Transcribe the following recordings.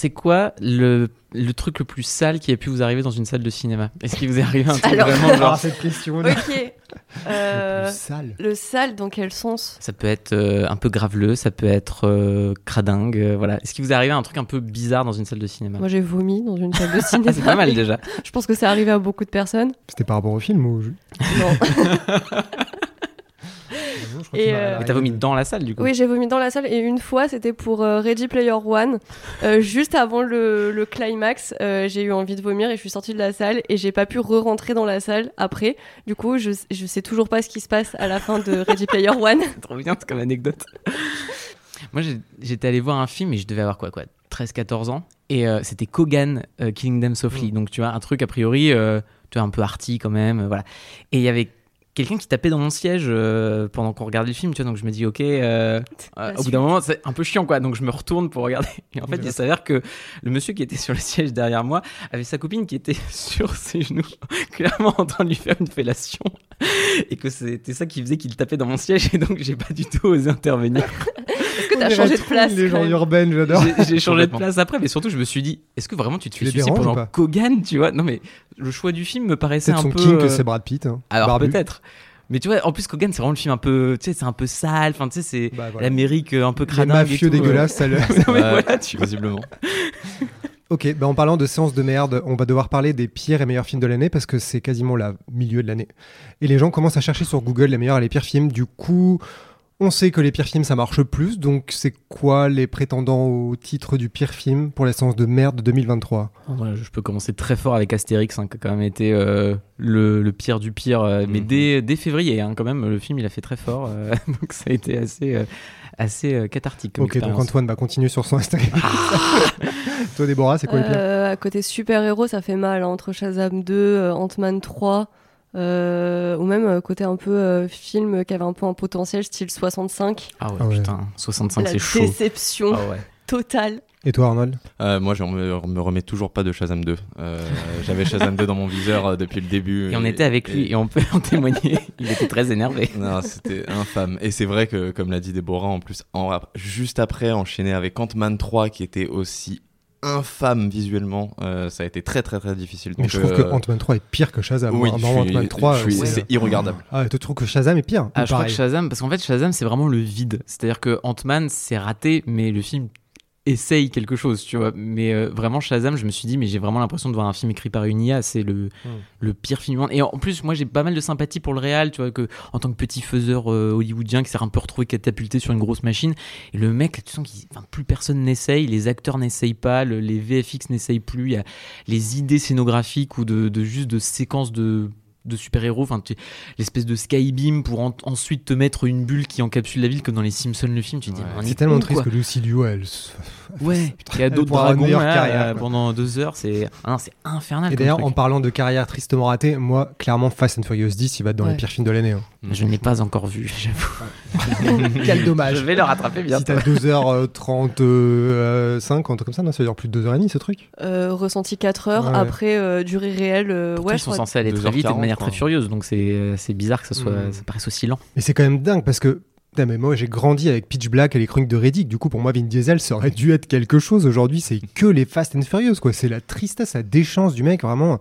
C'est quoi le, le truc le plus sale qui a pu vous arriver dans une salle de cinéma? Est-ce qu'il vous est arrivé un truc Alors- vraiment genre cette question. Ok. Euh, Sale. le sale, dans quel sens? Ça peut être euh, un peu graveleux, ça peut être euh, cradingue, euh, voilà. Est-ce qu'il vous est arrivé un truc un peu bizarre dans une salle de cinéma? Moi, j'ai vomi dans une salle de cinéma. Ah, C'est pas mal déjà. Je pense que c'est arrivé à beaucoup de personnes. C'était par rapport au film ou Non. Et, euh, Mais T'as vomi dans la salle du coup Oui, j'ai vomi dans la salle et une fois, c'était pour euh, Ready Player One. Euh, juste avant le, le climax, euh, j'ai eu envie de vomir et je suis sortie de la salle et j'ai pas pu re-rentrer dans la salle après. Du coup, je, je sais toujours pas ce qui se passe à la fin de Ready Player One. Trop bien, c'est comme anecdote. Moi, j'étais allé voir un film et je devais avoir quoi, quoi 13-14 ans. Et euh, c'était Kogan, euh, Killing Them Softly. Donc, tu vois, un truc a priori, euh, tu vois, un peu arty quand même. euh, voilà. Et il y avait quelqu'un qui tapait dans mon siège euh, pendant qu'on regardait le film, tu vois. Donc, je me dis, ok, euh, euh, au bout d'un moment, c'est un peu chiant, quoi. Donc, je me retourne pour regarder. Et en fait, il s'avère que le monsieur qui était sur le siège derrière moi avait sa copine qui était sur ses genoux, clairement en train de lui faire une fellation. Et que c'était ça qui faisait qu'il tapait dans mon siège. Et donc, j'ai pas du tout osé intervenir. Est-ce que t'as changé de place Les gens même urbaines, j'adore. J'ai- changé de place après, mais surtout, je me suis dit, est-ce que vraiment tu te fais genre pas Kogan, tu vois? Non, mais le choix du film me paraissait Peut-être un son peu. king que euh, c'est Brad Pitt. hein. Alors peut-être. Mais tu vois, en plus, Kogan, c'est vraiment le film un peu. Tu sais, c'est un peu sale. Enfin, tu sais, c'est Bah, voilà. l'Amérique euh, un peu cradingue. et mafieux tout, euh. dégueulasses, ça le- voilà, tu vois. Visiblement. Ok, bah en parlant de séances de merde, on va devoir parler des pires et meilleurs films de l'année parce que c'est quasiment le milieu de l'année. Et les gens commencent à chercher sur Google les meilleurs et les pires films. Du coup, on sait que les pires films ça marche plus. Donc, c'est quoi les prétendants au titre du pire film pour la séance de merde 2023 Voilà, je peux commencer très fort avec Astérix, hein, qui a quand même été euh, le, le pire du pire. euh, Mais Mhm. dès, dès février, hein, quand même, le film, il a fait très fort. euh, donc ça a été assez, euh, assez euh, cathartique. Comme Ok, donc. Antoine va continuer sur son Instagram. Toi, Déborah, c'est quoi les pires? À côté super-héros, ça fait mal. hein, entre Shazam 2, euh, Ant-Man 3, euh, ou même euh, côté un peu euh, film qui avait un peu un potentiel, style 65. Ah ouais, Ah ouais. putain, 65, La c'est chaud. déception Ah ouais. totale. Et toi, Arnold? Euh, moi, je me, me remets toujours pas de Shazam 2. Euh, J'avais Shazam 2 dans mon viseur euh, depuis le début. Et on était avec lui et on peut en témoigner. Il était très énervé. Non, c'était infâme. Et c'est vrai que, comme l'a dit Déborah, en plus, en- juste après, enchaîné avec Ant-Man 3, qui était aussi infâme visuellement, euh, ça a été très très très difficile. Mais Donc, je trouve euh, que Ant-Man 3 est pire que Shazam. Oui, suis- Ant-Man 3, je suis- euh, c'est irregardable. Ah, tu trouves que Shazam est pire Ah, je crois que Shazam, parce qu'en fait, Shazam, c'est vraiment le vide. C'est-à-dire que Ant-Man, c'est raté, mais le film essaye quelque chose, tu vois. Mais euh, vraiment, Shazam, je me suis dit, mais j'ai vraiment l'impression de voir un film écrit par une IA, c'est le, le pire film. Et en plus, moi, j'ai pas mal de sympathie pour le réal, tu vois, que en tant que petit faiseur euh, hollywoodien qui s'est un peu retrouvé catapulté sur une grosse machine. Et le mec, tu sens que plus personne n'essaye, les acteurs n'essayent pas, le- les VFX n'essayent plus, il y a les idées scénographiques ou de, de juste de séquences de de super-héros, enfin l'espèce de skybeam pour en- ensuite te mettre une bulle qui encapsule la ville comme dans les Simpsons le film, tu te dis Ouais. C'est tellement con, triste quoi. que Lucy Liu, elle. Ouais, il y a d'autres dragons là, carrière, euh, pendant deux heures, c'est ah non, c'est infernal. Et d'ailleurs, en parlant de carrière tristement ratée, moi, clairement, Fast and Furious 10, il va être dans Ouais. les pires films de l'année. hein. Je n'ai pas encore vu, j'avoue. Quel dommage. Je vais le rattraper Si bientôt. t'as 2h35, un truc comme ça, non, ça veut dire plus de 2h30 ce truc Euh, ressenti 4 heures, Ouais. après euh, durée réelle, euh, Pourtant, ouais, ils sont crois censés aller très vite et de 2h40, manière très furieuse, donc c'est euh, c'est bizarre que ça, soit, Mm. ça paraisse aussi lent. Et c'est quand même dingue parce que. Putain, mais moi j'ai grandi avec Pitch Black et les chroniques de Reddick. Du coup, pour moi, Vin Diesel, ça aurait dû être quelque chose. Aujourd'hui, c'est que les Fast and Furious, quoi. C'est la tristesse, la déchance du mec, vraiment.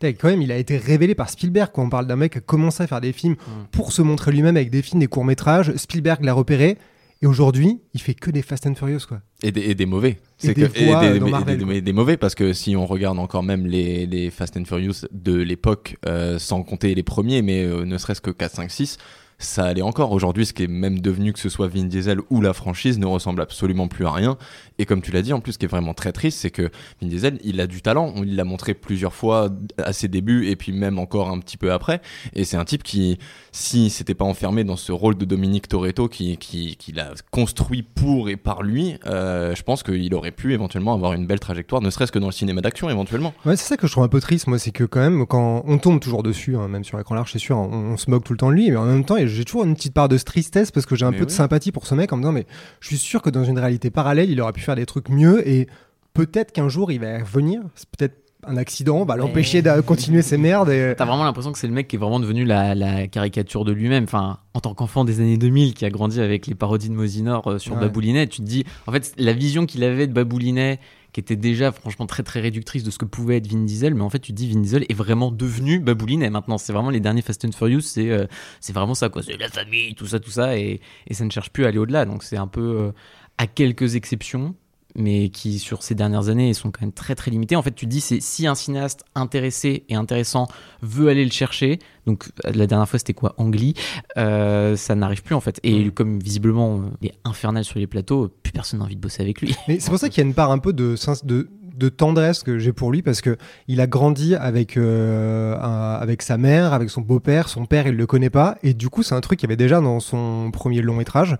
Putain, quand même, il a été révélé par Spielberg. Quand on parle d'un mec qui a commencé à faire des films pour se montrer lui-même avec des films, des courts-métrages, Spielberg l'a repéré. Et aujourd'hui, il fait que des Fast and Furious, quoi. Et des, et des mauvais. Et C'est des que- voix, des, euh, dans Marvel, des mauvais parce que si on regarde encore même les, les Fast and Furious de l'époque, euh, sans compter les premiers, mais euh, ne serait-ce que 4, 5, 6, ça allait encore. Aujourd'hui, ce qui est même devenu que ce soit Vin Diesel ou la franchise ne ressemble absolument plus à rien. Et comme tu l'as dit, en plus, ce qui est vraiment très triste, c'est que Vin Diesel, il a du talent. Il l'a montré plusieurs fois à ses débuts et puis même encore un petit peu après. Et c'est un type qui, si s'était pas enfermé dans ce rôle de Dominique Toretto qui, qui, qui l'a construit pour et par lui, euh, je pense qu'il aurait pu éventuellement avoir une belle trajectoire, ne serait-ce que dans le cinéma d'action éventuellement. C'est ça que je trouve un peu triste, moi, c'est que quand même, quand on tombe toujours dessus, hein, même sur l'écran large, c'est sûr, on, on se moque tout le temps de lui, mais en même temps, j'ai toujours une petite part de tristesse parce que j'ai un Mais peu de sympathie pour ce mec en me disant, mais je suis sûr que dans une réalité parallèle, il aurait pu faire des trucs mieux et peut-être qu'un jour il va revenir, c'est peut-être un accident va l'empêcher de continuer ses merdes. Et... T'as vraiment l'impression que c'est le mec qui est vraiment devenu la, la caricature de lui-même. Enfin, en tant qu'enfant des années 2000, qui a grandi avec les parodies de Mosinor euh, sur Ouais. Baboulinet, tu te dis, en fait, la vision qu'il avait de Baboulinet, qui était déjà franchement très très réductrice de ce que pouvait être Vin Diesel, mais en fait, tu dis, Vin Diesel est vraiment devenu Baboulinet maintenant. C'est vraiment les derniers Fast and Furious, c'est euh, c'est vraiment ça, quoi. C'est la famille, tout ça, tout ça, et, et ça ne cherche plus à aller au-delà. Donc, c'est un peu, euh, à quelques exceptions, mais qui sur ces dernières années sont quand même très très limitées. En fait, tu te dis c'est si un cinéaste intéressé et intéressant veut aller le chercher. Donc la dernière fois c'était quoi? Angly, euh, ça n'arrive plus en fait. Et comme visiblement euh, il est infernal sur les plateaux, plus personne n'a envie de bosser avec lui. Mais c'est pour ça qu'il y a une part un peu de, sens- de, de tendresse que j'ai pour lui parce que il a grandi avec, euh, un- avec sa mère, avec son beau-père, son père il le connaît pas. Et du coup c'est un truc qu'il y avait déjà dans son premier long métrage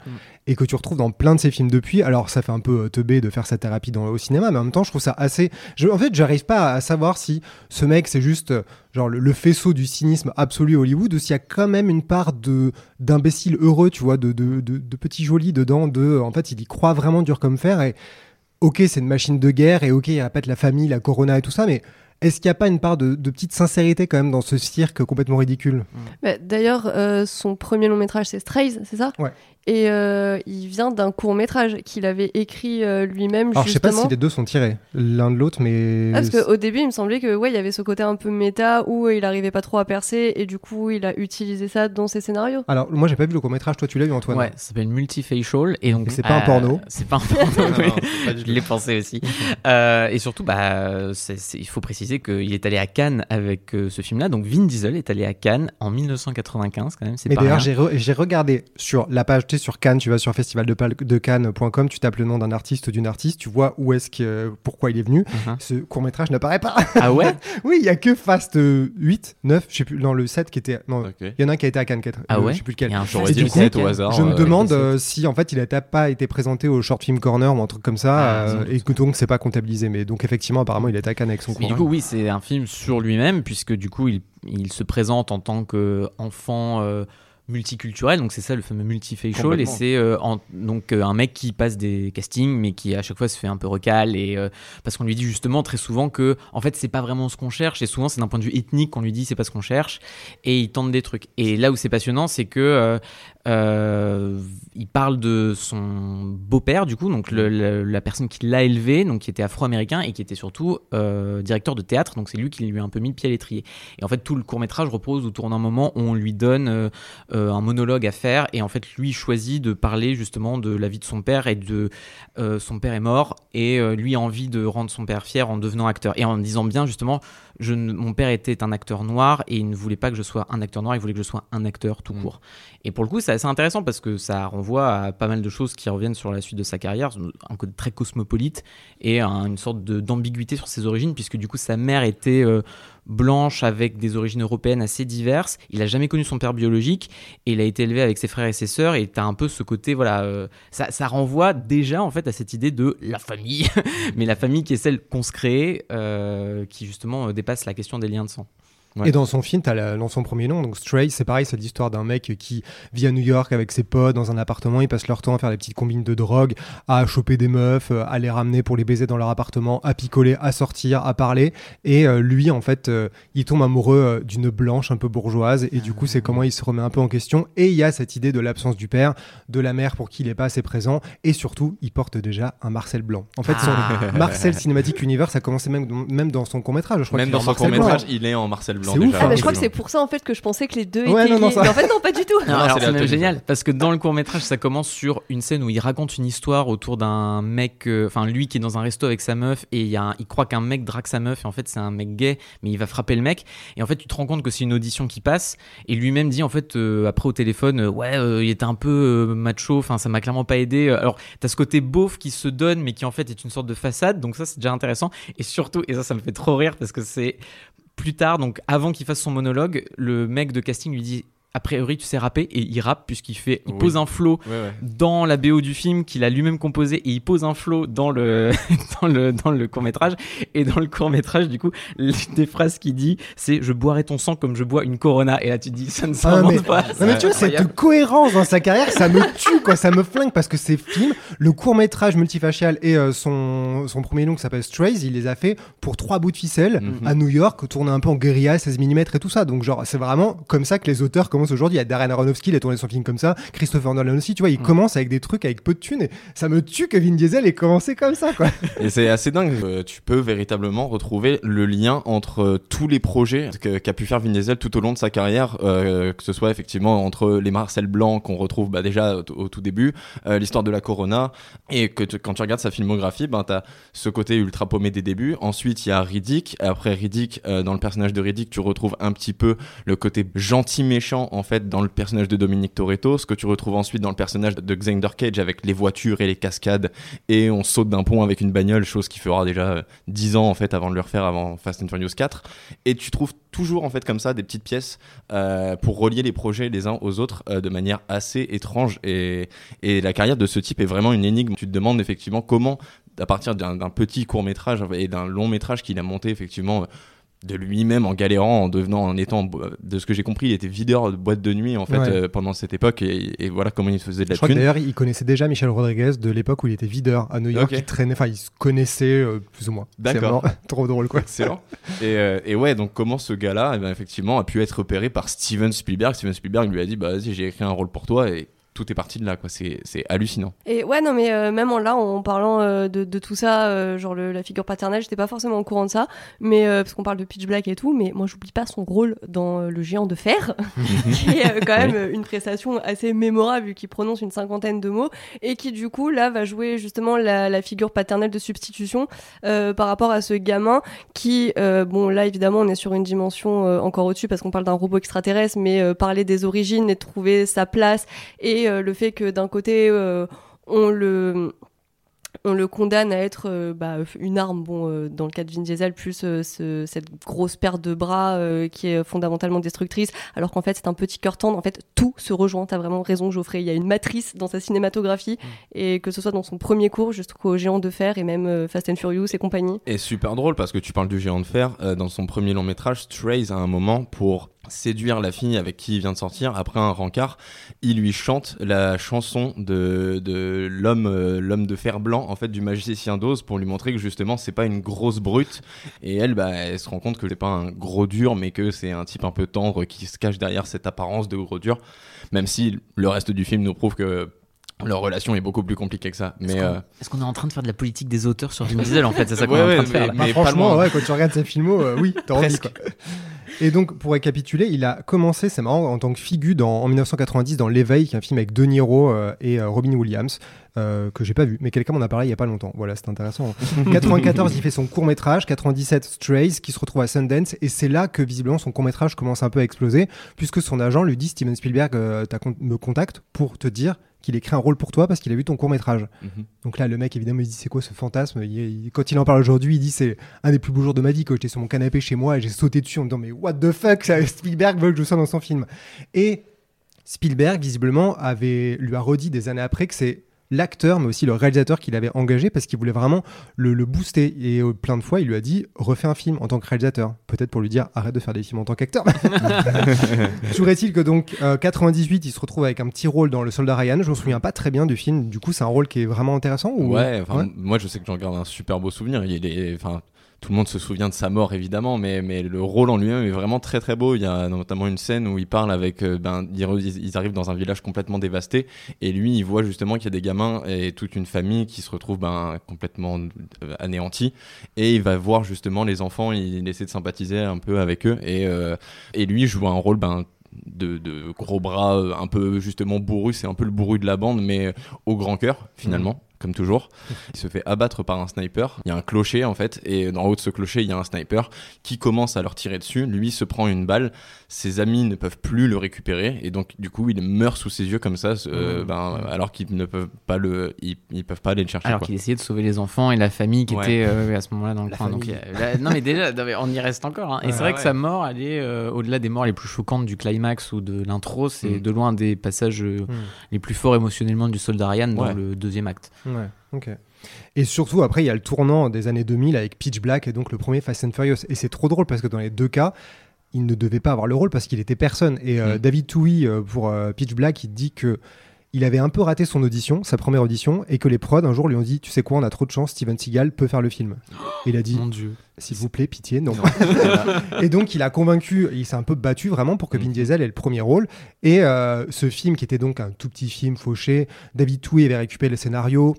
et que tu retrouves dans plein de ses films depuis. Alors ça fait un peu euh, teubé de faire sa thérapie dans, au cinéma mais en même temps je trouve ça assez... Je, en fait j'arrive pas à savoir si ce mec c'est juste genre le, le faisceau du cynisme absolu à Hollywood ou s'il y a quand même une part de d'imbécile heureux tu vois de, de, de, de petit joli dedans de en fait il y croit vraiment dur comme fer et ok, c'est une machine de guerre et ok, il répète la famille, la corona et tout ça, mais est-ce qu'il n'y a pas une part de, de petite sincérité quand même dans ce cirque complètement ridicule? Bah, D'ailleurs, euh, son premier long métrage, c'est Strays, c'est ça? Ouais. Et euh, il vient d'un court métrage qu'il avait écrit euh, lui-même. Alors je sais pas justement. si les deux sont tirés l'un de l'autre, mais. Ah, parce qu'au début, il me semblait que ouais, il y avait ce côté un peu méta où il arrivait pas trop à percer et du coup, il a utilisé ça dans ses scénarios. Alors moi j'ai pas vu le court métrage, toi tu l'as vu Antoine Ouais, ça s'appelle Multifacial et donc c'est pas un porno. C'est pas un porno. Non, pas Je l'ai pensé aussi. Euh, et surtout, bah, il faut préciser qu'il est allé à Cannes avec euh, ce film-là. Donc Vin Diesel est allé à Cannes en 1995 quand même. C'est Mais pas d'ailleurs, j'ai re- j'ai regardé sur la page, sais, sur Cannes, tu vas sur festivaldecannes.com, tu tapes le nom d'un artiste ou d'une artiste, tu vois où est-ce que, pourquoi il est venu. Mhm. Ce court métrage n'apparaît pas. Ah ouais? Oui, il y a que Fast euh, 8, 9, je sais plus, non, le 7 qui était. Non, il y en a un qui a été à Cannes, Ah euh, ouais? je sais plus lequel. J'aurais dit du le coup, 7 au hasard. Je me euh, demande euh, si en fait il n'a pas été présenté au Short Film Corner ou un truc comme ça, Ah, euh, et que donc c'est pas comptabilisé. Mais donc effectivement, apparemment, il est à Cannes avec son court. du coup, oui, c'est un film sur lui-même, puisque du coup, il, il se présente en tant qu'enfant euh, multiculturel, donc c'est ça le fameux multifacial, et c'est euh, donc euh, un mec qui passe des castings, mais qui à chaque fois se fait un peu recal, et euh, parce qu'on lui dit justement très souvent que en fait c'est pas vraiment ce qu'on cherche, et souvent c'est d'un point de vue ethnique qu'on lui dit c'est pas ce qu'on cherche, et il tente des trucs. Et là où c'est passionnant, c'est que euh, il parle de son beau-père, du coup, donc le- le- la personne qui l'a élevé, donc qui était afro-américain et qui était surtout euh, directeur de théâtre, donc c'est lui qui lui a un peu mis le pied à l'étrier. Et en fait, tout le court-métrage repose autour d'un moment où on lui donne euh, un monologue à faire, et en fait, lui choisit de parler justement de la vie de son père et de son père est mort, et lui a envie de rendre son père fier en devenant acteur, et en disant bien justement, je ne- mon père était un acteur noir, et il ne voulait pas que je sois un acteur noir, il voulait que je sois un acteur tout court. Et pour le coup, c'est assez intéressant parce que ça renvoie à pas mal de choses qui reviennent sur la suite de sa carrière, un côté très cosmopolite et un- une sorte d'ambiguïté sur ses origines, puisque du coup, sa mère était euh, blanche avec des origines européennes assez diverses. Il a jamais connu son père biologique et il a été élevé avec ses frères et ses sœurs. Et t'as un peu ce côté, voilà, euh, ça, ça renvoie déjà en fait à cette idée de la famille, mais la famille qui est celle qu'on se crée, euh, qui justement dépasse la question des liens de sang. Ouais. Et dans son film, t'as la- dans son premier nom, donc Stray, c'est pareil, c'est l'histoire d'un mec qui vit à New York avec ses potes dans un appartement. Ils passent leur temps à faire des petites combines de drogue, à choper des meufs, euh, à les ramener pour les baiser dans leur appartement, à picoler, à sortir, à parler. Et euh, lui, en fait, euh, il tombe amoureux euh, d'une blanche un peu bourgeoise. Et du coup, c'est comment il se remet un peu en question. Et il y a cette idée de l'absence du père, de la mère pour qui il n'est pas assez présent. Et surtout, il porte déjà un Marcel blanc. En fait, son Ah. Marcel Cinematic Universe, ça a commencé même, même dans son court-métrage. Je crois Même dans son court métrage, il est en Marcel Blanc C'est déjà. ouf. Ah, bah, je crois que c'est pour ça en fait que je pensais que les deux Ouais, étaient non, non, ça- Mais en fait, non, pas du tout. C'est même génial parce que dans le court métrage ça commence sur une scène où il raconte une histoire autour d'un mec, euh, enfin lui qui est dans un resto avec sa meuf et il, y a un- il croit qu'un mec drague sa meuf et en fait c'est un mec gay mais il va frapper le mec et en fait tu te rends compte que c'est une audition qui passe et lui-même dit en fait euh, après au téléphone euh, ouais euh, il était un peu euh, macho, enfin ça m'a clairement pas aidé. Alors t'as ce côté beauf qui se donne mais qui en fait est une sorte de façade donc ça c'est déjà intéressant et surtout et ça ça me fait trop rire parce que c'est plus tard, donc avant qu'il fasse son monologue, le mec de casting lui dit a priori tu sais rapper et il rappe puisqu'il fait il Oui. pose un flow Ouais, ouais. dans la BO du film qu'il a lui-même composé et il pose un flow dans le dans le dans le court-métrage et dans le court-métrage du coup l'une des phrases qu'il dit c'est je boirai ton sang comme je bois une Corona et là tu te dis ça ne Ah, s'invente mais, pas. non, mais tu vois, cette cohérence dans sa carrière, ça me tue, quoi. Ça me flingue parce que ces films, le court-métrage multifacial et euh, son, son premier nom qui s'appelle Strays, il les a fait pour trois bouts de ficelle Mhm. à New York, tourné un peu en guérilla, 16 mm et tout ça. Donc, genre, c'est vraiment comme ça que les auteurs commencent aujourd'hui. Il y a Darren Aronofsky, il a tourné son film comme ça. Christopher Nolan aussi, tu vois, il commence avec des trucs avec peu de thunes. Et ça me tue que Vin Diesel ait commencé comme ça, quoi. Et c'est assez dingue. Euh, tu peux véritablement retrouver le lien entre euh, tous les projets qu'a pu faire Vin Diesel tout au long de sa carrière, euh, que ce soit effectivement entre les Marcel Blanc qu'on retrouve bah, déjà au, au tout début, euh, l'histoire de la Corona, et que tu- quand tu regardes sa filmographie, ben t'as ce côté ultra paumé des débuts. Ensuite, il y a Riddick. Après Riddick, euh, dans le personnage de Riddick, tu retrouves un petit peu le côté gentil méchant en fait dans le personnage de Dominique Toretto, ce que tu retrouves ensuite dans le personnage de Xander Cage avec les voitures et les cascades et on saute d'un pont avec une bagnole, chose qui fera déjà euh, 10 ans en fait avant de le refaire avant Fast and Furious 4. Et tu trouves toujours en fait comme ça des petites pièces euh, pour relier les projets les uns aux autres euh, de manière assez étrange. Et, et la carrière de ce type est vraiment une énigme. Tu te demandes effectivement comment, à partir d'un petit court métrage et d'un long métrage qu'il a monté effectivement. De lui-même en galérant, en devenant, en étant, euh, de ce que j'ai compris, il était videur de boîte de nuit en fait Ouais. euh, pendant cette époque et, et voilà comment il faisait de la Je crois d'ailleurs, il connaissait déjà Michel Rodriguez de l'époque où il était videur à New York. Il traînait, enfin, il se connaissait euh, plus ou moins. D'accord. trop drôle, quoi. Excellent. et, euh, et ouais, donc comment ce gars-là, eh ben, effectivement, a pu être repéré par Steven Spielberg? Steven Spielberg lui a dit, bah vas-y, j'ai écrit un rôle pour toi et tout est parti de là, quoi. C'est c'est hallucinant. Et ouais, non, mais euh, même en là, en parlant euh, de, de tout ça, euh, genre le- la figure paternelle, j'étais pas forcément au courant de ça, mais euh, parce qu'on parle de Pitch Black et tout, mais moi j'oublie pas son rôle dans euh, Le Géant de Fer, qui est euh, quand même une prestation assez mémorable vu qu'il prononce une cinquantaine de mots et qui du coup là va jouer justement la, la figure paternelle de substitution euh, par rapport à ce gamin qui, euh, bon là évidemment on est sur une dimension euh, encore au-dessus parce qu'on parle d'un robot extraterrestre, mais euh, parler des origines et trouver sa place et euh, le fait que d'un côté euh, on le on le condamne à être euh, bah, une arme, bon, euh, dans le cas de Vin Diesel, plus euh, ce- cette grosse perte de bras qui est fondamentalement destructrice, alors qu'en fait c'est un petit cœur tendre. En fait, tout se rejoint. T'as vraiment raison, Geoffrey. Il y a une matrice dans sa cinématographie, et que ce soit dans son premier cours jusqu'au Géant de Fer et même Fast and Furious et compagnie. Et super drôle parce que tu parles du géant de fer. dans son premier long métrage, Strays, à un moment, pour séduire la fille avec qui il vient de sortir, après un rencard, il lui chante la chanson de, de l'homme euh, l'homme de fer blanc, en fait, du magicien d'Oz, pour lui montrer que justement, c'est pas une grosse brute. Et elle, bah, elle se rend compte que c'est pas un gros dur, mais que c'est un type un peu tendre qui se cache derrière cette apparence de gros dur. Même si le reste du film nous prouve que leur relation est beaucoup plus compliquée que ça. Est-ce Mais qu'on euh, est-ce qu'on est en train de faire de la politique des auteurs sur Vin Diesel en fait? C'est ça qu'on Ouais, est en train de faire. mais- franchement, ouais, quand tu regardes ses films, euh, oui, t'as envie, quoi. Et donc, pour récapituler, il a commencé, c'est marrant, en tant que figu dans, en 1990 dans L'Éveil, qui est un film avec De Niro euh, et euh, Robin Williams, euh, que j'ai pas vu, mais quelqu'un m'en a parlé il y a pas longtemps. Voilà, c'est intéressant. 94, il fait son court métrage. 97, Strays, qui se retrouve à Sundance, et c'est là que visiblement son court métrage commence un peu à exploser, puisque son agent lui dit Steven Spielberg me contacte pour te dire qu'il écrit un rôle pour toi parce qu'il a vu ton court métrage. mhm. Donc là, le mec, évidemment, il se dit c'est quoi ce fantasme? Il- il- Quand il en parle aujourd'hui, il dit c'est un des plus beaux jours de ma vie quand j'étais sur mon canapé chez moi et j'ai sauté dessus en me disant mais what the fuck? Ça, Spielberg veut que je sois dans son film. Et Spielberg, visiblement, avait, lui a redit des années après que c'est l'acteur, mais aussi le réalisateur qu'il avait engagé parce qu'il voulait vraiment le, le booster. Et euh, plein de fois, il lui a dit refais un film en tant que réalisateur. Peut-être pour lui dire arrête de faire des films en tant qu'acteur. Toujours est-il que donc euh, 98, il se retrouve avec un petit rôle dans Le Soldat Ryan. Je me souviens pas très bien du film. Du coup, c'est un rôle qui est vraiment intéressant ou... Ouais, enfin, moi je sais que j'en garde un super beau souvenir. Il est, enfin, tout le monde se souvient de sa mort évidemment, mais, mais le rôle en lui-même est vraiment très très beau. Il y a notamment une scène où il parle avec, euh, ben, ils, arrivent dans un village complètement dévasté et lui il voit justement qu'il y a des gamins et toute une famille qui se retrouve ben, complètement euh, anéantis et il va voir justement les enfants, il essaie de sympathiser un peu avec eux et, euh, et lui joue un rôle ben, de, de, gros bras un peu justement bourru, c'est un peu le bourru de la bande, mais au grand cœur finalement. Comme toujours, il se fait abattre par un sniper. Il y a un clocher en fait, et en haut de ce clocher, il y a un sniper qui commence à leur tirer dessus. Lui se prend une balle, ses amis ne peuvent plus le récupérer, et donc du coup, il meurt sous ses yeux comme ça, euh, ben, alors qu'ils ne peuvent pas le, ils, ils peuvent pas aller le chercher. Alors qu'il essayait de sauver les enfants et la famille qui Ouais. était euh, à ce moment-là dans le La coin. Donc, la- non mais déjà, non, mais on y reste encore. hein. Et Ouais. c'est vrai que sa mort, elle est euh, au-delà des morts les plus choquantes du climax ou de l'intro. C'est Mm. de loin des passages euh, Hmm. les plus forts émotionnellement du soldat Ryan dans Ouais. le deuxième acte. Ouais, ok. Et surtout, après, il y a le tournant des années 2000 avec Pitch Black et donc le premier Fast and Furious. Et c'est trop drôle parce que dans les deux cas, il ne devait pas avoir le rôle parce qu'il était personne. Et euh, Mm. David Touy, euh, pour euh, Pitch Black, il dit que il avait un peu raté son audition, sa première audition, et que les prods un jour lui ont dit Tu sais quoi, on a trop de chance, Steven Seagal peut faire le film. Et il a dit Mon Dieu. S'il vous plaît, pitié, non. et donc, il a convaincu, il s'est un peu battu vraiment pour que Vin Mm. Diesel ait le premier rôle. Et euh, ce film, qui était donc un tout petit film fauché, David Touy avait récupéré le scénario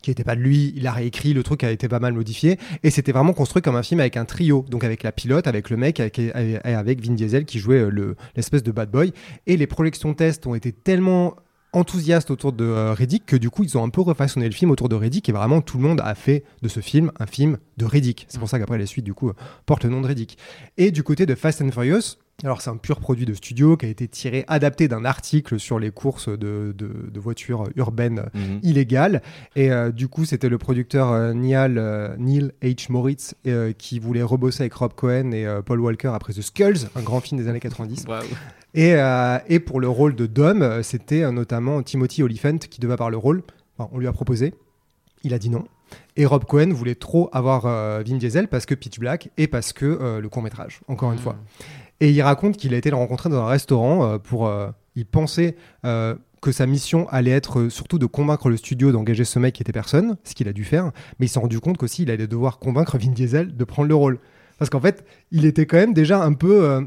qui n'était pas de lui, il a réécrit, le truc a été pas mal modifié, et c'était vraiment construit comme un film avec un trio, donc avec la pilote, avec le mec, avec, avec- Vin Diesel qui jouait euh, le- l'espèce de bad boy, et les projections tests ont été tellement enthousiastes autour de euh, Riddick que du coup ils ont un peu refaçonné le film autour de Riddick et vraiment tout le monde a fait de ce film un film de Riddick. C'est pour ça qu'après les suites du coup euh, portent le nom de Riddick. Et du côté de Fast and Furious, alors c'est un pur produit de studio qui a été tiré, adapté d'un article sur les courses de, de- de voitures urbaines Mhm. illégales. Et euh, du coup, c'était le producteur euh, Neil, euh, Neil H. Moritz euh, qui voulait rebosser avec Rob Cohen et euh, Paul Walker après The Skulls, un grand film des années 90. Et, euh, et pour le rôle de Dom, euh, c'était euh, notamment Timothy Olyphant qui devait avoir le rôle. Enfin, on lui a proposé. Il a dit non. Et Rob Cohen voulait trop avoir euh, Vin Diesel parce que Pitch Black et parce que euh, le court métrage, encore une fois. Et il raconte qu'il a été le rencontrer dans un restaurant pour. il pensait que sa mission allait être surtout de convaincre le studio d'engager ce mec qui était personne, ce qu'il a dû faire. Mais il s'est rendu compte qu'aussi il allait devoir convaincre Vin Diesel de prendre le rôle. Parce qu'en fait, il était quand même déjà un peu.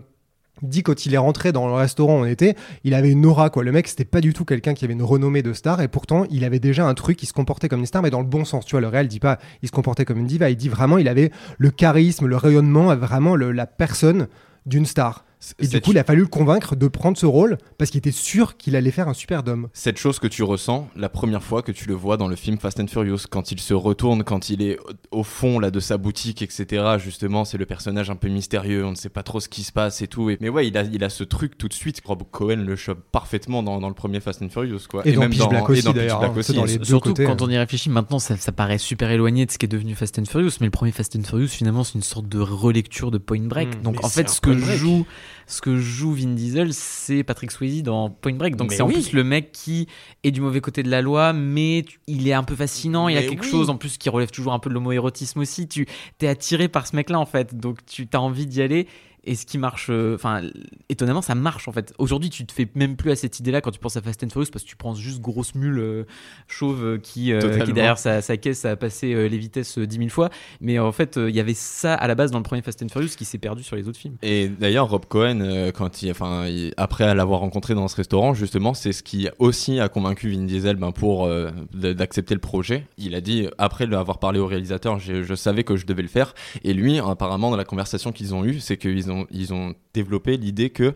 Dit quand il est rentré dans le restaurant où on était, il avait une aura quoi. Le mec c'était pas du tout quelqu'un qui avait une renommée de star et pourtant il avait déjà un truc, il se comportait comme une star mais dans le bon sens. Tu vois, le réel dit pas il se comportait comme une diva, il dit vraiment il avait le charisme, le rayonnement, vraiment la personne d'une star. Et du coup, il a fallu le convaincre de prendre ce rôle parce qu'il était sûr qu'il allait faire un super dôme. cette chose que tu ressens la première fois que tu le vois dans le film Fast and Furious, quand il se retourne, quand il est au fond là de sa boutique, etc. Justement, c'est le personnage un peu mystérieux, on ne sait pas trop ce qui se passe et tout. Et- mais ouais, il a, il a ce truc tout de suite. Rob Cohen le chope parfaitement dans, dans le premier Fast and Furious, quoi. Et dans Pitch Black et aussi, dans Pitch d'ailleurs, Black hein, aussi. dans les deux Surtout côtés, quand hein. on y réfléchit maintenant, ça, ça paraît super éloigné de ce qui est devenu Fast and Furious, mais le premier Fast and Furious finalement c'est une sorte de relecture de Point Break. Mm, Donc en fait, ce que Break. joue, ce que joue Vin Diesel, c'est Patrick Swayze dans Point Break. Donc c'est en plus le mec qui est du mauvais côté de la loi, mais tu- il est un peu fascinant. Il y a quelque oui. chose en plus qui relève toujours un peu de l'homoérotisme aussi. Tu t'es attiré par ce mec-là en fait, donc tu as envie d'y aller. Et ce qui marche, euh, enfin, étonnamment, ça marche en fait. Aujourd'hui, tu te fais même plus à cette idée-là quand tu penses à Fast and Furious parce que tu penses juste grosse mule euh, chauve euh, qui, euh, qui derrière sa, sa caisse a passé les vitesses 10 000 fois. Mais en fait, il y avait ça à la base dans le premier Fast and Furious qui s'est perdu sur les autres films. Et d'ailleurs, Rob Cohen, quand il, enfin, après l'avoir rencontré dans ce restaurant, justement, c'est ce qui aussi a convaincu Vin Diesel ben, pour d'accepter le projet. Il a dit, après l'avoir parlé au réalisateur, je, je savais que je devais le faire. Et lui, apparemment, dans la conversation qu'ils ont eue, c'est qu'ils ont, ils ont développé l'idée que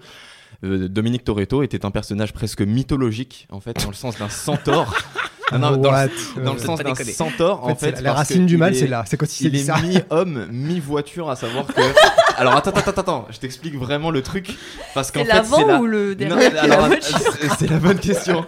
euh, Dominique Toretto était un personnage presque mythologique, en fait, dans le sens d'un centaure. Non, non, dans, le, dans le sens d'un centaure, En en fait, la racine du mal, est- c'est là. C'est quand il il est mi-homme, mi-voiture, à savoir que. Alors attends, attends, attends, attends, je t'explique vraiment le truc. Parce qu'en C'est fait, l'avant c'est la... ou le c'est la bonne question.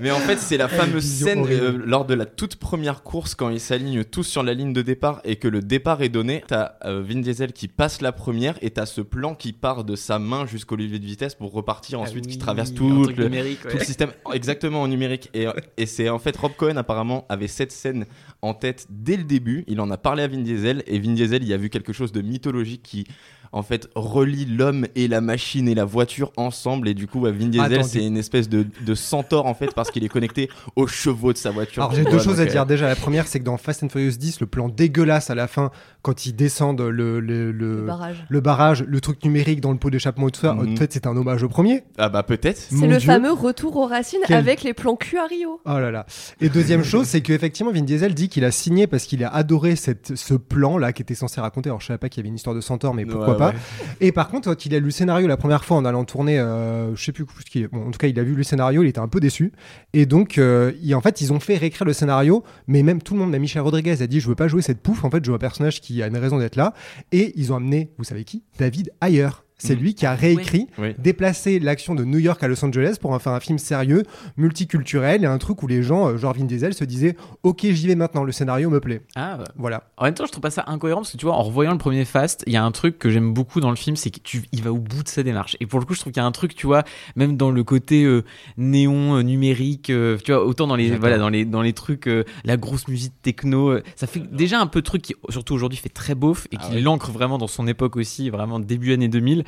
Mais en fait, c'est la fameuse Vision scène euh, lors de la toute première course quand ils s'alignent tous sur la ligne de départ et que le départ est donné. T'as euh, Vin Diesel qui passe la première et t'as ce plan qui part de sa main jusqu'au levier de vitesse pour repartir ensuite, qui traverse tout Ah le, numérique, tout ouais. le système exactement en numérique. Et, et c'est en fait Rob Cohen apparemment avait cette scène en tête dès le début. Il en a parlé à Vin Diesel et Vin Diesel il a vu quelque chose de mythologique qui en fait relie l'homme et la machine et la voiture ensemble et du coup bah, Vin Diesel c'est une espèce de, de centaure en fait parce qu'il est connecté aux chevaux de sa voiture. Alors j'ai deux choses à dire. euh, Déjà, la première, c'est que dans Fast and Furious 10, le plan dégueulasse à la fin, quand ils descendent le, le, le, Le barrage. le barrage, le truc numérique dans le pot d'échappement et tout ça, en fait, c'est un hommage au premier. Ah bah peut-être. C'est le Dieu. fameux retour aux racines Quel- avec les plans cul à Rio. Oh là là. Et deuxième chose, c'est qu'effectivement, Vin Diesel dit qu'il a signé parce qu'il a adoré cette, ce plan-là qui était censé raconter. Alors, je savais pas qu'il y avait une histoire de centaure, mais pourquoi Ouais, pas. ouais. Et par contre, quand il a lu le scénario la première fois en allant tourner, euh, je sais plus ce qui est. Bon, en tout cas, il a vu le scénario, il était un peu déçu. Et donc, euh, il- en fait, ils ont fait réécrire le scénario, mais même tout le monde, même Michel Rodriguez a dit, je veux pas jouer cette pouffe. En fait, je veux un personnage qui a une raison d'être là. Et ils ont amené, vous savez qui? David Ayer. C'est Mhm. lui qui a réécrit, Oui. déplacé l'action de New York à Los Angeles pour en faire un film sérieux, multiculturel et un truc où les gens, euh, genre Vin Diesel, se disaient Ok, j'y vais maintenant, le scénario me plaît. Ah. Voilà. En même temps, je trouve pas ça incohérent parce que tu vois, en revoyant le premier Fast, il y a un truc que j'aime beaucoup dans le film, c'est qu'il va au bout de sa démarche. Et pour le coup, je trouve qu'il y a un truc, tu vois, même dans le côté euh, néon euh, numérique, euh, tu vois, autant dans les voilà, dans les dans les trucs, la grosse musique techno, ça fait déjà un peu de truc qui, surtout aujourd'hui, fait très beauf et Ah qui ouais. l'ancre vraiment dans son époque aussi, vraiment début années 2000.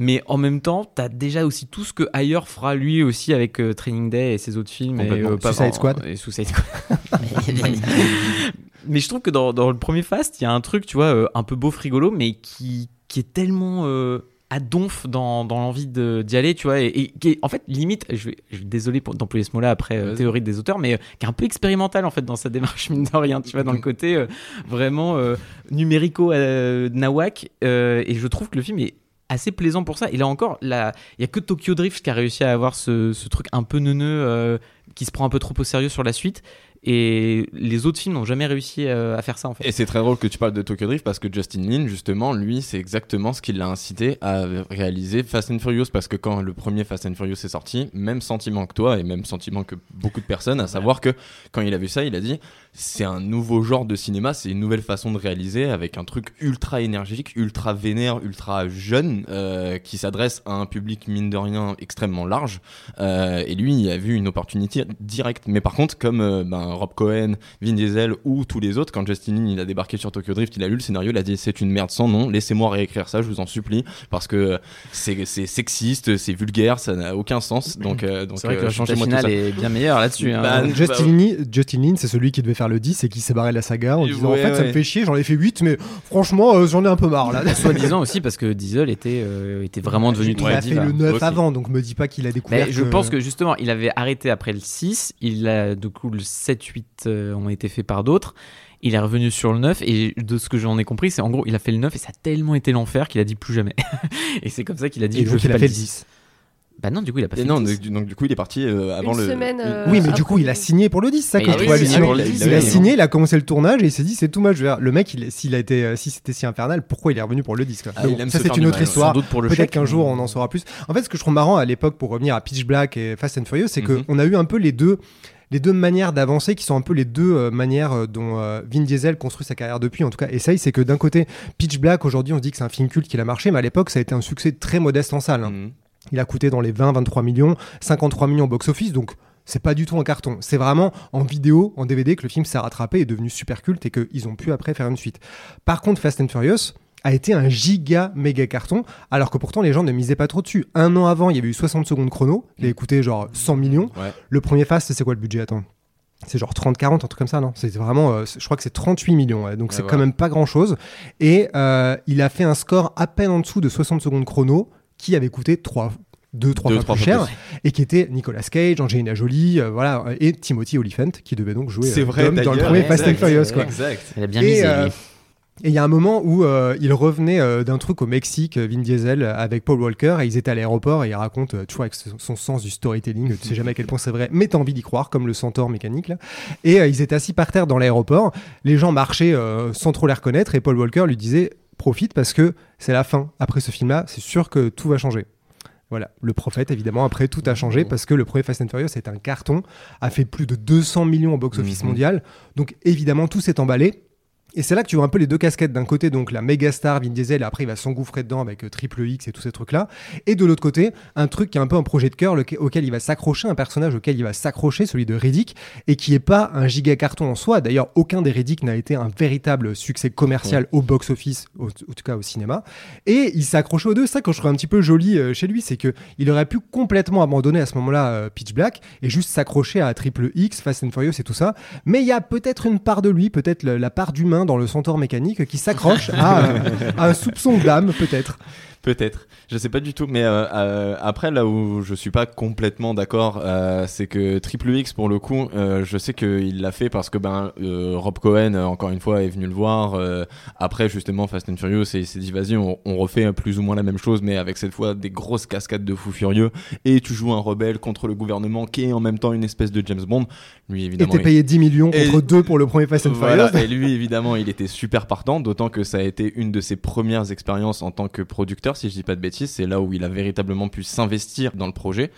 Mais en même temps, t'as déjà aussi tout ce que ailleurs fera lui aussi avec euh, Training Day et ses autres films. Et, pas- Suicide Squad. Et Suicide Squad. mais je trouve que dans, dans le premier Fast, il y a un truc, tu vois, euh, un peu beau frigolo, mais qui, qui est tellement euh, à donf dans, dans l'envie d'y aller, tu vois, et, et qui est, en fait, limite, je vais, je désolé d'employer ce mot-là après euh, théorie des auteurs, mais euh, qui est un peu expérimental en fait dans sa démarche, mine de rien, tu vois, dans le côté euh, vraiment euh, numérico euh, nawak, euh, et je trouve que le film est assez plaisant pour ça. Et là encore, il y a que Tokyo Drift qui a réussi à avoir ce, ce truc un peu neuneux euh, qui se prend un peu trop au sérieux sur la suite. Et les autres films n'ont jamais réussi euh, à faire ça en fait. Et c'est très drôle que tu parles de Tokyo Drift parce que Justin Lin, justement, lui, c'est exactement ce qui l'a incité à réaliser Fast and Furious parce que quand le premier Fast and Furious est sorti, même sentiment que toi et même sentiment que beaucoup de personnes, à savoir que quand il a vu ça, il a dit c'est un nouveau genre de cinéma, c'est une nouvelle façon de réaliser avec un truc ultra énergique, ultra vénère, ultra jeune euh, qui s'adresse à un public mine de rien extrêmement large. Euh, et lui, il a vu une opportunité directe. Mais par contre, comme euh, ben, Rob Cohen, Vin Diesel ou tous les autres, quand Justin Lin il a débarqué sur Tokyo Drift, il a lu le scénario, il a dit c'est une merde sans nom, laissez-moi réécrire ça, je vous en supplie, parce que c'est sexiste, c'est vulgaire, ça n'a aucun sens. Donc, euh, donc C'est vrai que euh, tout finale ça. est bien meilleure là-dessus. hein. Bah, Justin, Lin, Justin Lin, c'est celui qui devait faire le 10 et qui s'est barré de la saga en Ouais, disant En fait, ça me ouais. fait chier, j'en ai fait 8, mais franchement, euh, j'en ai un peu marre là. Soi-disant aussi parce que Diesel était, euh, était vraiment devenu Il très a fait le 9 Aussi. avant, donc me dis pas qu'il a découvert. Mais je pense que justement, il avait arrêté après le 6. Il a, du coup, le 7, 8 euh, ont été faits par d'autres. Il est revenu sur le 9 et de ce que j'en ai compris, c'est en gros, il a fait le 9 et ça a tellement été l'enfer qu'il a dit plus jamais. et c'est comme ça qu'il a dit Et je donc fais il a pas fait le le 10. 10. Bah non, du coup, il a pas Et non, le 10. donc, donc, du coup, il est parti euh, avant Une le. semaine, euh, Oui, mais du coup, il a signé pour le 10, ça que il je a trouve signé hallucinant. pour le 10, Il a oui. signé, il a commencé le tournage et il s'est dit c'est tout mal. Je vais... Le mec, il- s'il a été, euh, si c'était si infernal, pourquoi il est revenu pour le 10 quoi. Ah, Mais il bon, aime Ça, se c'est faire une du autre mal, ouais. histoire. Sans doute pour le Peut-être chèque, qu'un jour on en saura plus. En fait, ce que je trouve marrant à l'époque, pour revenir à Pitch Black et Fast and Furious, c'est Mhm. qu'on a eu un peu les deux. Les deux manières d'avancer qui sont un peu les deux euh, manières euh, dont euh, Vin Diesel construit sa carrière depuis, en tout cas essaye, c'est que d'un côté, Pitch Black, aujourd'hui on se dit que c'est un film culte qui a marché, mais à l'époque ça a été un succès très modeste en salle. hein. Mhm. Il a coûté dans les 20-23 millions, 53 millions box-office, donc c'est pas du tout un carton. C'est vraiment en vidéo, en DVD, que le film s'est rattrapé et est devenu super culte et qu'ils ont pu après faire une suite. Par contre, Fast and Furious a été un giga méga carton, alors que pourtant les gens ne misaient pas trop dessus. Un an avant, il y avait eu 60 secondes chrono, il a coûté genre 100 millions. Ouais. Le premier Fast, c'est quoi le budget? Attends. C'est genre 30-40, un truc comme ça, non? C'est vraiment, euh, je crois que c'est 38 millions, ouais, donc Ouais, c'est quand même pas grand chose. Et euh, il a fait un score à peine en dessous de 60 secondes chrono, qui avait coûté 3, 2, 3 Deux, fois trois plus fois cher, plus. et qui était Nicolas Cage, Angelina Jolie, euh, voilà, euh, et Timothy Olyphant, qui devait donc jouer C'est euh, vrai, Dom dans le premier Fast and exact, Furious, quoi. Exact. Elle a bien Et, misé. euh. Et il y a un moment où euh, il revenait euh, d'un truc au Mexique, Vin Diesel, avec Paul Walker, et ils étaient à l'aéroport, et il raconte, euh, toujours avec son son sens du storytelling, tu sais jamais à quel point c'est vrai, mais t'as envie d'y croire, comme le centaure mécanique, là. Et euh, ils étaient assis par terre dans l'aéroport, les gens marchaient euh, sans trop les reconnaître, et Paul Walker lui disait, profite parce que c'est la fin. Après ce film-là, c'est sûr que tout va changer. Voilà, le prophète, évidemment, après tout a changé parce que le premier Fast and Furious est un carton, a fait plus de 200 millions au box-office Mhm. mondial. Donc évidemment, tout s'est emballé. Et c'est là que tu vois un peu les deux casquettes. D'un côté, donc la méga star Vin Diesel, et après il va s'engouffrer dedans avec euh, Triple X et tous ces trucs-là. Et de l'autre côté, un truc qui est un peu un projet de cœur auquel il va s'accrocher, un personnage auquel il va s'accrocher, celui de Riddick, et qui est pas un giga carton en soi. D'ailleurs, aucun des Riddick n'a été un véritable succès commercial au box-office, au, en tout cas au cinéma. Et il s'est accroché aux deux. Ça que je trouve un petit peu joli euh, chez lui, c'est que il aurait pu complètement abandonner à ce moment-là euh, Pitch Black et juste s'accrocher à Triple X, Fast and Furious et tout ça. Mais il y a peut-être une part de lui, peut-être la part d'humain dans le centaure mécanique qui s'accroche à, à un soupçon d'âme, peut-être. Peut-être, je sais pas du tout, mais euh, euh, après là où je suis pas complètement d'accord, euh, c'est que Triple X pour le coup, je sais qu'il l'a fait parce que ben Rob Cohen encore une fois est venu le voir après justement Fast and Furious et il s'est dit vas-y on, on refait plus ou moins la même chose mais avec cette fois des grosses cascades de fous furieux et tu joues un rebelle contre le gouvernement qui est en même temps une espèce de James Bond. Lui Et évidemment. il- payé 10 millions Et- contre 2 pour le premier Fast and voilà, Furious. et lui évidemment il était super partant, d'autant que ça a été une de ses premières expériences en tant que producteur, si je dis pas de bêtises, c'est là où il a véritablement pu s'investir dans le projet.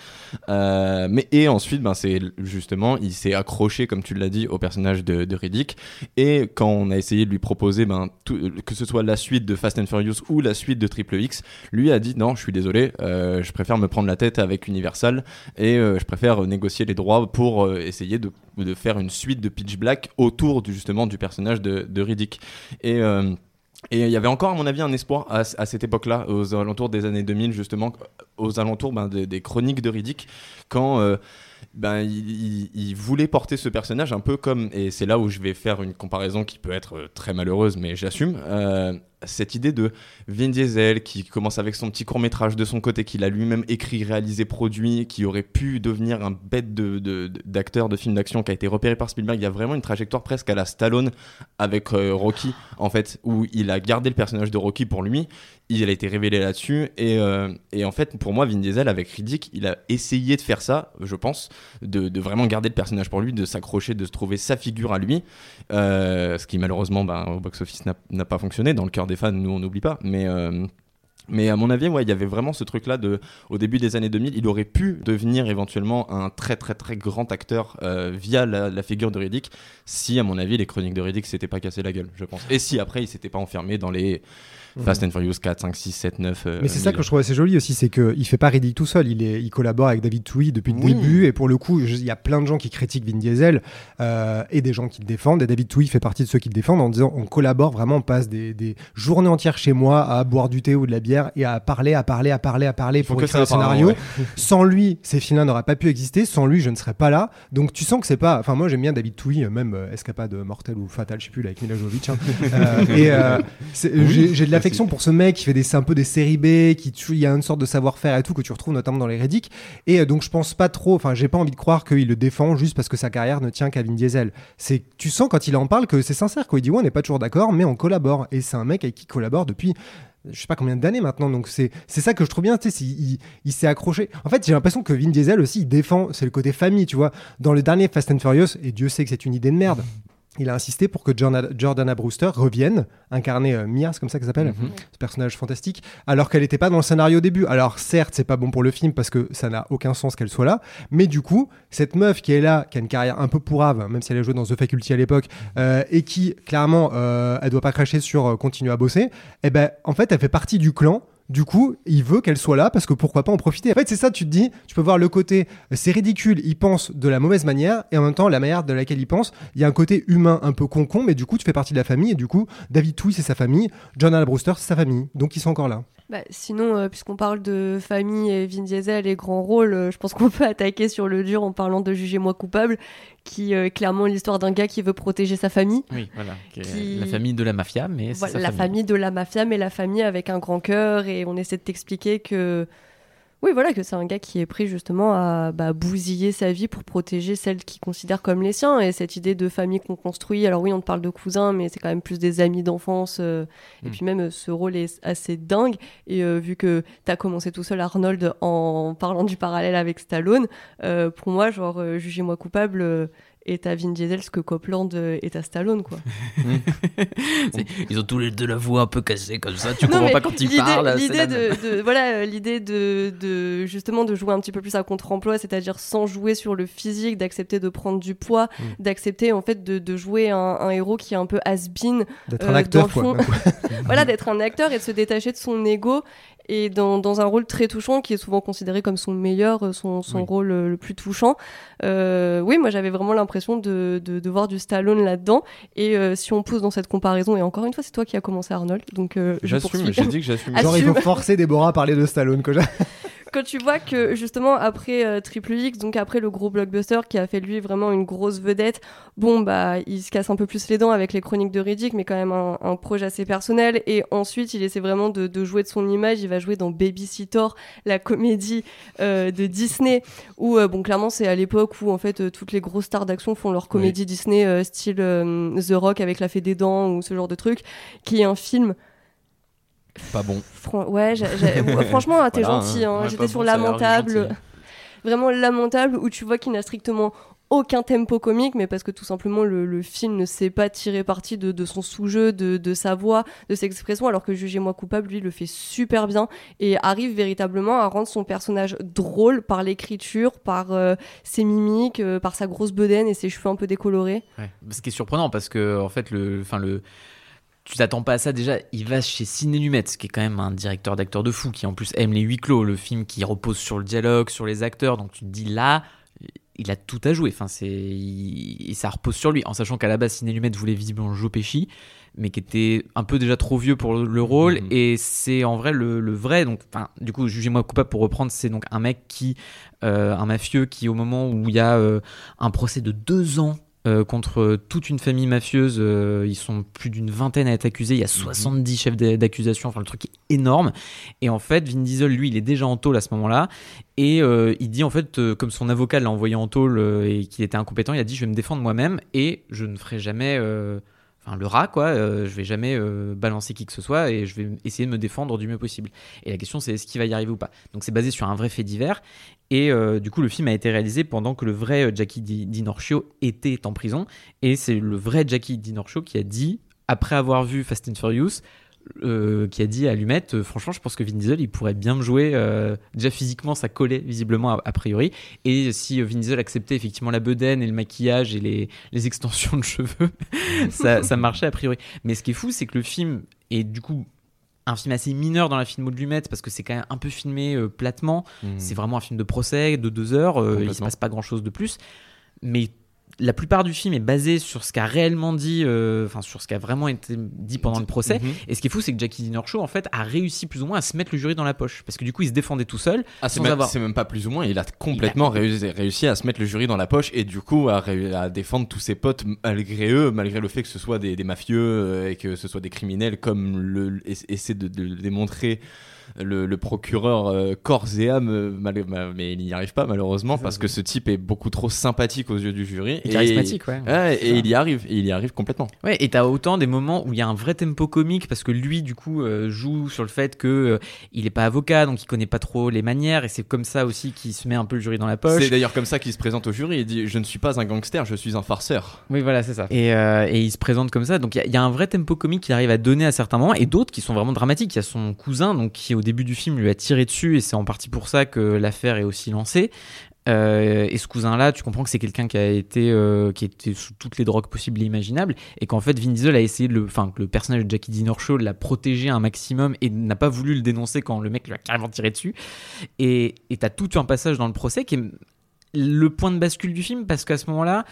Euh, mais et ensuite, ben c'est justement, il s'est accroché, comme tu l'as dit, au personnage de, de Riddick. Et quand on a essayé de lui proposer, ben que ce soit la suite de Fast and Furious ou la suite de Triple X, lui a dit non, je suis désolé, euh, je préfère me prendre la tête avec Universal et euh, je préfère négocier les droits pour essayer de, faire une suite de Pitch Black autour du, justement du personnage de, de Riddick. Et et il y avait encore, à mon avis, un espoir à, cette époque-là, aux alentours des années 2000, justement, aux alentours ben, des, chroniques de Riddick, quand euh, ben, il, il- il voulait porter ce personnage un peu comme, et c'est là où je vais faire une comparaison qui peut être euh, très malheureuse, mais j'assume, euh, cette idée de Vin Diesel qui commence avec son petit court métrage de son côté, qu'il a lui-même écrit, réalisé, produit, qui aurait pu devenir un bête de, de- de- d'acteur de film d'action qui a été repéré par Spielberg. Il y a vraiment une trajectoire presque à la Stallone avec euh, Rocky, en fait, où il a gardé le personnage de Rocky pour lui. Il a été révélé là-dessus. Et, euh, et en fait, pour moi, Vin Diesel, avec Riddick, il a essayé de faire ça, je pense, de, vraiment garder le personnage pour lui, de s'accrocher, de se trouver sa figure à lui. Euh, ce qui, malheureusement, ben, au box-office n'a pas fonctionné. Dans le cœur des fans, nous, on n'oublie pas. Mais. euh, mais à mon avis, ouais, il y avait vraiment ce truc-là de, au début des années 2000, il aurait pu devenir éventuellement un très très très grand acteur via la, la figure de Riddick, si à mon avis les chroniques de Riddick s'étaient pas cassé la gueule, je pense. Et si après il s'était pas enfermé dans les Fast and Furious 4, 5, 6, 7, 9. euh, Mais c'est ça que je trouve assez joli aussi, c'est qu'il fait pas Riddick tout seul, il, est, il collabore avec David Touy depuis le Oui. début, et pour le coup, il y a plein de gens qui critiquent Vin Diesel, euh, et des gens qui le défendent, et David Touy fait partie de ceux qui le défendent en disant on collabore vraiment, on passe des, des journées entières chez moi à boire du thé ou de la bière, et à parler, à parler, à parler, à parler pour écrire le scénario. Sans lui, ces films-là n'auraient pas pu exister, sans lui, je ne serais pas là. Donc tu sens que c'est pas... Enfin moi j'aime bien David Touy, euh, même euh, Escapade mortelle ou fatale, je sais plus, là, avec Mila Jovovich. hein. Euh, et euh, j'ai de l'affection pour ce mec qui fait des, un peu des séries B, qui il y a une sorte de savoir-faire et tout que tu retrouves notamment dans les Reddick. Et euh, donc je pense pas trop, enfin j'ai pas envie de croire qu'il le défend juste parce que sa carrière ne tient qu'à Vin Diesel. C'est, tu sens quand il en parle que c'est sincère, quoi. Il dit ouais on n'est pas toujours d'accord, mais on collabore. Et c'est un mec avec qui il collabore depuis je sais pas combien d'années maintenant, donc c'est ça que je trouve bien, tu sais, il, il s'est accroché. En fait, j'ai l'impression que Vin Diesel aussi, il défend, c'est le côté famille, tu vois. Dans le dernier Fast and Furious, et Dieu sait que c'est une idée de merde, il a insisté pour que Jordana, Brewster revienne, incarner euh, Mia, c'est comme ça qu'elle s'appelle, ce personnage fantastique, alors qu'elle n'était pas dans le scénario au début. Alors certes, c'est pas bon pour le film parce que ça n'a aucun sens qu'elle soit là, mais du coup, cette meuf qui est là, qui a une carrière un peu pourrave, même si elle a joué dans The Faculty à l'époque, euh, et qui clairement, euh, elle doit pas cracher sur euh, continuer à bosser, eh ben en fait, elle fait partie du clan. Du coup, il veut qu'elle soit là parce que pourquoi pas en profiter. En fait, c'est ça, tu te dis, tu peux voir le côté, c'est ridicule, il pense de la mauvaise manière, et en même temps, la manière de laquelle il pense, il y a un côté humain un peu con-con, mais du coup, tu fais partie de la famille, et du coup, David Touy, c'est sa famille, John Al Brewster, c'est sa famille, donc ils sont encore là. Bah, sinon, euh, puisqu'on parle de famille et Vin Diesel et grand rôle, euh, je pense qu'on peut attaquer sur le dur en parlant de Jugez-moi coupable, qui euh, est clairement l'histoire d'un gars qui veut protéger sa famille. Oui, voilà. qui La famille de la mafia, mais c'est Voilà, sa la famille de la mafia, mais la famille avec un grand cœur, et on essaie de t'expliquer que. Oui, voilà, que c'est un gars qui est pris justement à bah, bousiller sa vie pour protéger celle qu'il considère comme les siens. Et cette idée de famille qu'on construit, alors oui, on te parle de cousins, mais c'est quand même plus des amis d'enfance. euh, Et Mm. puis même, euh, ce rôle est assez dingue. Et euh, vu que tu as commencé tout seul, Arnold, en parlant du parallèle avec Stallone, euh, pour moi, genre, Jugez-moi coupable est à Vin Diesel ce que Copland euh, est à Stallone, quoi. Ils ont tous les deux la voix un peu cassée comme ça, tu Non, comprends pas quand ils parlent. c'est L'idée de, de- voilà, euh, l'idée de, de justement de jouer un petit peu plus à contre-emploi, c'est-à-dire sans jouer sur le physique, d'accepter de prendre du poids, Mm. d'accepter en fait de, de jouer un, un héros qui est un peu has-been, D'être euh, un acteur, quoi. voilà, d'être un acteur et de se détacher de son ego et dans, dans un rôle très touchant qui est souvent considéré comme son meilleur, euh, son, son Oui. rôle euh, le plus touchant. Euh, oui, moi j'avais vraiment l'impression de, de, de voir du Stallone là-dedans. Et euh, si on pousse dans cette comparaison, et encore une fois, c'est toi qui as commencé Arnold, donc euh, J'assume, j'ai dit que j'assume. Genre, il faut forcer Déborah à parler de Stallone. Quoi. quand tu vois que justement après euh, Triple X, donc après le gros blockbuster qui a fait lui vraiment une grosse vedette, bon bah il se casse un peu plus les dents avec les chroniques de Riddick, mais quand même un, un projet assez personnel. Et ensuite il essaie vraiment de, de jouer de son image. Il va jouer dans Babysitter, la comédie euh, de Disney, où euh, bon clairement c'est à l'époque où en fait toutes les grosses stars d'action font leur comédie Disney style The Rock avec la fée des dents ou ce genre de truc, qui est un film Pas bon. Fran- ouais, franchement, t'es Voilà, gentil. hein. hein. Ouais, J'étais sur bon, lamentable. Vraiment lamentable, où tu vois qu'il n'a strictement aucun tempo comique, mais parce que tout simplement le, le film ne sait pas tirer parti de, de son sous-jeu, de, de sa voix, de ses expressions, alors que Jugez-moi coupable, lui, le fait super bien et arrive véritablement à rendre son personnage drôle par l'écriture, par euh, ses mimiques, euh, par sa grosse bedaine et ses cheveux un peu décolorés. Ouais. Ce qui est surprenant parce que en fait le, enfin le, tu t'attends pas à ça déjà. Il va chez Ciné Lumet, qui est quand même un directeur d'acteurs de fou, qui en plus aime les huis clos, le film qui repose sur le dialogue, sur les acteurs. Donc tu te dis là, il a tout à jouer. Enfin c'est, il- et ça repose sur lui, en sachant qu'à la base Ciné Lumet voulait visiblement Joe Pesci, mais qui était un peu déjà trop vieux pour le, le rôle. Mhm. Et c'est en vrai le, le vrai. Donc enfin du coup jugez-moi coupable pour reprendre. C'est donc un mec qui, euh, un mafieux qui au moment où il y a euh, un procès de deux ans euh, contre toute une famille mafieuse. euh, ils sont plus d'une vingtaine à être accusés. Il y a 70 chefs d'a- d'accusation. Enfin, le truc est énorme. Et en fait, Vin Diesel, lui, il est déjà en tôle à ce moment-là. Et euh, il dit, en fait, euh, comme son avocat l'a envoyé en tôle euh, et qu'il était incompétent, il a dit Je vais me défendre moi-même et je ne ferai jamais. Enfin, le rat, quoi, euh, je vais jamais euh, balancer qui que ce soit et je vais essayer de me défendre du mieux possible. Et la question, c'est est-ce qu'il va y arriver ou pas Donc, c'est basé sur un vrai fait divers. Et euh, du coup, le film a été réalisé pendant que le vrai Jackie Di, Di Norcio était en prison. Et c'est le vrai Jackie Di Norcio qui a dit, après avoir vu Fast and Furious, euh, qui a dit à Lumette, euh, franchement, je pense que Vin Diesel, il pourrait bien me jouer. euh, déjà physiquement, ça collait visiblement a, a priori. Et si Vin Diesel acceptait effectivement la bedaine et le maquillage et les, les extensions de cheveux, ça, ça marchait a priori. Mais ce qui est fou, c'est que le film est du coup un film assez mineur dans la filmo de Lumette parce que c'est quand même un peu filmé platement. C'est vraiment un film de procès de deux heures. il se passe pas grand chose de plus. Mais la plupart du film est basé sur ce qu'a réellement dit, euh, enfin sur ce qu'a vraiment été dit pendant le procès. Mhm. Et ce qui est fou, c'est que Jackie Dinner Show en fait a réussi plus ou moins à se mettre le jury dans la poche parce que du coup il se défendait tout seul. Ah, c'est même, avoir- c'est même pas plus ou moins, il a complètement réussi, réussi à se mettre le jury dans la poche et du coup à, défendre tous ses potes malgré eux, malgré le fait que ce soit des, des mafieux euh, et que ce soit des criminels comme le, essa- essaie de, de le démontrer le, le procureur euh, corps et âme, euh, mal- mais il n'y arrive pas malheureusement parce que ce type est beaucoup trop sympathique aux yeux du jury. Et charismatique, ouais. Ouais, et il y arrive, et il y arrive complètement. Ouais, et t'as autant des moments où il y a un vrai tempo comique parce que lui, du coup, euh, joue sur le fait que euh, il est pas avocat, donc il connaît pas trop les manières, et c'est comme ça aussi qu'il se met un peu le jury dans la poche. C'est d'ailleurs comme ça qu'il se présente au jury. Il dit Je ne suis pas un gangster, je suis un farceur. Oui, voilà, c'est ça. Et, euh, et il se présente comme ça. Donc il y a- il y, a un vrai tempo comique qu'il arrive à donner à certains moments, et d'autres qui sont vraiment dramatiques. Il y a son cousin, donc qui au début du film lui a tiré dessus, et c'est en partie pour ça que l'affaire est aussi lancée. Euh, et ce cousin-là, tu comprends que c'est quelqu'un qui a été euh, qui était sous toutes les drogues possibles et imaginables, et qu'en fait Vin Diesel a essayé de le, enfin que le personnage de Jackie Dinorcho l'a protégé un maximum et n'a pas voulu le dénoncer quand le mec lui a carrément tiré dessus. Et t'as tout un passage dans le procès qui est le point de bascule du film parce qu'à ce moment-là,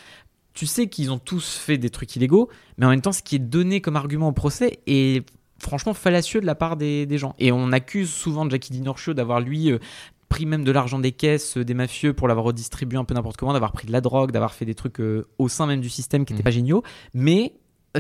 tu sais qu'ils ont tous fait des trucs illégaux, mais en même temps, ce qui est donné comme argument au procès est franchement fallacieux de la part des, des gens. Et on accuse souvent Jackie Dinorcho d'avoir lui euh, pris même de l'argent des caisses euh, des mafieux pour l'avoir redistribué un peu n'importe comment, d'avoir pris de la drogue, d'avoir fait des trucs euh, au sein même du système qui n'étaient Mhm. pas géniaux. Mais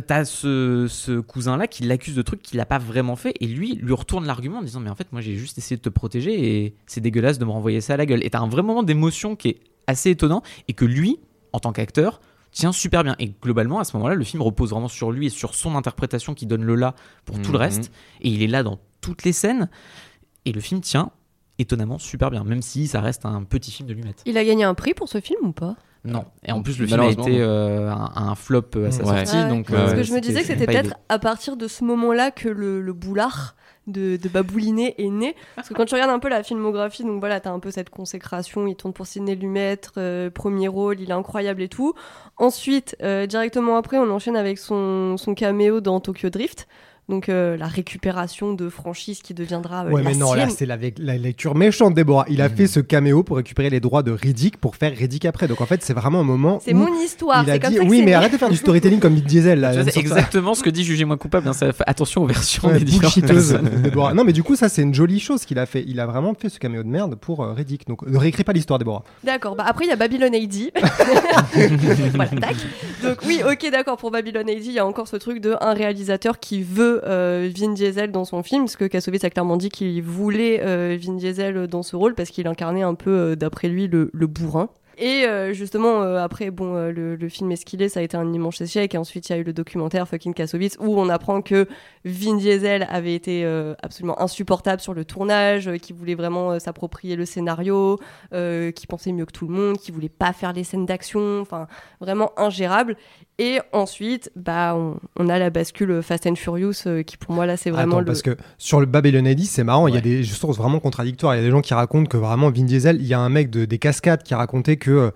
t'as ce, ce cousin-là qui l'accuse de trucs qu'il n'a pas vraiment fait et lui lui retourne l'argument en disant mais en fait moi j'ai juste essayé de te protéger et c'est dégueulasse de me renvoyer ça à la gueule. Et t'as un vrai moment d'émotion qui est assez étonnant et que lui, en tant qu'acteur, tient super bien. Et globalement, à ce moment-là, le film repose vraiment sur lui et sur son interprétation qui donne le là pour tout le Mhm. reste. Et il est là dans toutes les scènes. Et le film tient étonnamment super bien, même si ça reste un petit film de Lumet. Il a gagné un prix pour ce film ou pas? Non. Et en plus, le film a été euh, un, un flop à sa Ouais. sortie. Ouais. Donc, Parce euh, Parce que je me disais que c'était peut-être à partir de ce moment-là que le, le boulard de, de Baboulinet est né. Parce que quand tu regardes un peu la filmographie, donc voilà, t'as un peu cette consécration. Il tourne pour Sidney Lumet, euh, premier rôle, il est incroyable et tout. Ensuite, euh, directement après, on enchaîne avec son, son caméo dans Tokyo Drift. Donc euh, la récupération de franchise qui deviendra euh, Ouais, la mais non, là, c'est la, la lecture méchante, Déborah. Il a fait ce caméo pour récupérer les droits de Riddick pour faire Riddick après. Donc en fait, c'est vraiment un moment. C'est mon histoire, Il a c'est comme dit ça que oui, mais arrête de faire du storytelling comme Diesel là. C'est ça. exactement ce que dit Jugez-moi coupable. hein, ça fait attention aux versions Ouais. Déborah. Non, mais du coup, ça, c'est une jolie chose qu'il a fait. Il a vraiment fait ce caméo de merde pour euh, Riddick. Donc ne réécris pas l'histoire, Déborah. D'accord, bah après il y a Babylon AD. voilà, tac. Donc oui, ok, d'accord, pour Babylon AD, il y a encore ce truc de un réalisateur qui veut euh, Vin Diesel dans son film, parce que Kassovitz a clairement dit qu'il voulait euh, Vin Diesel dans ce rôle, parce qu'il incarnait un peu, euh, d'après lui, le, bourrin. Et justement, après, bon, le, film est ce qu'il est, ça a été un immense échec. Et ensuite, il y a eu le documentaire Fucking Kassovitz, où on apprend que Vin Diesel avait été absolument insupportable sur le tournage, qui voulait vraiment s'approprier le scénario, qui pensait mieux que tout le monde, qui voulait pas faire les scènes d'action, enfin vraiment ingérable. Et ensuite, bah, on, on a la bascule Fast and Furious, euh, qui pour moi là c'est vraiment Attends, le. parce que sur le Babylon AD, c'est marrant, il y a des sources vraiment contradictoires. Il y a des gens qui racontent que vraiment Vin Diesel, il y a un mec de, des cascades qui a raconté que euh,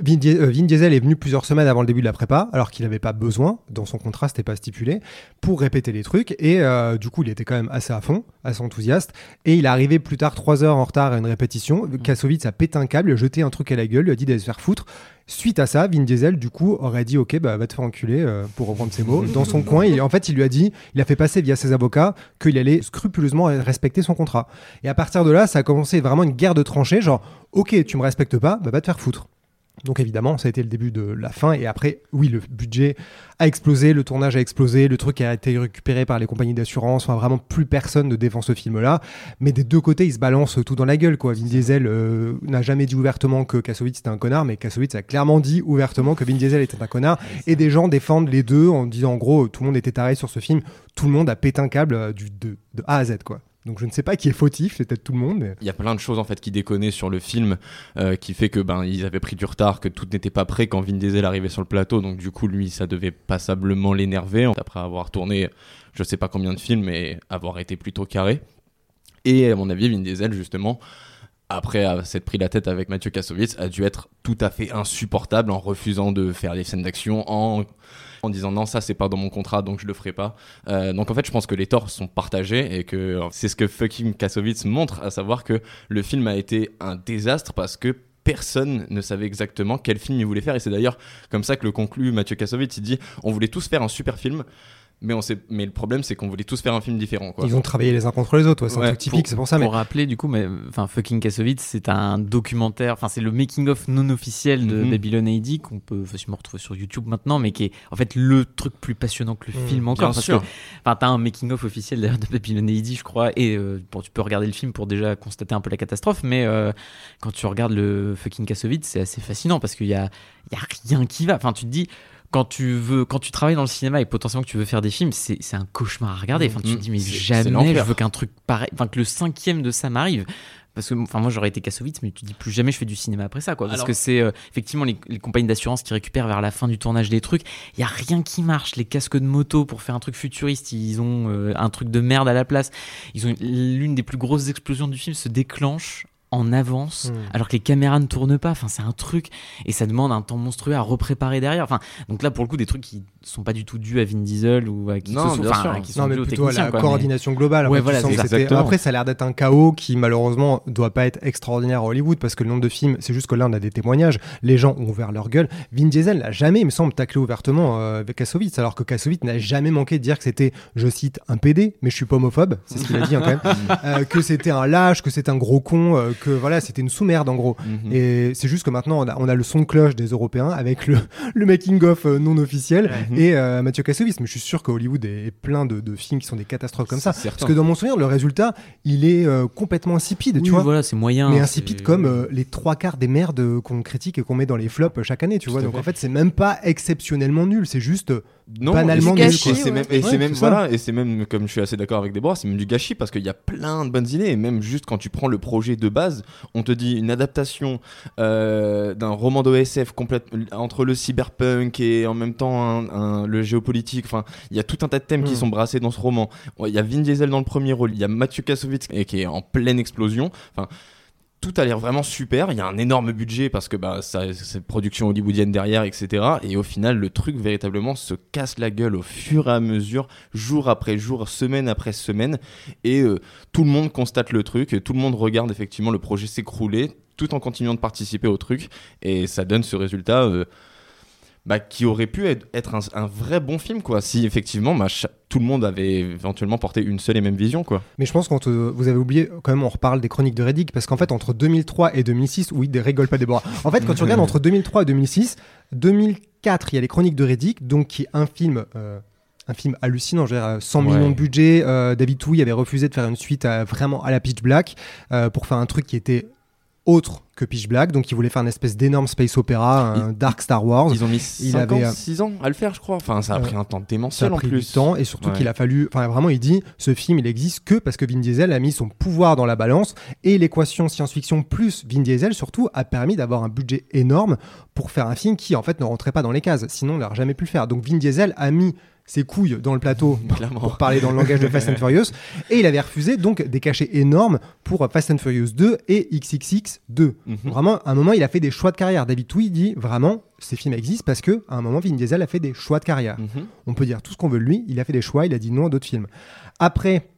Vin, Di- euh, Vin Diesel est venu plusieurs semaines avant le début de la prépa, alors qu'il n'avait pas besoin, dans son contrat, c'était pas stipulé, pour répéter les trucs. Et du coup, il était quand même assez à fond, assez enthousiaste. Et il est arrivé plus tard, trois heures en retard à une répétition. Kassovitz a pété un câble, lui a jeté un truc à la gueule, lui a dit d'aller se faire foutre. Suite à ça, Vin Diesel, du coup, aurait dit Ok, bah va te faire enculer, euh, pour reprendre ses mots. Dans son coin, il, en fait, il lui a dit il a fait passer via ses avocats qu'il allait scrupuleusement respecter son contrat. Et à partir de là, ça a commencé vraiment une guerre de tranchées genre Ok, tu me respectes pas, bah va te faire foutre. Donc évidemment, ça a été le début de la fin. Et après, oui, le budget a explosé, le tournage a explosé, le truc a été récupéré par les compagnies d'assurance. Enfin, vraiment, plus personne ne défend ce film-là. Mais des deux côtés, ils se balancent tout dans la gueule. Quoi. Vin Diesel euh, n'a jamais dit ouvertement que Kassovitz était un connard, mais Kassovitz a clairement dit ouvertement que Vin Diesel était un connard. Et des gens défendent les deux en disant en gros, tout le monde était taré sur ce film. Tout le monde a pété un câble euh, du, de, de A à Z. Quoi. Donc je ne sais pas qui est fautif, c'est peut-être tout le monde. Mais... Il y a plein de choses en fait qui déconnaient sur le film, euh, qui fait que ben ils avaient pris du retard, que tout n'était pas prêt quand Vin Diesel arrivait sur le plateau, donc du coup lui ça devait passablement l'énerver après avoir tourné je sais pas combien de films et avoir été plutôt carré. Et à mon avis Vin Diesel justement après s'être pris la tête avec Mathieu Kassovitz a dû être tout à fait insupportable en refusant de faire les scènes d'action en en disant non ça c'est pas dans mon contrat donc je le ferai pas. Euh, donc en fait je pense que les torts sont partagés et que c'est ce que fucking Kassovitz montre à savoir que le film a été un désastre parce que personne ne savait exactement quel film il voulait faire. Et c'est d'ailleurs comme ça que le conclut Mathieu Kassovitz. Il dit on voulait tous faire un super film mais, on sait, mais le problème c'est qu'on voulait tous faire un film différent quoi. Ils ont travaillé les uns contre les autres, ouais, c'est Ouais, un truc typique, c'est pour ça. Mais Pour rappeler, du coup, mais, enfin, Fucking Kassovitz, c'est un documentaire, enfin, c'est le making-of non officiel de Mhm. Babylon AD qu'on peut facilement retrouver sur YouTube maintenant, mais qui est en fait le truc plus passionnant que le Mhm. film encore. Bien parce sûr. que, enfin, t'as un making-of officiel d'ailleurs de Babylon AD, je crois, et euh, bon, tu peux regarder le film pour déjà constater un peu la catastrophe, mais euh, quand tu regardes le Fucking Kassovitz, c'est assez fascinant parce qu'il y a, il y a rien qui va. Enfin, tu te dis, quand tu veux, quand tu travailles dans le cinéma et potentiellement que tu veux faire des films, c'est un cauchemar à regarder. Enfin, tu Mhm. te dis, mais jamais je veux qu'un truc pareil, enfin, que le cinquième de ça m'arrive. Parce que, enfin, moi j'aurais été Kassovitz, mais tu te dis plus jamais je fais du cinéma après ça, quoi. Parce Alors- que c'est euh, effectivement les, les compagnies d'assurance qui récupèrent vers la fin du tournage des trucs. Il y a rien qui marche. Les casques de moto pour faire un truc futuriste, ils ont euh, un truc de merde à la place. Ils ont l'une des plus grosses explosions du film se déclenche en avance Hmm. alors que les caméras ne tournent pas enfin c'est un truc et ça demande un temps monstrueux à repréparer derrière enfin donc là pour le coup des trucs qui sont pas du tout dus à Vin Diesel ou à qui Non, bien sûr. qui sont Non, mais plutôt à la quoi, mais- coordination globale. Ouais, Après, voilà, ça a l'air d'être un chaos qui, malheureusement, doit pas être extraordinaire à Hollywood parce que le nombre de films, c'est juste que là, on a des témoignages. Les gens ont ouvert leur gueule. Vin Diesel n'a jamais, il me semble, taclé ouvertement euh, avec Kassovitz, alors que Kassovitz n'a jamais manqué de dire que c'était, je cite, un PD, mais je suis pas homophobe. C'est ce qu'il a dit, hein, quand même. Euh, que c'était un lâche, que c'était un gros con, euh, que voilà, c'était une sous-merde, en gros. Mhm. Et c'est juste que maintenant, on a, on a le son de cloche des Européens avec le, le making-of euh, non officiel et euh, Mathieu Kassovitz. Mais je suis sûr que Hollywood est plein de, de films qui sont des catastrophes comme ça. Certain. Parce que dans mon souvenir, le résultat, il est euh, complètement insipide, Oui, tu vois. voilà c'est moyen mais insipide comme euh, les trois quarts des merdes qu'on critique et qu'on met dans les flops chaque année, tu vois. Donc fait. en fait, c'est même pas exceptionnellement nul, c'est juste Non, banalement et c'est- même, et Ouais, c'est même voilà, et c'est même comme je suis assez d'accord avec Déborah, c'est même du gâchis parce qu'il y a plein de bonnes idées et même juste quand tu prends le projet de base, on te dit une adaptation euh, d'un roman d'OSF complète entre le cyberpunk et en même temps un- un- le géopolitique. Enfin, il y a tout un tas de thèmes qui Mm. sont brassés dans ce roman. Il y a Vin Diesel dans le premier rôle, il y a Mathieu Kassovitz et qui est en pleine explosion. Enfin tout a l'air vraiment super. Il y a un énorme budget parce que bah, ça, production hollywoodienne derrière, etc. Et au final, le truc véritablement se casse la gueule au fur et à mesure, jour après jour, semaine après semaine. Et euh, tout le monde constate le truc, tout le monde regarde effectivement le projet s'écrouler, tout en continuant de participer au truc. Et ça donne ce résultat. euh, bah, qui aurait pu être, un, un vrai bon film quoi si effectivement bah, tout le monde avait éventuellement porté une seule et même vision quoi Mais je pense quand euh, vous avez oublié, quand même, on reparle des chroniques de Reddick, parce qu'en fait, entre 2003 et 2006, oui, des rigole pas Déborah. En fait, quand tu regardes entre 2003 et 2006, 2004, il y a les chroniques de Reddick, donc qui est un film. euh, un film hallucinant, je veux dire, euh, 100 Ouais. millions de budget. euh, David Touy avait refusé de faire une suite à- vraiment à la Pitch Black euh, pour faire un truc qui était autre que Pitch Black. Donc, il voulait faire une espèce d'énorme space opéra, un dark Star Wars. ils ont mis Il 5 avait, ans euh, 6 ans à le faire je crois enfin ça a euh, pris un temps Ça a démentiel en pris plus du temps et surtout Ouais. qu'il a fallu. Enfin, vraiment, il dit ce film, il existe que parce que Vin Diesel a mis son pouvoir dans la balance et l'équation science-fiction plus Vin Diesel surtout a permis d'avoir un budget énorme pour faire un film qui en fait ne rentrait pas dans les cases. Sinon, on n'aurait jamais pu le faire. Donc Vin Diesel a mis ses couilles dans le plateau Clairement. pour parler dans le langage de Fast and Furious et il avait refusé donc des cachets énormes pour Fast and Furious 2 et XXX 2. Mhm. Vraiment, à un moment, il a fait des choix de carrière. David Touy dit vraiment, ces films existent parce que à un moment, Vin Diesel a fait des choix de carrière. Mhm. On peut dire tout ce qu'on veut de lui. Il a fait des choix, il a dit non à d'autres films. Après,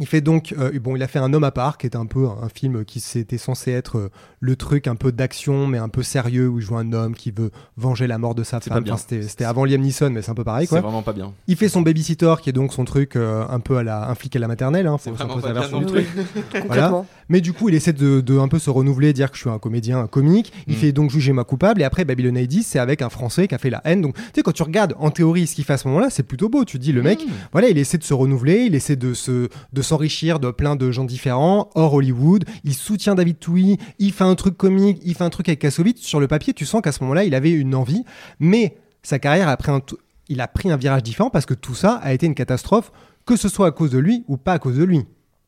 il fait donc, euh, bon, il a fait un homme à part, qui est un peu un film qui s'était censé être euh, le truc un peu d'action, mais un peu sérieux, où il joue un homme qui veut venger la mort de sa femme. Enfin, c'était, c'était avant Liam Neeson, mais c'est un peu pareil, c'est quoi. vraiment pas bien Il fait son babysitter, qui est donc son truc euh, un peu à la, un flic à la maternelle, hein, c'est vraiment pas bien du truc. Complètement. Mais du coup, il essaie de, de un peu se renouveler, dire que je suis un comédien, un comique. Il Mm. fait donc juger ma coupable. Et après, Babylon AD, c'est avec un Français qui a fait la haine. Donc, tu sais, quand tu regardes en théorie ce qu'il fait à ce moment-là, c'est plutôt beau. Tu te dis, le mec, Mm. voilà, il essaie de se renouveler, il essaie de se, de s'enrichir de plein de gens différents, hors Hollywood. Il soutient David Touy, il fait un truc comique, il fait un truc avec Kassovitz. Sur le papier, tu sens qu'à ce moment-là, il avait une envie. Mais sa carrière a pris un, il a pris un virage différent parce que tout ça a été une catastrophe, que ce soit à cause de lui ou pas à cause de lui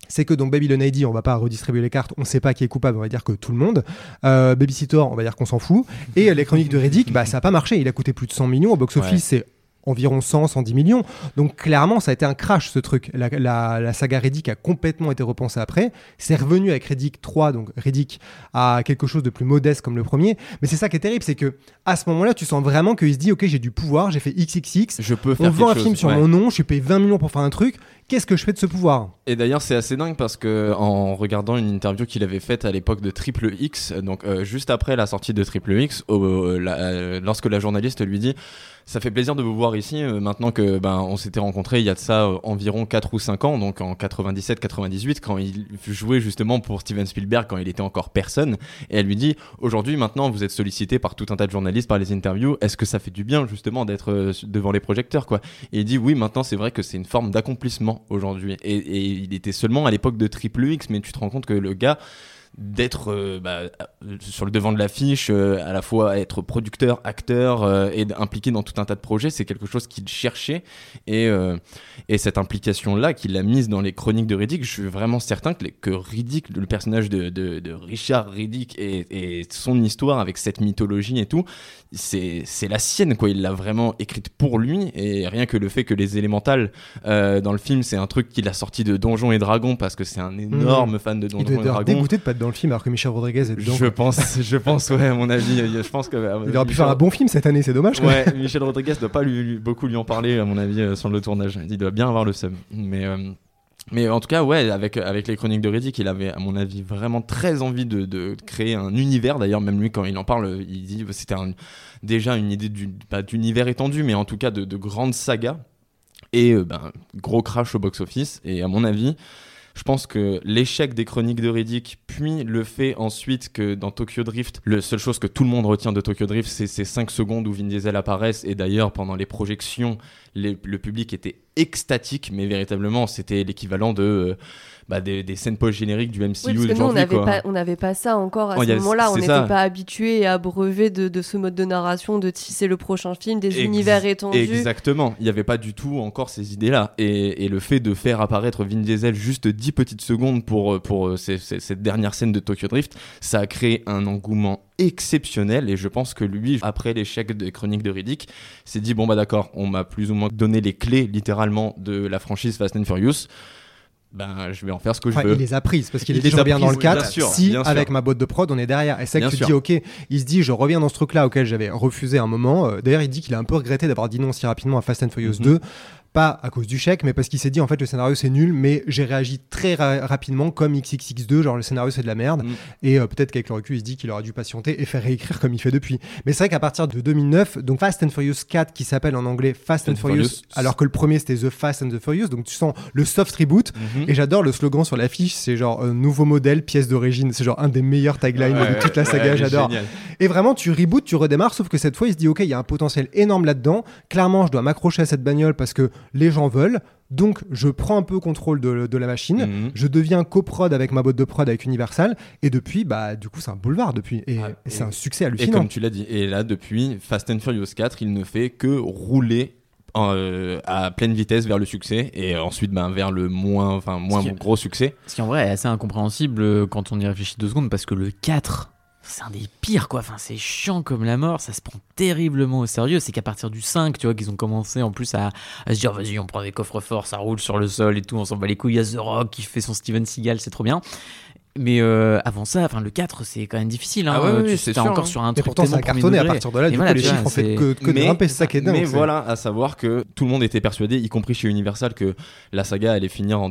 c'est que donc Babylon ID, on va pas redistribuer les cartes, on sait pas qui est coupable, on va dire que tout le monde. Euh, Babysitter, on va dire qu'on s'en fout. Et les chroniques de Reddick, bah ça a pas marché, il a coûté plus de 100 millions, au box-office Ouais. c'est environ 100, 110 millions. Donc clairement, ça a été un crash ce truc. La, la- la saga Reddick a complètement été repensée après. C'est revenu avec Reddick 3, donc Reddick à quelque chose de plus modeste comme le premier. Mais c'est ça qui est terrible, c'est que à ce moment-là, tu sens vraiment qu'il se dit, ok, j'ai du pouvoir, j'ai fait XXX, je peux on faire vend un film sur ouais. mon nom, je suis payé 20 millions pour faire un truc. Qu'est-ce que je fais de ce pouvoir Et d'ailleurs, c'est assez dingue parce que en regardant une interview qu'il avait faite à l'époque de Triple X, donc euh, juste après la sortie de Triple X, euh, euh, lorsque la journaliste lui dit ça fait plaisir de vous voir ici maintenant que ben on s'était rencontrés il y a de ça environ 4 ou 5 ans donc en 97 98 quand il jouait justement pour Steven Spielberg quand il était encore personne et elle lui dit aujourd'hui maintenant vous êtes sollicité par tout un tas de journalistes par les interviews. Est-ce que ça fait du bien justement d'être devant les projecteurs quoi? Et il dit oui maintenant c'est vrai que c'est une forme d'accomplissement aujourd'hui. Et, il était seulement à l'époque de Triple X mais tu te rends compte que le gars d'être euh, bah, sur le devant de l'affiche, euh, à la fois être producteur, acteur euh, et impliqué dans tout un tas de projets, c'est quelque chose qu'il cherchait. Et, et cette implication-là qu'il a mise dans les chroniques de Riddick, je suis vraiment certain que, que Riddick, le personnage de, de, de Richard Riddick et, et son histoire avec cette mythologie et tout, c'est la sienne quoi, il l'a vraiment écrite pour lui et rien que le fait que les élémentales dans le film c'est un truc qu'il a sorti de Donjons et Dragons parce que c'est un énorme fan de Donjons et Dragons. dégoûté de pas être dans le film alors que Michel Rodriguez est dedans. Je pense, je pense, ouais, à mon avis, je pense que. euh, Il aurait pu faire un bon film cette année, c'est dommage. quoi. Ouais, Michel Rodriguez doit pas lui, lui- beaucoup lui en parler, à mon avis, euh, sur le tournage. Il doit bien avoir le seum. Mais, euh, mais en tout cas, ouais, avec, avec les chroniques de Riddick, il avait, à mon avis, vraiment très envie de, de créer un univers. D'ailleurs, même lui, quand il en parle, il dit que c'était un- déjà une idée du- pas d'univers étendu, mais en tout cas de, de grandes sagas. Et euh, ben, gros crash au box-office. Et à mon avis, je pense que l'échec des chroniques de Riddick, puis le fait ensuite que dans Tokyo Drift, la seule chose que tout le monde retient de Tokyo Drift, c'est ces 5 secondes où Vin Diesel apparaissent. Et d'ailleurs, pendant les projections, le public était extatique, mais véritablement, c'était l'équivalent de euh, bah, des, des scènes post-génériques du MCU Oui, parce que nous, on n'avait pas, on n'avait pas ça encore à ce moment-là. On n'était pas habitué et abreuvé de, de ce mode de narration, de tisser le prochain film, des Ex- univers étendus. Exactement, il n'y avait pas du tout encore ces idées-là. Et, et le fait de faire apparaître Vin Diesel juste 10 petites secondes pour, pour euh, ces- ces- cette dernière scène de Tokyo Drift, ça a créé un engouement exceptionnel. Et je pense que lui, après l'échec des Chroniques de Riddick, s'est dit bon bah d'accord, on m'a plus ou moins donné les clés littéralement de la franchise Fast and Furious. Ben, je vais en faire ce que Enfin, je veux. il les a prises parce qu'il Il est a bien dans le prises, oui, 4. bien sûr, si, bien avec ma boîte de prod, on est derrière. Et c'est ça que tu te sûr. dis, ok, il se dit, je reviens dans ce truc-là auquel j'avais refusé un moment. Euh, D'ailleurs, il dit qu'il a un peu regretté d'avoir dit non si rapidement à Fast and Furious Mhm. 2. Pas à cause du chèque, mais parce qu'il s'est dit, en fait, le scénario c'est nul, mais j'ai réagi très ra- rapidement comme XXX2, genre le scénario c'est de la merde. Mm. Et euh, peut-être qu'avec le recul, il se dit qu'il aurait dû patienter et faire réécrire comme il fait depuis. Mais c'est vrai qu'à partir de 2009, donc Fast and Furious 4, qui s'appelle en anglais Fast and and Furious, Furious. alors que le premier c'était The Fast and the Furious, donc tu sens le soft reboot. Mhm. Et j'adore le slogan sur l'affiche, c'est genre euh, nouveau modèle, pièce d'origine. C'est genre un des meilleurs taglines Ouais, de toute la saga, ouais, j'adore. Et vraiment, tu reboots, tu redémarres, sauf que cette fois, il se dit, ok, il y a un potentiel énorme là-dedans. Clairement, je dois m'accrocher à cette bagnole parce que les gens veulent. Donc, je prends un peu contrôle de, de la machine. Mhm. Je deviens coprod avec ma boîte de prod avec Universal. Et depuis, bah, du coup, c'est un boulevard depuis. Et, Ah, et et- c'est un succès Et hallucinant. comme tu l'as dit, et là depuis Fast and Furious 4, il ne fait que rouler euh, à pleine vitesse vers le succès et ensuite ben, vers le moins, enfin moins qui- gros succès. Ce qui en vrai est assez incompréhensible euh, quand on y réfléchit deux secondes parce que le 4, c'est un des pires quoi. Enfin, c'est chiant comme la mort, ça se prend terriblement au sérieux. C'est qu'à partir du 5, tu vois, qu'ils ont commencé en plus à, à se dire vas-y, on prend des coffres forts, ça roule sur le sol et tout, on s'en bat les couilles. Il y a The Rock qui fait son Steven Seagal, c'est trop bien. Mais euh, avant ça, enfin le 4, c'est quand même difficile. Hein. Ah ouais, tu- sûr, encore hein. sur un Mais truc pourtant, ça a cartonné à partir de là. Et Du voilà, coup, les vois, chiffres ont fait que, que Mais- grimper, c'est ça qui est dingue. Mais voilà, à savoir que tout le monde était persuadé, y compris chez Universal, que la saga allait finir en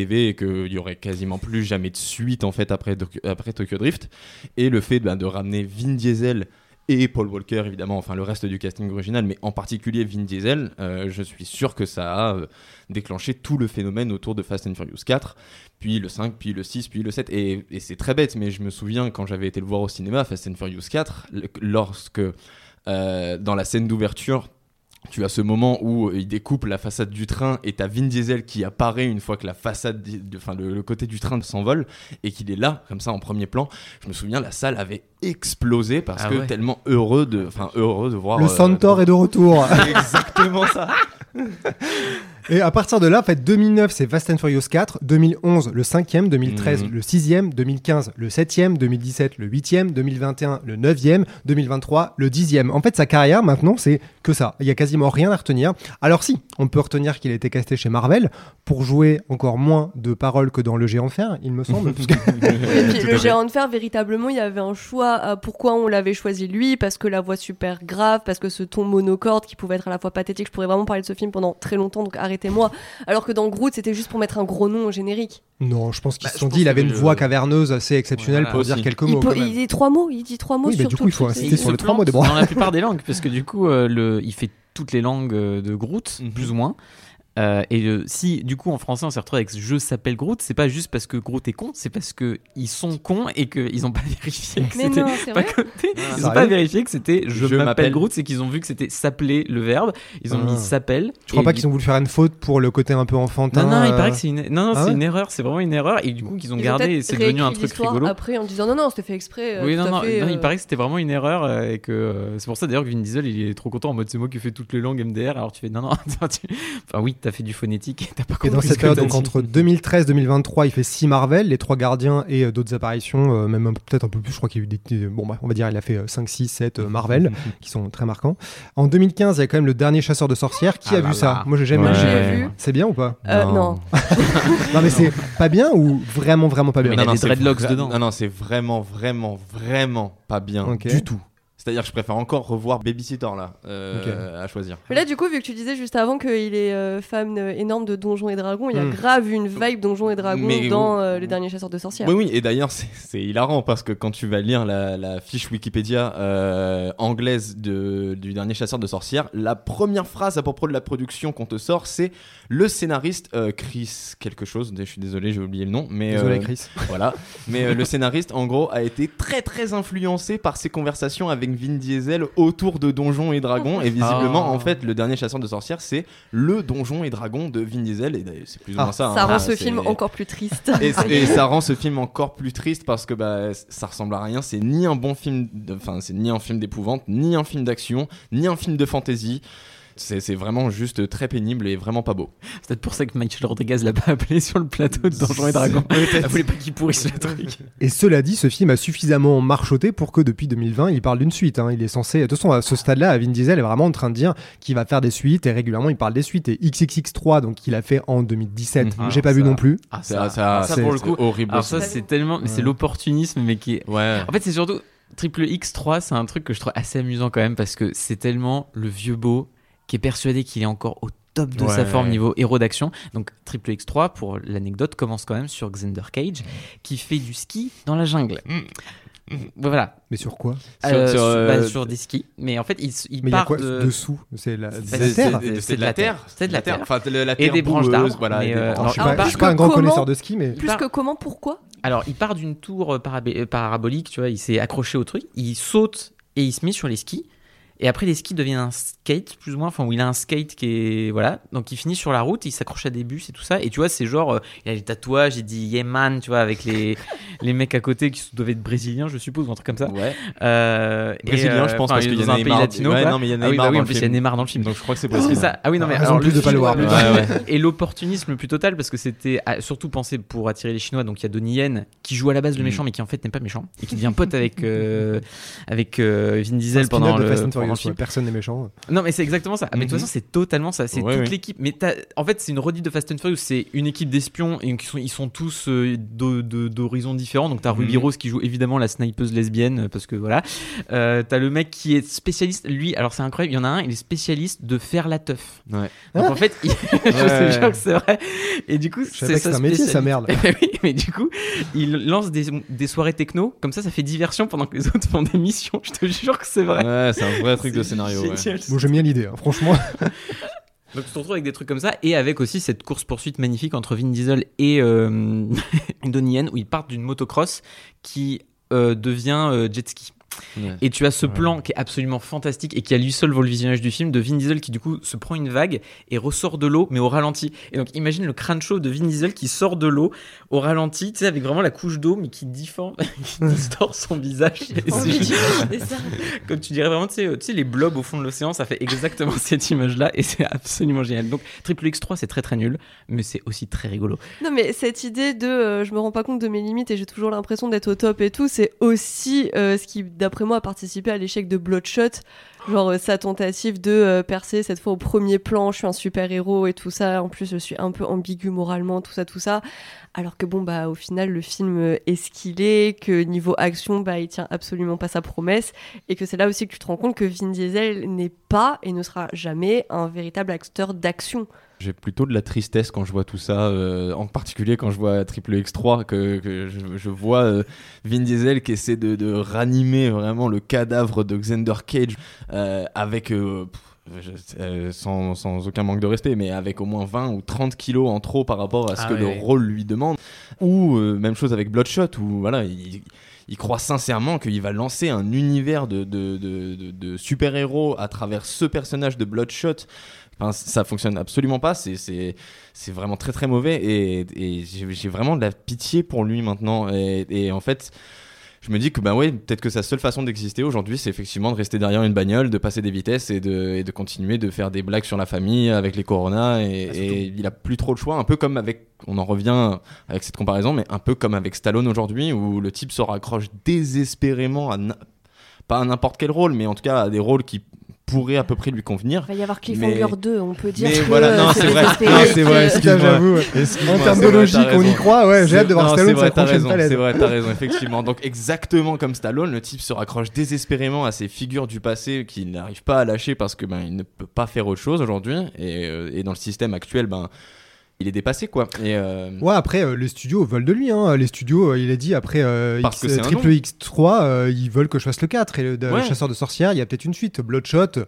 TV et qu'il y aurait quasiment plus jamais de suite en fait après, après Tokyo Drift. Et le fait ben, de ramener Vin Diesel et Paul Walker évidemment enfin le reste du casting original mais en particulier Vin Diesel euh, je suis sûr que ça a euh, déclenché tout le phénomène autour de Fast and Furious 4 puis le 5 puis le 6 puis le 7 et, c'est très bête mais je me souviens quand j'avais été le voir au cinéma Fast and Furious 4 le- lorsque euh, dans la scène d'ouverture tu as ce moment où euh, il découpe la façade du train et t'as Vin Diesel qui apparaît une fois que la façade, enfin le, le côté du train s'envole et qu'il est là comme ça en premier plan. Je me souviens la salle avait explosé parce Ah que ouais. tellement heureux de, enfin heureux de voir. Le euh, Centaure est de retour. C'est exactement ça. Et à partir de là, en fait, 2009, c'est Fast and Furious 4, 2011, le 5e, 2013, Mhm. le 6e, 2015, le 7e, 2017, le 8e, 2021, le 9e, 2023, le 10e. En fait, sa carrière, maintenant, c'est que ça. Il y a quasiment rien à retenir. Alors si, on peut retenir qu'il a été casté chez Marvel pour jouer encore moins de paroles que dans Le Géant de Fer, il me semble. parce que- Et puis le géant de fer, véritablement, il y avait un choix à pourquoi on l'avait choisi lui, parce que la voix super grave, parce que ce ton monocorde qui pouvait être à la fois pathétique. Je pourrais vraiment parler de ce film pendant très longtemps, donc arrêtez-moi. Alors que dans Groot, c'était juste pour mettre un gros nom au générique. non, je pense qu'ils Bah, se sont dit, il avait une voix caverneuse assez exceptionnelle Voilà, pour aussi. dire quelques Il, mots. peut- il dit trois mots, il dit trois mots Oui, sur bah, du tout coup, il faut insister sur le se trois mots bras. Dans la plupart des langues, parce que du coup, euh, le, il fait toutes les langues euh, de Groot, Mhm. plus ou moins. Euh, et euh, si du coup en français on s'est retrouvé avec je s'appelle Groot, c'est pas juste parce que Groot est con, c'est parce que ils sont cons et qu'ils ont pas vérifié que c'était pas côté. Ah, Ils ont pas vérifié que c'était je, Je m'appelle. Groot, c'est qu'ils ont vu que c'était s'appeler le verbe. Ils ont Ah. mis s'appelle. Je crois pas du- qu'ils ont voulu faire une faute pour le côté un peu enfantin. Non, non, il euh, paraît que c'est une, non, non, Ah c'est ouais une erreur, c'est vraiment une erreur, et du coup qu'ils ont Ils gardé, et c'est devenu un truc rigolo. Après, en disant non, non, c'était fait exprès. euh, oui, non, non, fait, non, euh, il paraît que c'était vraiment une erreur, euh, et que euh, c'est pour ça d'ailleurs que Vin Diesel il est trop content en mode c'est moi qui fais toutes les langues MDR, alors tu fais non, non, enfin oui, t'as fait du phonétique, et t'as pas Et compris dans ce cette période, donc entre 2013 2023, il fait 6 Marvel, les 3 Gardiens et euh, d'autres apparitions, euh, même peut-être un peu plus. Je crois qu'il y a eu des. des- Bon, bah, on va dire, il a fait 5, 6, 7 Marvel, qui sont très marquants. En 2015, il y a quand même le dernier chasseur de sorcières. Qui Ah a là vu ça. Moi, j'ai jamais Ouais. vu. C'est bien ou pas Euh, non. Non, mais c'est pas bien ou vraiment, vraiment pas bien Mais il a des c'est dreadlocks vra- dedans. Non, non, c'est vraiment, vraiment, vraiment pas bien du tout. C'est-à-dire que je préfère encore revoir Babysitter là, euh, à choisir. Mais là, du coup, vu que tu disais juste avant qu'il est euh, fan euh, énorme de Donjons et Dragons, il y a Hmm. grave une vibe Donjons et Dragons Mais dans vous- euh, Le Dernier Chasseur de Sorcières. Oui, oui, et d'ailleurs, c'est- c'est hilarant parce que quand tu vas lire la, la fiche Wikipédia euh, anglaise de, du dernier chasseur de sorcières, la première phrase à propos de la production qu'on te sort, c'est le scénariste euh, Chris quelque chose. Je suis désolé, j'ai oublié le nom, mais Désolé, euh, Chris. voilà. Mais euh, le scénariste, en gros, a été très très influencé par ses conversations avec Vin Diesel autour de Donjons et Dragons. Et visiblement, Ah. en fait, le dernier chasseur de sorcières, c'est le Donjon et Dragon de Vin Diesel. Et d'ailleurs, c'est plus ou Ah. moins ça. Ça hein. rend ce C'est- film encore plus triste. et, et ça rend ce film encore plus triste parce que bah, ça ressemble à rien. C'est ni un bon film, de- enfin c'est ni un film d'épouvante, ni un film d'action, ni un film de fantasy. C'est c'est vraiment juste très pénible et vraiment pas beau. C'est peut-être pour ça que Michael Rodriguez l'a pas appelé sur le plateau de Donjons et Dragons. Il voulait pas qu'il pourrisse le truc. Et cela dit, ce film a suffisamment marchoté pour que depuis 2020, il parle d'une suite. hein. Il est censé. De toute façon, à ce stade-là, Vin Diesel est vraiment en train de dire qu'il va faire des suites et régulièrement il parle des suites. Et XXX3, donc qu'il a fait en 2017, Mhm. j'ai pas vu Ça- non plus. Ah, Ça, ça, ça, c'est- pour le c'est coup. horrible. Alors ça, c'est tellement, c'est l'opportunisme, mais qui est. ouais. En fait, c'est surtout Triple X3, c'est un truc que je trouve assez amusant quand même parce que c'est tellement le vieux beau qui est persuadé qu'il est encore au top de sa forme niveau héros d'action. Donc Triple X3, pour l'anecdote, commence quand même sur Xander Cage qui fait du ski dans la jungle. Voilà. Mais sur quoi? Sur- Euh, sur, sur, euh, bah, sur des skis. Mais en fait, il, il Mais il y a part quoi de... dessous? C'est la, c'est la terre? c'est- de la terre. C'est de la terre. Enfin, la Et terre des branches d'arbres, Voilà, et des euh, Je suis Alors, pas, je suis pas un grand comment- connaisseur de ski, mais Plus part- que comment, pourquoi? Alors, il part d'une tour euh, parabolique, tu vois, il s'est accroché au truc, il saute et il se met sur les skis. Et après, les skis deviennent un skate, plus ou moins, enfin, où il a un skate qui est. Voilà. Donc, il finit sur la route, il s'accroche à des bus et tout ça. Et tu vois, c'est genre, euh, il a les tatouages, il dit yeah man, tu vois, avec les, les mecs à côté qui doivent être brésiliens, je suppose, ou un truc comme ça. Ouais. Euh, Brésilien, euh, je pense, enfin, parce il est qu'il y a un pays Neymar. latino. Ouais, non, mais il y a Ah oui, bah Neymar oui, en plus, il y a. Neymar dans le film. Donc je crois que c'est C'est brésilien. ça. Ah oui, non, mais Raison alors, de plus de pas le mais- Ouais, ouais. et l'opportunisme le plus total parce que c'était ah, surtout pensé pour attirer les Chinois. Donc il y a Donnie Yen qui joue à la base le Mm. méchant mais qui en fait n'est pas méchant et qui devient pote avec euh, avec euh, Vin Diesel pendant le, Le film. personne n'est méchant. Non mais c'est exactement ça. Ah, Mais de toute Mhm. façon c'est totalement ça. C'est Ouais, toute ouais. l'équipe. Mais en fait c'est une redite de Fast and Furious. C'est une équipe d'espions et sont, ils sont tous euh, d'horizons différents. Donc t'as Ruby Mhm. Rose qui joue évidemment la snipeuse lesbienne euh, parce que voilà. Euh, t'as le mec qui est spécialiste. Lui alors c'est incroyable. Il y en a un il est spécialiste de faire la teuf. Ouais. Donc en fait, il... je te jure que c'est vrai. Et du coup, c'est sa c'était un métier, ça, spécialité. merde. mais du coup, il lance des, des soirées techno. Comme ça, ça fait diversion pendant que les autres font des missions. Je te jure que c'est vrai. Ouais, c'est un vrai truc de scénario. ouais. Bon, j'aime bien l'idée, hein, franchement. Donc tu te retrouves avec des trucs comme ça et avec aussi cette course poursuite magnifique entre Vin Diesel et euh, Donnie Yen où ils partent d'une motocross qui euh, devient euh, jet ski. Ouais. Et tu as ce plan qui est absolument fantastique et qui à lui seul vaut le visionnage du film de Vin Diesel qui du coup se prend une vague et ressort de l'eau mais au ralenti. Et donc imagine le crâne chaud de Vin Diesel qui sort de l'eau au ralenti, tu sais avec vraiment la couche d'eau mais qui difforme, qui distord son visage. Ça. Comme tu dirais vraiment, tu sais, euh, tu sais, les blobs au fond de l'océan, ça fait exactement cette image-là et c'est absolument génial. Donc, Triple X3, c'est très très nul, mais c'est aussi très rigolo. Non, mais cette idée de euh, je me rends pas compte de mes limites et j'ai toujours l'impression d'être au top et tout, c'est aussi euh, ce qui, d'après moi, a participé à l'échec de Bloodshot. Genre euh, sa tentative de euh, percer cette fois au premier plan, je suis un super héros et tout ça. En plus, je suis un peu ambigu moralement, tout ça, tout ça. Alors que bon, bah au final, le film euh, est ce qu'il est, que niveau action, bah il tient absolument pas sa promesse et que c'est là aussi que tu te rends compte que Vin Diesel n'est pas et ne sera jamais un véritable acteur d'action. J'ai plutôt de la tristesse quand je vois tout ça, euh, en particulier quand je vois Triple X3, que, que je, je vois euh, Vin Diesel qui essaie de, de ranimer vraiment le cadavre de Xander Cage euh, avec. euh, pff, je- euh, sans, sans aucun manque de respect, mais avec au moins 20 ou 30 kilos en trop par rapport à ce Ah que le rôle lui demande. Ou euh, même chose avec Bloodshot, où voilà, il, il croit sincèrement qu'il va lancer un univers de, de, de- de- de super-héros à travers ce personnage de Bloodshot. Enfin, ça fonctionne absolument pas, c'est- vraiment très très mauvais et, et j'ai vraiment de la pitié pour lui maintenant. Et, et en fait, je me dis que bah ouais, peut-être que sa seule façon d'exister aujourd'hui, c'est effectivement de rester derrière une bagnole, de passer des vitesses et de, et de continuer de faire des blagues sur la famille avec les Corona. Et, Ah, et il a plus trop le choix, un peu comme avec, on en revient avec cette comparaison, mais un peu comme avec Stallone aujourd'hui, où le type se raccroche désespérément à pas à n'importe quel rôle, mais en tout cas à des rôles qui pourraient à peu près lui convenir. Il va y avoir Cliffhanger Mais- 2, on peut dire. mais que voilà, non, c'est vrai. c'est vrai, j'avoue, En termes de logique, on y croit, ouais, j'ai hâte de voir Non, Stallone c'est vrai. C'est vrai, t'as raison, effectivement. Donc exactement comme Stallone, le type se raccroche désespérément à ces figures du passé qu'il n'arrive pas à lâcher parce que ben il ne peut pas faire autre chose aujourd'hui et, euh, et dans le système actuel ben il est dépassé quoi. Et euh, Ouais, après, euh, les studios veulent de lui. Hein. Les studios, euh, il a dit, après Parce X- que c'est un Triple nom. X3, euh, ils veulent que je fasse le 4. Et le. Chasseur de sorcières, il y a peut-être une suite. Bloodshot.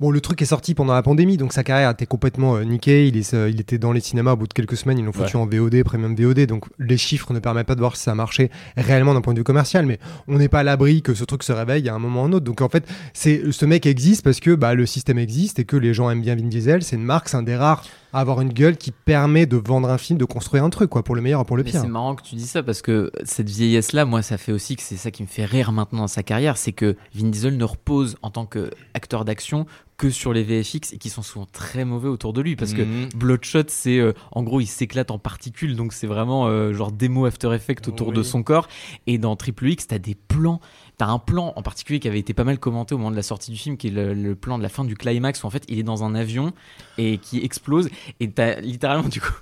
Bon, le truc est sorti pendant la pandémie, donc sa carrière était complètement niquée. Il, est, il était dans les cinémas au bout de quelques semaines. Ils l'ont foutu Ouais. en VOD, premium VOD. Donc les chiffres ne permettent pas de voir si ça a marché réellement d'un point de vue commercial. Mais on n'est pas à l'abri que ce truc se réveille à un moment ou un autre. Donc en fait, c'est ce mec existe parce que bah, le système existe et que les gens aiment bien Vin Diesel. C'est une marque, c'est un des rares à avoir une gueule qui permet de vendre un film, de construire un truc, quoi, pour le meilleur et pour le pire. c'est marrant que tu dis ça parce que cette vieillesse-là, moi, ça fait aussi que c'est ça qui me fait rire maintenant dans sa carrière, c'est que Vin Diesel ne repose en tant qu'acteur d'action que sur les VFX et qui sont souvent très mauvais autour de lui parce que Mhm. Bloodshot, c'est euh, en gros, il s'éclate en particules, donc c'est vraiment euh, genre démo After Effects autour de son corps. Et dans Triple X, t'as des plans. T'as un plan en particulier qui avait été pas mal commenté au moment de la sortie du film, qui est le, plan de la fin du climax où en fait il est dans un avion et qui explose. Et t'as littéralement du coup,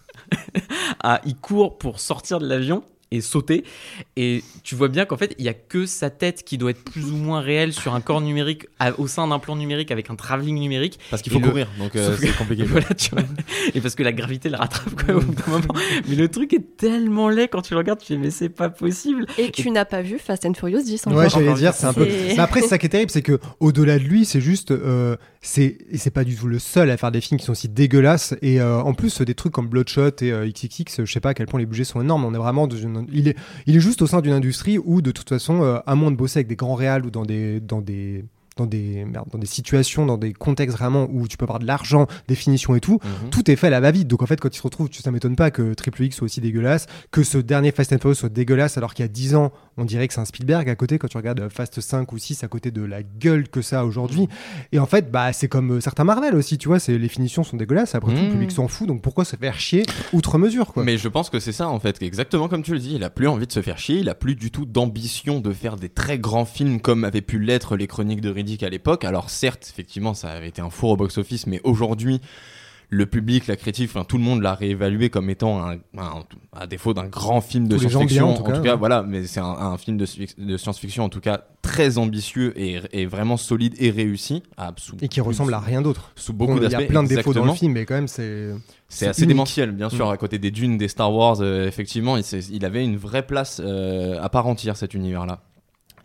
ah, il court pour sortir de l'avion et sauter. Et tu vois bien qu'en fait, il y a que sa tête qui doit être plus ou moins réelle sur un corps numérique à- au sein d'un plan numérique avec un travelling numérique. parce qu'il Et faut le- courir, donc euh, c'est compliqué. voilà, tu vois. Et parce que la gravité le rattrape même au bout d'un moment. Mais le truc est tellement laid quand tu le regardes, tu fais mais c'est pas possible. Et tu n'as pas vu Fast and Furious 10 encore. Ouais, j'allais dire, c'est un peu. Mais après, c'est ça qui est terrible, c'est que au-delà de lui, c'est juste, euh, c'est et c'est pas du tout le seul à faire des films qui sont aussi dégueulasses. Et euh, en plus, des trucs comme Bloodshot et euh, XXX, je sais pas à quel point les budgets sont énormes. On est vraiment, dans une- il est, juste au sein d'une industrie où, de toute façon, euh, à moins de bosser avec des grands réals ou dans des dans des, merde, dans des situations, dans des contextes vraiment où tu peux avoir de l'argent, des finitions et tout, Mhm. tout est fait à la va-vite. Donc en fait, quand il se retrouve, tu- ça m'étonne pas que Triple X soit aussi dégueulasse, que ce dernier Fast and Furious soit dégueulasse, alors qu'il y a 10 ans, on dirait que c'est un Spielberg à côté, quand tu regardes euh, Fast 5 ou 6 à côté de la gueule que ça a aujourd'hui. Et en fait, bah, c'est comme euh, certains Marvel aussi, tu vois, les finitions sont dégueulasses, après tout, le Mhm. public s'en fout, donc pourquoi se faire chier outre mesure, quoi? Mais je pense que c'est ça en fait, exactement comme tu le dis. Il a plus envie de se faire chier, il a plus du tout d'ambition de faire des très grands films comme avaient pu l'être les Chroniques de Riddick à l'époque. Alors certes, effectivement, ça avait été un four au box-office, mais aujourd'hui, le public, la critique, enfin tout le monde l'a réévalué comme étant un, un- à défaut d'un grand film de science-fiction. en tout cas, ouais. voilà, mais c'est un, un film de, sci- de science-fiction en tout cas très ambitieux et, et vraiment solide et réussi. à- sous- Et qui ressemble à rien d'autre. Sous beaucoup Bon, Il y d'aspects. a plein de défauts dans le film, mais quand même, c'est. C'est assez unique. démentiel, bien sûr, Mm. à côté des dunes, des Star Wars, euh, effectivement, il avait une vraie place euh, à part entière, cet univers-là.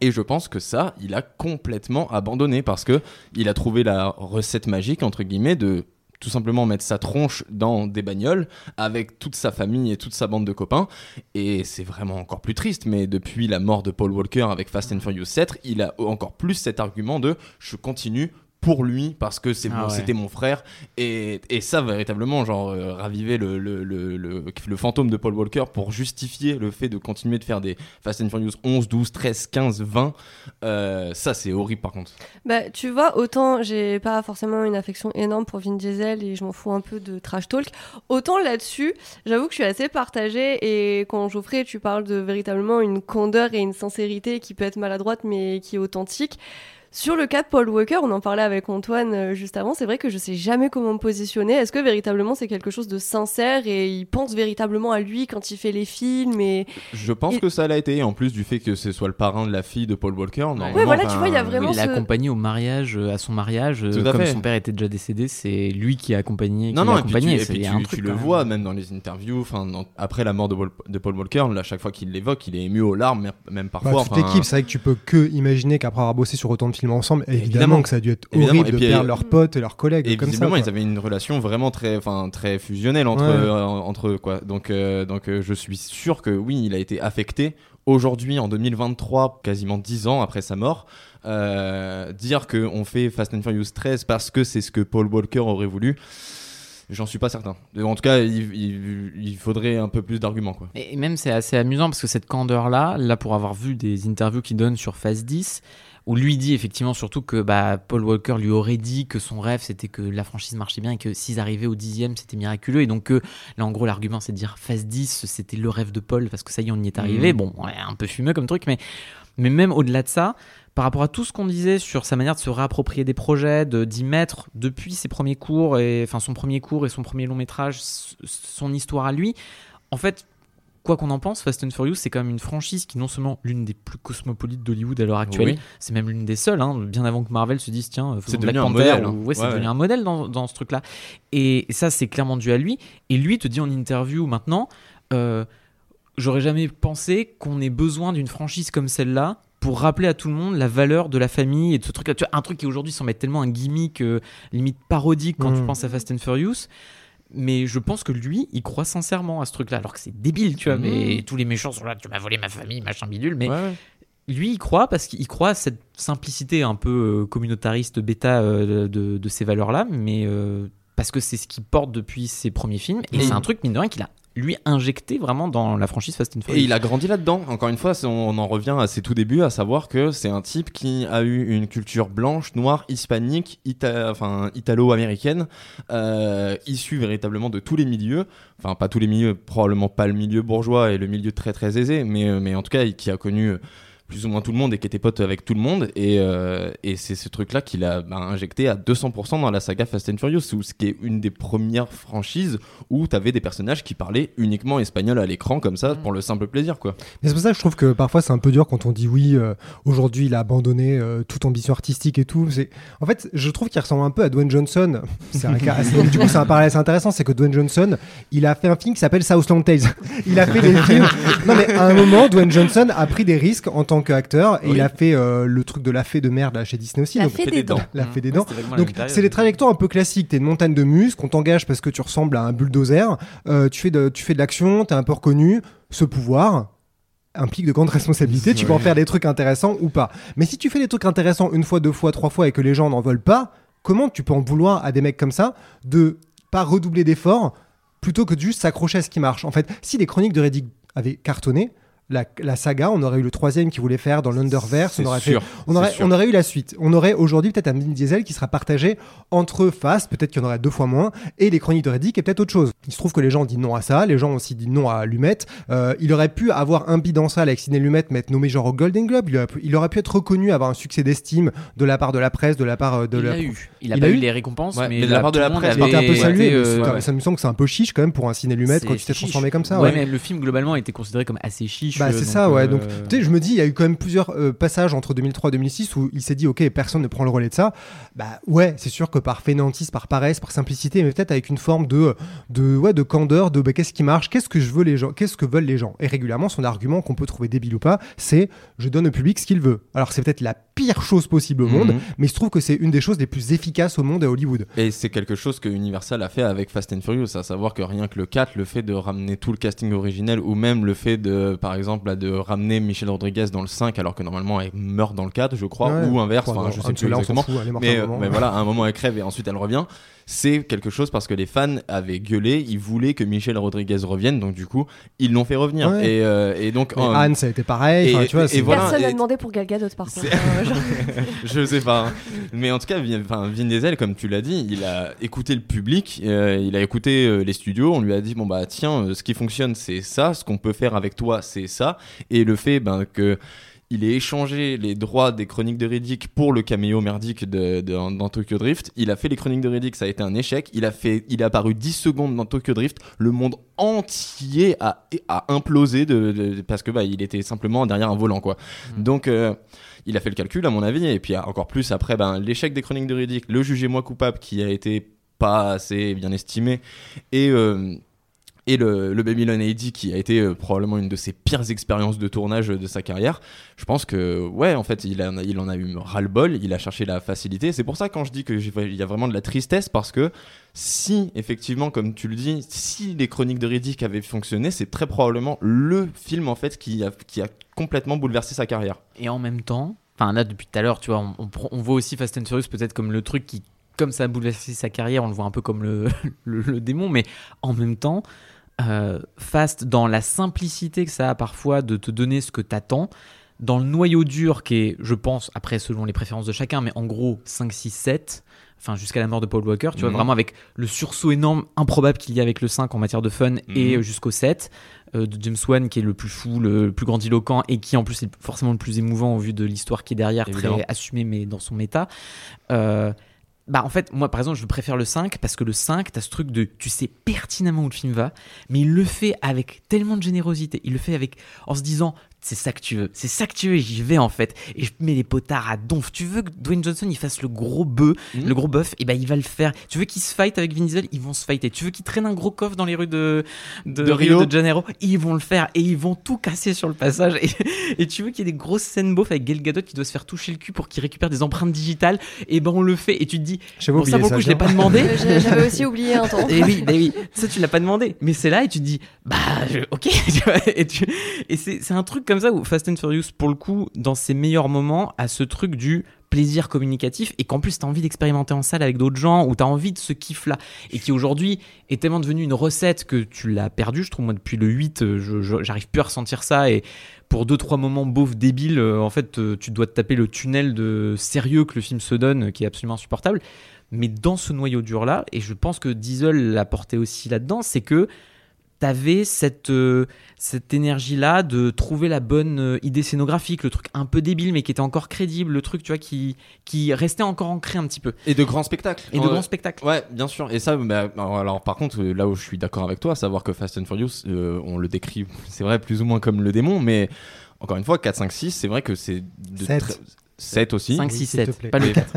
Et je pense que ça, il a complètement abandonné parce que il a trouvé la recette magique, entre guillemets, de tout simplement mettre sa tronche dans des bagnoles avec toute sa famille et toute sa bande de copains. Et c'est vraiment encore plus triste, mais depuis la mort de Paul Walker avec Fast and Furious 7, il a encore plus cet argument de je continue pour lui parce que c'est Ah ouais. c'était mon frère et, et ça véritablement genre euh, raviver le, le, le, le, le fantôme de Paul Walker pour justifier le fait de continuer de faire des Fast and Furious 11, 12, 13, 15, 20 euh, ça c'est horrible par contre Bah, tu vois, autant j'ai pas forcément une affection énorme pour Vin Diesel et je m'en fous un peu de trash talk, autant là-dessus, j'avoue que je suis assez partagée et quand Geoffrey, tu parles de véritablement une candeur et une sincérité qui peut être maladroite mais qui est authentique. Sur le cas de Paul Walker, on en parlait avec Antoine euh, juste avant, c'est vrai que je sais jamais comment me positionner. Est-ce que véritablement c'est quelque chose de sincère et il pense véritablement à lui quand il fait les films et je pense Et- que ça l'a été en plus du fait que ce soit le parrain de la fille de Paul Walker Ouais, voilà, tu vois, il y a vraiment il l'a ce- accompagné au mariage, euh, à son mariage, euh, Tout à comme fait. son père était déjà décédé, c'est lui qui a accompagné, qui Non, non, et puis tu, accompagné. et puis tu- un tu truc le quand vois même. même dans les interviews, enfin après la mort de, Paul- de Paul Walker, là, chaque fois qu'il l'évoque, il est ému aux larmes, même- même Bah, parfois. toute enfin, l'équipe, c'est vrai que tu peux que imaginer qu'après avoir bossé sur autant de films film ensemble. Évidemment, Évidemment. que ça a dû être Évidemment. horrible Et de puis, perdre euh, leurs potes et leurs collègues Et comme visiblement, ils avaient une relation vraiment très, enfin, très fusionnelle entre, Ouais. euh, entre eux, quoi. Donc, euh, donc euh, je suis sûr que oui, il a été affecté. Aujourd'hui, en 2023, quasiment 10 ans après sa mort, euh, dire qu'on fait Fast and Furious 13 parce que c'est ce que Paul Walker aurait voulu, j'en suis pas certain. En tout cas, il, il- il faudrait un peu plus d'arguments, quoi. Et même c'est assez amusant parce que cette candeur-là, là pour avoir vu des interviews qu'il donne sur Phase 10, où lui dit effectivement surtout que bah, Paul Walker lui aurait dit que son rêve c'était que la franchise marchait bien et que s'ils arrivaient au dixième c'était miraculeux et donc que là en gros l'argument c'est de dire Phase 10 c'était le rêve de Paul parce que ça y est on y est arrivé. Mhm. Bon, ouais, un peu fumeux comme truc mais, mais même au-delà de ça, par rapport à tout ce qu'on disait sur sa manière de se réapproprier des projets, de d'y mettre depuis ses premiers cours et enfin son premier cours et son premier long métrage, son histoire à lui. En fait, quoi qu'on en pense, Fast and Furious c'est quand même une franchise qui est non seulement l'une des plus cosmopolites d'Hollywood à l'heure actuelle, Oui. c'est même l'une des seules, hein, bien avant que Marvel se dise tiens, C'est devenu un modèle, hein. ou- ouais, c'est Ouais, devenu ouais. un modèle dans, dans ce truc-là. Et ça c'est clairement dû à lui. Et lui te dit en interview maintenant. euh, J'aurais jamais pensé qu'on ait besoin d'une franchise comme celle-là pour rappeler à tout le monde la valeur de la famille et de ce truc-là. Un truc qui aujourd'hui semble être tellement un gimmick euh, limite parodique quand tu Mm. penses à Fast and Furious. Mais je pense que lui, il croit sincèrement à ce truc-là, alors que c'est débile, tu vois. Mm. Mais tous les méchants sont là, tu m'as volé ma famille, machin bidule. Mais Ouais, lui, il croit parce qu'il croit à cette simplicité un peu euh, communautariste bêta euh, de, de ces valeurs-là, mais euh, parce que c'est ce qu'il porte depuis ses premiers films. Et Et- c'est un truc, mine de rien, qu'il a lui injecté vraiment dans la franchise Fast and Furious. Et il a grandi là-dedans. Encore une fois, on en revient à ses tout débuts, à savoir que c'est un type qui a eu une culture blanche, noire, hispanique, ita- enfin italo-américaine, euh, issue véritablement de tous les milieux. Enfin, pas tous les milieux, probablement pas le milieu bourgeois et le milieu très très aisé, mais, euh, mais en tout cas, qui a connu plus ou moins tout le monde et qui était pote avec tout le monde. Et, euh, et c'est ce truc-là qu'il a bah, injecté à 200% dans la saga Fast and Furious, où, ce qui est une des premières franchises où tu avais des personnages qui parlaient uniquement espagnol à l'écran, comme ça, pour le simple plaisir, quoi. Mais c'est pour ça que je trouve que parfois c'est un peu dur quand on dit oui, euh, aujourd'hui il a abandonné euh, toute ambition artistique et tout. C'est... En fait, je trouve qu'il ressemble un peu à Dwayne Johnson. C'est un cas assez- Du coup, c'est un parallèle assez intéressant c'est que Dwayne Johnson, il a fait un film qui s'appelle Southland Tales. Il a fait des films. Non, mais à un moment, Dwayne Johnson a pris des risques en tant qu'acteur et Oui. il a fait euh, le truc de la fée de merde là, chez Disney aussi. La donc- fée des dents. La fée des dents. Donc, c'est des trajectoires un peu classiques. T'es une montagne de muscles, on t'engage parce que tu ressembles à un bulldozer. euh, tu, fais de, tu fais de l'action, t'es un peu reconnu. Ce pouvoir implique de grandes responsabilités. Tu peux en faire des trucs intéressants ou pas. Mais si tu fais des trucs intéressants une fois, deux fois, trois fois et que les gens n'en veulent pas, comment tu peux en vouloir à des mecs comme ça de pas redoubler d'efforts plutôt que de juste s'accrocher à ce qui marche? En fait, si les chroniques de Reddick avaient cartonné, la, la saga, on aurait eu le troisième qui voulait faire dans l'Underverse, C'est on aurait fait sûr, on c'est aurait, on aurait eu la suite. On aurait aujourd'hui peut-être un Vin Diesel qui sera partagé entre Fast, peut-être qu'il y en aurait deux fois moins, et les chroniques de Reddick et peut-être autre chose. Il se trouve que les gens ont dit non à ça, les gens ont aussi dit non à Lumet. Euh, il aurait pu avoir un bid en salle avec Sidney Lumet, mais être nommé genre au Golden Globe. Il aurait, pu- il aurait pu être reconnu, avoir un succès d'estime de la part de la presse, de la part euh, de il la. eu. Il a Il pas a eu les récompenses, Ouais, mais, mais de la part de la presse, un peu salué, euh, ouais. ça me semble que c'est un peu chiche quand même pour un Ciné Lumet C'est quand s'était chiche. transformé comme ça. Ouais, ouais. mais le film globalement a été considéré comme assez chiche. Bah, c'est ça, ouais. euh, Donc, tu sais, je me dis, il y a eu quand même plusieurs euh, passages entre 2003 et 2006 où il s'est dit, ok, personne ne prend le relais de ça. Bah, ouais, c'est sûr que par fainéantise, par paresse, par simplicité, mais peut-être avec une forme de, de, ouais, de candeur, de bah, qu'est-ce qui marche, qu'est-ce que je veux les gens, qu'est-ce que veulent les gens. Et régulièrement, son argument qu'on peut trouver débile ou pas, c'est je donne au public ce qu'il veut. Alors, c'est peut-être la pire chose possible au monde, Mhm. mais il se trouve que c'est une des choses les plus efficaces au monde à Hollywood. Et c'est quelque chose que Universal a fait avec Fast and Furious, à savoir que rien que le 4, le fait de ramener tout le casting originel, ou même le fait de, par exemple, là, de ramener Michel Rodriguez dans le 5, alors que normalement elle meurt dans le 4, je crois, Ouais. ou inverse, Enfin, je sais plus exactement. fout, Mais, mais voilà, à un moment elle crève et ensuite elle revient. C'est quelque chose parce que les fans avaient gueulé, ils voulaient que Michel Rodriguez revienne, donc du coup, ils l'ont fait revenir. Ouais. Et, euh, et donc, Mais euh, Anne, ça a été pareil. et- tu vois, et c'est- voilà, Personne n'a et- demandé pour Gal Gadot par contre. Genre. je sais pas. hein. Mais en tout cas, Vin, enfin, Vin Diesel, comme tu l'as dit, il a écouté le public, euh, il a écouté euh, les studios. On lui a dit bon bah tiens, euh, ce qui fonctionne c'est ça, ce qu'on peut faire avec toi c'est ça. Et le fait ben que il ait échangé les droits des chroniques de Riddick pour le caméo merdique de, de- dans Tokyo Drift. Il a fait les chroniques de Riddick, ça a été un échec. Il a fait, il est apparu 10 secondes dans Tokyo Drift. Le monde entier a, a implosé de, de- parce que bah, il était simplement derrière un volant quoi. Donc euh, il a fait le calcul à mon avis et puis encore plus après ben, l'échec des chroniques de Riddick, le jugez-moi coupable qui a été pas assez bien estimé et euh, et le, Babylon AD qui a été euh, probablement une de ses pires expériences de tournage de sa carrière. Je pense que, ouais, en fait, il, a- il en a eu ras-le-bol, il a cherché la facilité. C'est pour ça, quand je dis qu'il y a vraiment de la tristesse, parce que si, effectivement, comme tu le dis, si les chroniques de Riddick avaient fonctionné, c'est très probablement le film, en fait, qui a, complètement bouleversé sa carrière. Et en même temps, enfin là depuis tout à l'heure, tu vois, on, voit aussi Fast and Furious peut-être comme le truc qui, comme ça a bouleversé sa carrière, on le voit un peu comme le démon, mais en même temps, euh, Fast dans la simplicité que ça a parfois de te donner ce que t'attends, dans le noyau dur qui est, je pense, après selon les préférences de chacun, mais en gros 5, 6, 7, enfin jusqu'à la mort de Paul Walker, tu vois, Mhm. vraiment avec le sursaut énorme, improbable qu'il y a avec le 5 en matière de fun et Mhm. euh, jusqu'au 7 euh, de James Wan qui est le plus fou, le, le plus grandiloquent et qui en plus est forcément le plus émouvant au vu de l'histoire qui est derrière, Évidemment. très assumé mais dans son méta. Euh, bah en fait, moi par exemple, je préfère le 5 parce que le 5, t'as ce truc de tu sais pertinemment où le film va, mais il le fait avec tellement de générosité, il le fait avec en se disant c'est ça que tu veux, c'est ça que tu veux et j'y vais en fait. Et je mets les potards à donf. Tu veux que Dwayne Johnson il fasse le gros bœuf, Mhm. le gros bœuf, et ben il va le faire. Tu veux qu'il se fight avec Vin Diesel, ils vont se fighter. Tu veux qu'il traîne un gros coffre dans les rues de, de, De Rio Rio? de Janeiro, ils vont le faire et ils vont tout casser sur le passage. Et, et tu veux qu'il y ait des grosses scènes beauf avec Gal Gadot qui doit se faire toucher le cul pour qu'il récupère des empreintes digitales, et ben on le fait. Et tu te dis, ça pour le coup, je l'ai pas demandé. J'avais aussi oublié un temps. Et oui, bah oui, ça tu l'as pas demandé. Mais c'est là et tu te dis, bah je- ok. et et c'est c'est un truc comme ça où Fast and Furious, pour le coup, dans ses meilleurs moments, a ce truc du plaisir communicatif et qu'en plus t'as envie d'expérimenter en salle avec d'autres gens ou t'as envie de ce kiff là et qui aujourd'hui est tellement devenu une recette que tu l'as perdu je trouve moi depuis le 8 euh, j'arrive plus à ressentir ça et pour deux trois moments beaufs débiles euh, en fait euh, tu dois te taper le tunnel de sérieux que le film se donne qui est absolument insupportable. Mais dans ce noyau dur là et je pense que Diesel l'a porté aussi là dedans c'est que t'avais cette, euh, cette énergie-là de trouver la bonne euh, idée scénographique, le truc un peu débile mais qui était encore crédible, le truc tu vois qui, qui restait encore ancré un petit peu. Et de grands spectacles. Et de Ouais. grands spectacles. Ouais, bien sûr. Et ça, bah, alors par contre, euh, là où je suis d'accord avec toi, savoir que Fast and Furious, euh, on le décrit, c'est vrai, plus ou moins comme le démon, mais encore une fois, 4, 5, 6, c'est vrai que c'est de Sept. très- 7 aussi. 5, Oui, 6, s'il te 7, plaît. pas le Mais- 4.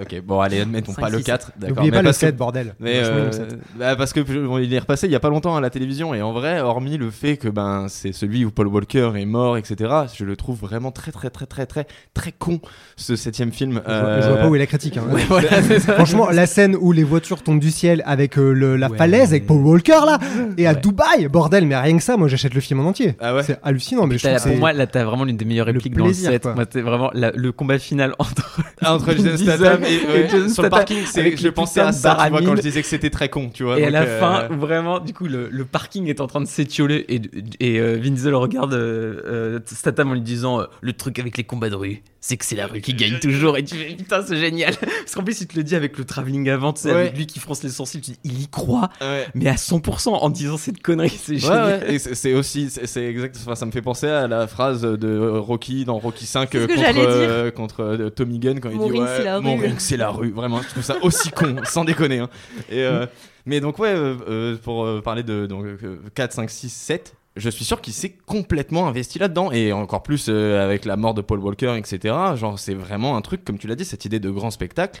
Ok, bon, allez, admettons Cinq, pas le six, 4. D'accord. N'oubliez pas le parce que- 7, bordel. Mais euh, le 7. bah, parce que bon, il est repassé il y a pas longtemps à la télévision et en vrai, hormis le fait que ben c'est celui où Paul Walker est mort, etc. Je le trouve vraiment très très très très très très con ce septième film. Je vois- je vois pas où est la critique. hein. Ouais, voilà, c'est ça. Franchement, la scène où les voitures tombent du ciel avec euh, le- la Ouais. falaise avec Paul Walker là et à Ouais. Dubaï, bordel, mais rien que ça, moi j'achète le film en entier. Ah ouais. C'est hallucinant, mais je pour c'est- moi, là, t'as vraiment l'une des meilleures Le répliques dans le set. Moi, vraiment le combat final entre. Ah, entre Jason Statham et, et ouais, Jason sur le parking, c'est je pensais à ça, tu vois, quand je disais que c'était très con, tu vois. Et à la euh, fin, vraiment, du coup, le, le parking est en train de s'étioler et, et euh, Vin Diesel regarde euh, euh, Statham en lui disant euh, Le truc avec les combats de rue, c'est que c'est la rue qui gagne toujours. Et tu fais Putain, c'est génial. Parce qu'en plus, il te le dit avec le travelling avant, tu sais, Ouais. avec lui qui fronce les sourcils, tu dis Il y croit, ouais. mais à 100% en disant cette connerie. C'est génial. et c'est aussi, c'est exact, enfin, ça me fait penser à la phrase de Rocky dans Rocky 5 C'est ce que contre. Euh, contre euh, Tommy Gunn quand Mon il dit ring, ouais, c'est la mon rue. ring c'est la rue, vraiment, je trouve ça aussi con, sans déconner. hein. Et, euh, mais donc, ouais, pour parler de donc, euh, 4, 5, 6, 7, je suis sûr qu'il s'est complètement investi là-dedans, et encore plus euh, avec la mort de Paul Walker, etc. Genre, c'est vraiment un truc, comme tu l'as dit, cette idée de grand spectacle.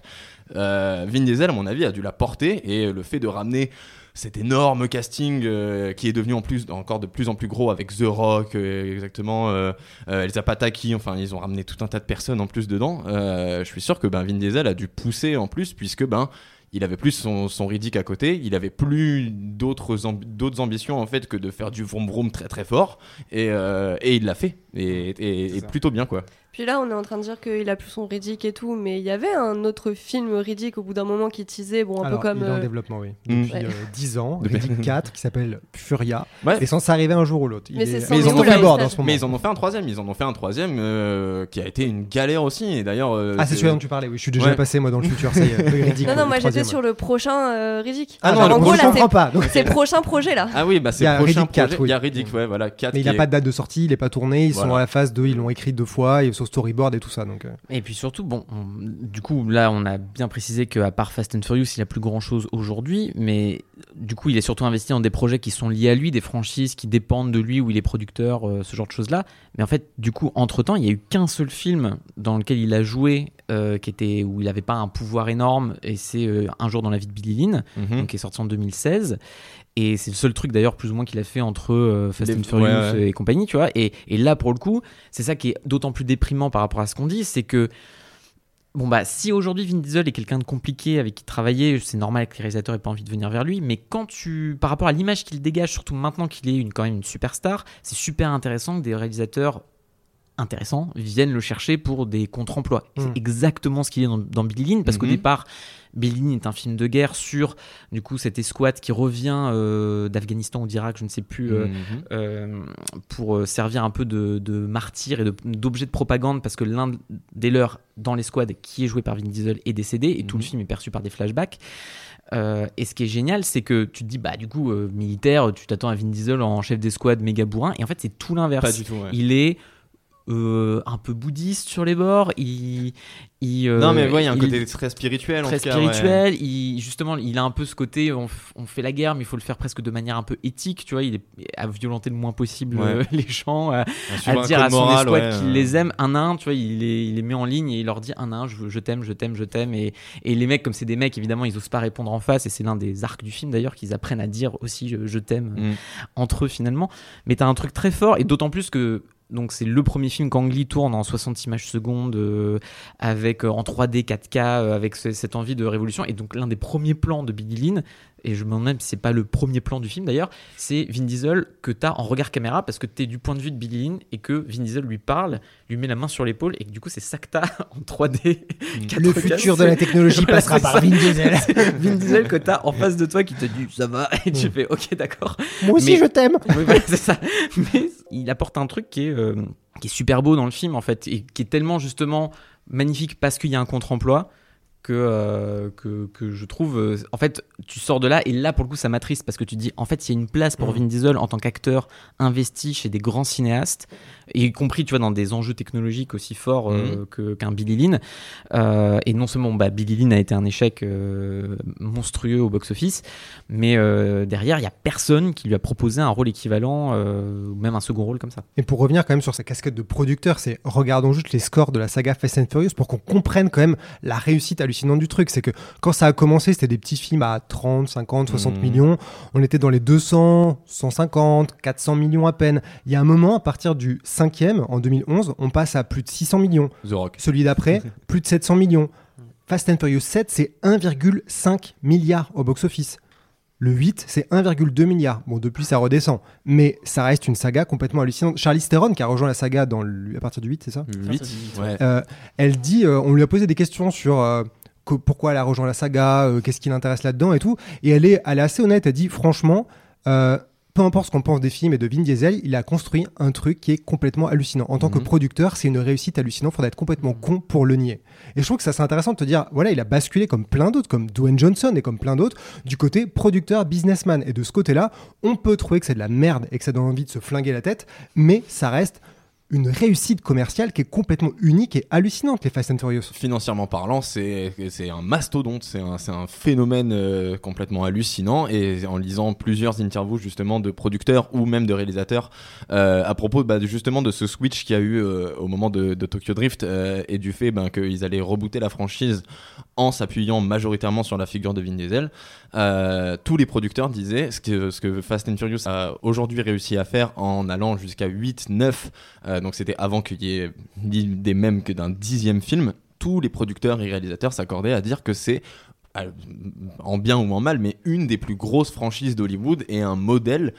Euh, Vin Diesel, à mon avis, a dû la porter, et le fait de ramener cet énorme casting euh, qui est devenu en plus encore de plus en plus gros avec The Rock euh, exactement euh, euh, Elsa Pataki enfin ils ont ramené tout un tas de personnes en plus dedans. Je suis sûr que ben Vin Diesel a dû pousser en plus puisque ben il avait plus son, son Riddick à côté, il avait plus d'autres amb- d'autres ambitions en fait que de faire du vroom vroom très très fort. Et, et il l'a fait. Et, plutôt bien quoi. Puis là, on est en train de dire qu'il a plus son Riddick et tout, mais il y avait un autre film Riddick au bout d'un moment qui teasait, bon, un Alors, peu comme. il est en euh, développement, oui. Mm. Depuis Ouais. euh, 10 ans, Depuis- Riddick 4, qui s'appelle Furia, Ouais. et sans arriver un jour ou l'autre. Il Mais est- mais ils en ont fait le board stage en ce moment. Mais ils en ont fait un troisième, ils en ont fait un troisième euh, qui a été une galère aussi et d'ailleurs. euh, Ah, c'est celui dont tu parlais, oui. Je suis déjà Ouais. passé, moi, dans le futur. Ça y est, le Riddick. Non, non, moi j'étais sur le prochain euh, Riddick. Ah non, là, je comprends pas. C'est prochain projet là. Ah oui, bah c'est y a le prochain Riddick 4, projet. oui. Il y a Riddick, ouais, voilà, 4 Mais il n'a pas de date de sortie, il n'est pas tourné, ils sont à la phase 2, ils l'ont écrit deux fois, storyboard et tout ça. Donc, euh, Et puis surtout, bon, on- du coup, là, on a bien précisé qu'à part Fast and Furious, il a plus grand chose aujourd'hui, mais du coup, il est surtout investi dans des projets qui sont liés à lui, des franchises qui dépendent de lui, où il est producteur, euh, ce genre de choses-là. Mais en fait, du coup, entre temps, il y a eu qu'un seul film dans lequel il a joué euh, qui était où il n'avait pas un pouvoir énorme, et c'est euh, Un jour dans la vie de Billy Lynn, Mhm. donc qui est sorti en 2016. Et c'est le seul truc d'ailleurs plus ou moins qu'il a fait entre euh, Fast Les- and Furious ouais, ouais. et compagnie, tu vois. Et, et là, pour le coup, c'est ça qui est d'autant plus déprimant par rapport à ce qu'on dit, c'est que Bon bah si aujourd'hui Vin Diesel est quelqu'un de compliqué avec qui travailler, c'est normal que les réalisateurs aient pas envie de venir vers lui, mais quand tu par rapport à l'image qu'il dégage, surtout maintenant qu'il est une, quand même une superstar, c'est super intéressant que des réalisateurs intéressants viennent le chercher pour des contre-emplois. Et Mm. C'est exactement ce qu'il est dans, dans Billy Lynn, parce qu'au Mhm. départ, Billy Lynn est un film de guerre sur du coup cette escouade qui revient euh, d'Afghanistan ou d'Irak, je ne sais plus, euh, Mhm. euh, pour servir un peu de, de martyr et d'objet de, propagande parce que l'un des leurs dans l'escouade qui est joué par Vin Diesel est décédé et tout le Mhm. film est perçu par des flashbacks. Euh, et ce qui est génial, c'est que tu te dis, bah du coup, euh, militaire, tu t'attends à Vin Diesel en chef d'escouade méga bourrin, et en fait, c'est tout l'inverse. Ouais. Il est euh, un peu bouddhiste sur les bords. Il, il, euh, non, mais ouais, il y a un il- côté très spirituel. en très tout cas, ouais. spirituel. Il, justement, il a un peu ce côté, on, fait la guerre, mais il faut le faire presque de manière un peu éthique, tu vois. Il est à violenter le moins possible Ouais. euh, les gens, à, dire à son moral, escouade qu'il les aime un à un, tu vois. Il les, il les met en ligne et il leur dit un à un, je, je t'aime, je t'aime, je t'aime. Et, et les mecs, comme c'est des mecs, évidemment, ils osent pas répondre en face. Et c'est l'un des arcs du film d'ailleurs qu'ils apprennent à dire aussi je, je t'aime Mm. entre eux finalement. Mais t'as un truc très fort et d'autant plus que donc c'est le premier film qu'Ang Lee tourne en 60 images secondes euh, avec euh, en 3D 4K euh, avec ce- cette envie de révolution. Et donc l'un des premiers plans de Billy Lynn et je me demande même si c'est pas le premier plan du film d'ailleurs c'est Vin Diesel que t'as en regard caméra parce que t'es du point de vue de Billy Lynn et que Vin Diesel lui parle lui met la main sur l'épaule et que du coup c'est ça que t'as en 3D Le 4K, futur de la technologie Voilà, passera par ça. Vin Diesel. Vin Diesel que t'as en face de toi qui te dit ça va et tu fais ok d'accord Moi aussi, Mais- je t'aime. oui, voilà, c'est ça. Mais il apporte un truc qui est, euh, qui est super beau dans le film, en fait, et qui est tellement justement magnifique parce qu'il y a un contre-emploi que, euh, que, que je trouve. euh, en fait, tu sors de là, et là, pour le coup, ça m'attriste parce que tu dis, en fait, il y a une place pour Mhm. Vin Diesel en tant qu'acteur investi chez des grands cinéastes, y compris, tu vois, dans des enjeux technologiques aussi forts euh, que- qu'un Billy Lynn. Euh, et non seulement bah, Billy Lynn a été un échec monstrueux au box-office, mais derrière, il y a personne qui lui a proposé un rôle équivalent, ou même un second rôle comme ça. Et pour revenir quand même sur sa casquette de producteur, c'est regardons juste les scores de la saga Fast and Furious pour qu'on comprenne quand même la réussite hallucinante du truc. C'est que quand ça a commencé, c'était des petits films à 30, 50, 60 Mhm. millions. On était dans les 200, 150, 400 millions à peine. Il y a un moment, à partir du cinquième, en 2011, on passe à plus de 600 millions. The Rock. Celui d'après, plus de 700 millions. Fast and Furious 7, c'est 1,5 milliard au box-office. Le 8, c'est 1,2 milliard. Bon, depuis, ça redescend. Mais ça reste une saga complètement hallucinante. Charlize Theron, qui a rejoint la saga dans le- à partir du 8, c'est ça? 8 ouais. Euh, Elle dit, euh, on lui a posé des questions sur euh, co- pourquoi elle a rejoint la saga, euh, qu'est-ce qui l'intéresse là-dedans et tout. Et elle est, elle est assez honnête. Elle dit, franchement, euh, peu importe ce qu'on pense des films et de Vin Diesel, il a construit un truc qui est complètement hallucinant. En tant que Mhm. producteur, c'est une réussite hallucinante. Faudrait être complètement con pour le nier. Et je trouve que ça c'est intéressant de te dire, voilà, il a basculé comme plein d'autres, comme Dwayne Johnson et comme plein d'autres, du côté producteur, businessman. Et de ce côté-là, on peut trouver que c'est de la merde et que ça donne envie de se flinguer la tête, mais ça reste une réussite commerciale qui est complètement unique et hallucinante, les Fast and Furious. Financièrement parlant, c'est un mastodonte, c'est un, phénomène euh, complètement hallucinant. Et en lisant plusieurs interviews justement de producteurs ou même de réalisateurs euh, à propos bah, justement de ce switch qu'il y a eu euh, au moment de, Tokyo Drift et du fait ben, qu'ils allaient rebooter la franchise en s'appuyant majoritairement sur la figure de Vin Diesel, euh, tous les producteurs disaient ce que, Fast and Furious a aujourd'hui réussi à faire en allant jusqu'à 8, 9, euh, donc c'était avant qu'il y ait l'idée même que d'un dixième film, tous les producteurs et réalisateurs s'accordaient à dire que c'est euh, en bien ou en mal, mais une des plus grosses franchises d'Hollywood et un modèle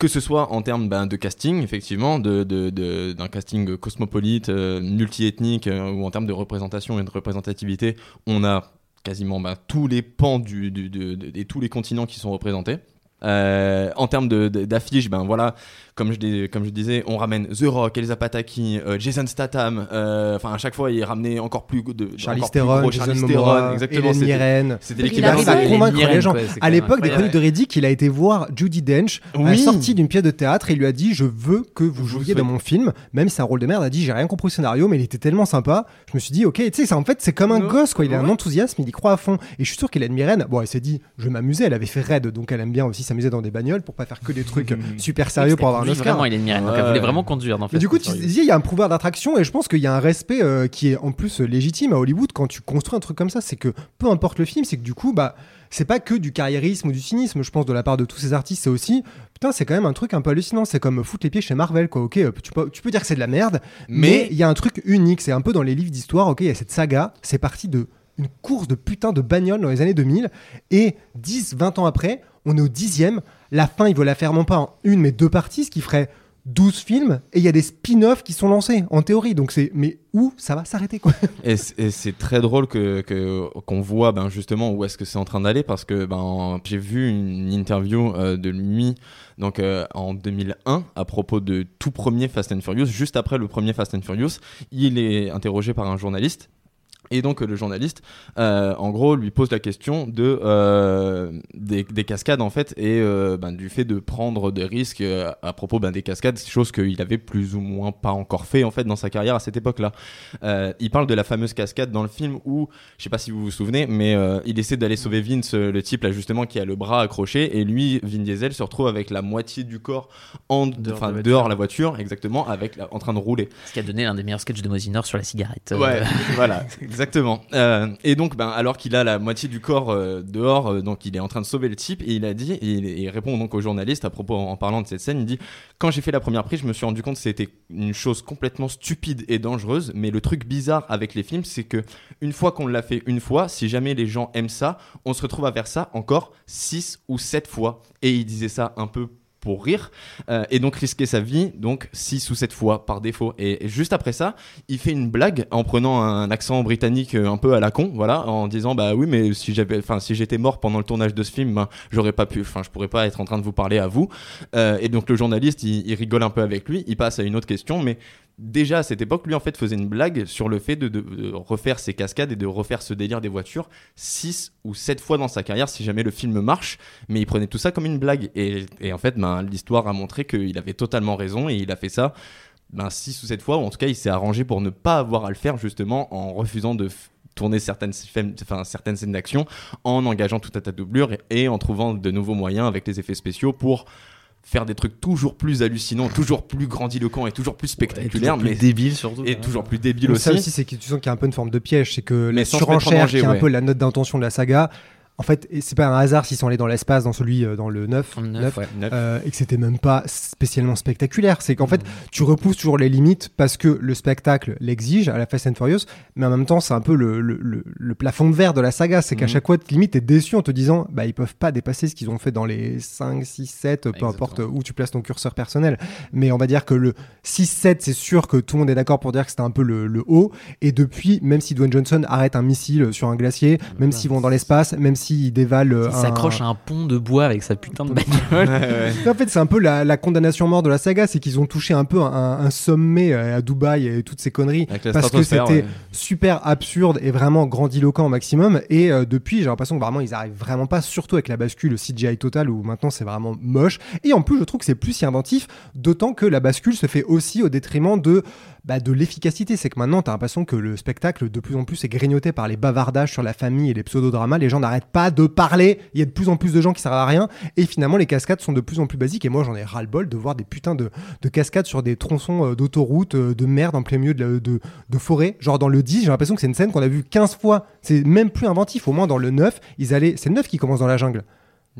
que ce soit en termes ben, de casting, effectivement, d'un casting cosmopolite, euh, multiethnique, euh, ou en termes de représentation et de représentativité, on a quasiment ben, tous les pans et tous les continents qui sont représentés. Euh, en termes d'affiches, ben voilà, comme je, dis- comme je disais, on ramène The Rock, Elsa Pataki, euh, Jason Statham. euh, Enfin, à chaque fois, il ramenait encore plus de plus Theron, Jason Charlize Momoa, Theron, exactement. Hélène c'était- à à convaincre les gens. À l'époque des chroniques de Riddick, il a été voir Judy Dench à la sortie d'une pièce de théâtre et il lui a dit Je veux que vous vous jouiez dans mon film. Même si c'est un rôle de merde, elle a dit J'ai rien compris au scénario, mais il était tellement sympa. Je me suis dit Ok, tu sais, en fait, c'est comme un gosse, quoi. Il a un enthousiasme, il y croit à fond. Et je suis sûr qu'Hélène Mirren, bon, elle s'est dit Je vais m'amuser. Elle avait fait Red, donc elle aime bien aussi s'amuser dans des bagnoles pour pas faire que des trucs super sérieux pour avoir Oscar. Vraiment, il est une miracle. Donc, elle voulait vraiment conduire dans Mais du coup, and tu disais, il y a un pouvoir d'attraction et je pense qu'il y a un respect euh, qui est en plus légitime à Hollywood quand tu construis un truc comme ça. C'est que peu importe le film, c'est que du coup, bah, c'est pas que du carriérisme ou du cynisme, je pense, de la part de tous ces artistes. C'est aussi, putain, c'est quand même un truc un peu hallucinant. C'est comme foutre les pieds chez Marvel, quoi. Ok, euh, tu peux, tu peux dire que c'est de la merde, mais Mais- il y a un truc unique. C'est un peu dans les livres d'histoire, ok, il y a cette saga, c'est parti de une course de putain de bagnole dans les années 2000 et 10, 20 ans après, on est au dixième. La fin, ils veulent la faire non pas en une mais deux parties, ce qui ferait 12 films et il y a des spin-offs qui sont lancés en théorie. Donc c'est mais où ça va s'arrêter quoi? Et c'est très drôle que- qu'on voit ben justement où est-ce que c'est en train d'aller parce que ben j'ai vu une interview euh, de lui donc euh, en 2001 à propos de tout premier Fast and Furious juste après le premier Fast and Furious il est interrogé par un journaliste et donc le journaliste, euh, en gros, lui pose la question de euh, des, des cascades en fait et euh, ben, du fait de prendre des risques euh, à propos ben, des cascades, chose qu'il avait plus ou moins pas encore fait en fait dans sa carrière à cette époque-là. Euh, il parle de la fameuse cascade dans le film où, je sais pas si vous vous souvenez, mais euh, il essaie d'aller sauver Vince, le type là justement qui a le bras accroché, et lui, Vin Diesel, se retrouve avec la moitié du corps en Dehors de la dehors la voiture, exactement, avec la- en train de rouler. Ce qui a donné l'un des meilleurs sketchs de Mosinor sur la cigarette. Ouais, voilà, exactement. Euh, et donc, ben, alors qu'il a la moitié du corps euh, dehors, euh, donc il est en train de sauver le type, et il a dit, et il, répond donc au journaliste à propos en, en parlant de cette scène, il dit quand j'ai fait la première prise, je me suis rendu compte que c'était une chose complètement stupide et dangereuse, mais le truc bizarre avec les films, c'est que une fois qu'on l'a fait une fois, si jamais les gens aiment ça, on se retrouve à faire ça encore 6 ou 7 fois. Et il disait ça un peu pour rire euh, et donc risquer sa vie donc 6 ou 7 fois par défaut. Et, juste après ça il fait une blague en prenant un accent britannique euh, un peu à la con voilà en disant bah oui mais si j'avais enfin si j'étais mort pendant le tournage de ce film ben, j'aurais pas pu enfin je pourrais pas être en train de vous parler à vous. Euh, et donc le journaliste il rigole un peu avec lui il passe à une autre question mais déjà à cette époque lui en fait faisait une blague sur le fait de, refaire ses cascades et de refaire ce délire des voitures 6 ou 7 fois dans sa carrière si jamais le film marche. Mais il prenait tout ça comme une blague. Et, en fait ben, l'histoire a montré qu'il avait totalement raison et il a fait ça ben, 6 ou 7 fois. Ou en tout cas il s'est arrangé pour ne pas avoir à le faire justement en refusant de tourner certaines, certaines scènes d'action en engageant tout un tas de doublures et, et en trouvant de nouveaux moyens avec les effets spéciaux pour faire des trucs toujours plus hallucinants, toujours plus grandiloquents et toujours plus spectaculaires, toujours plus mais débile surtout. et toujours plus débiles Donc aussi. ça aussi, c'est que tu sens qu'il y a un peu une forme de piège, c'est que Mais la surenchère, qui est un ouais. peu la note d'intention de la saga. En fait, c'est pas un hasard s'ils sont allés dans l'espace dans celui euh, dans le 9, En neuf, 9, ouais. Neuf. euh, et que c'était même pas spécialement spectaculaire. C'est qu'en fait, Mm. tu repousses toujours les limites parce que le spectacle l'exige à la Fast and Furious, mais en même temps, c'est un peu le, le, le- le plafond de verre de la saga. C'est qu'à Mhm. chaque fois, limite, t'es déçu en te disant, bah, ils peuvent pas dépasser ce qu'ils ont fait dans les 5, 6, 7, peu Exactement. importe où tu places ton curseur personnel. Mais on va dire que le 6, 7, c'est sûr que tout le monde est d'accord pour dire que c'était un peu le, haut. Et depuis, même si Dwayne Johnson arrête un missile sur un glacier, même s'ils vont dans l'espace, même s'ils dévalent Il un- s'accroche à un pont de bois avec sa putain de bagnole. en fait, c'est un peu la, la condamnation mort de la saga, c'est qu'ils ont touché un peu un, un sommet euh, à Dubaï et toutes ces conneries parce que c'était ouais. super absurde et vraiment grandiloquent au maximum. Et euh, depuis, j'ai l'impression que vraiment ils arrivent vraiment pas, surtout avec la bascule CGI total où maintenant c'est vraiment moche. Et en plus, je trouve que c'est plus si inventif, d'autant que la bascule se fait aussi au détriment de bah, de l'efficacité. C'est que maintenant, t'as l'impression que le spectacle de plus en plus est grignoté par les bavardages sur la famille et les pseudodramas. Les gens n'arrêtent pas de parler. Il y a de plus en plus de gens qui servent à rien. Et finalement, les cascades sont de plus en plus basiques. Et moi, j'en ai ras-le-bol de voir des putains de, de cascades sur des tronçons euh, d'autoroute, euh, de merde en plein milieu de forêt. Genre dans le 10, j'ai l'impression que c'est une scène qu'on a vue 15 fois. C'est même plus inventif. Au moins, dans le 9, ils allaient. C'est le 9 qui commence dans la jungle.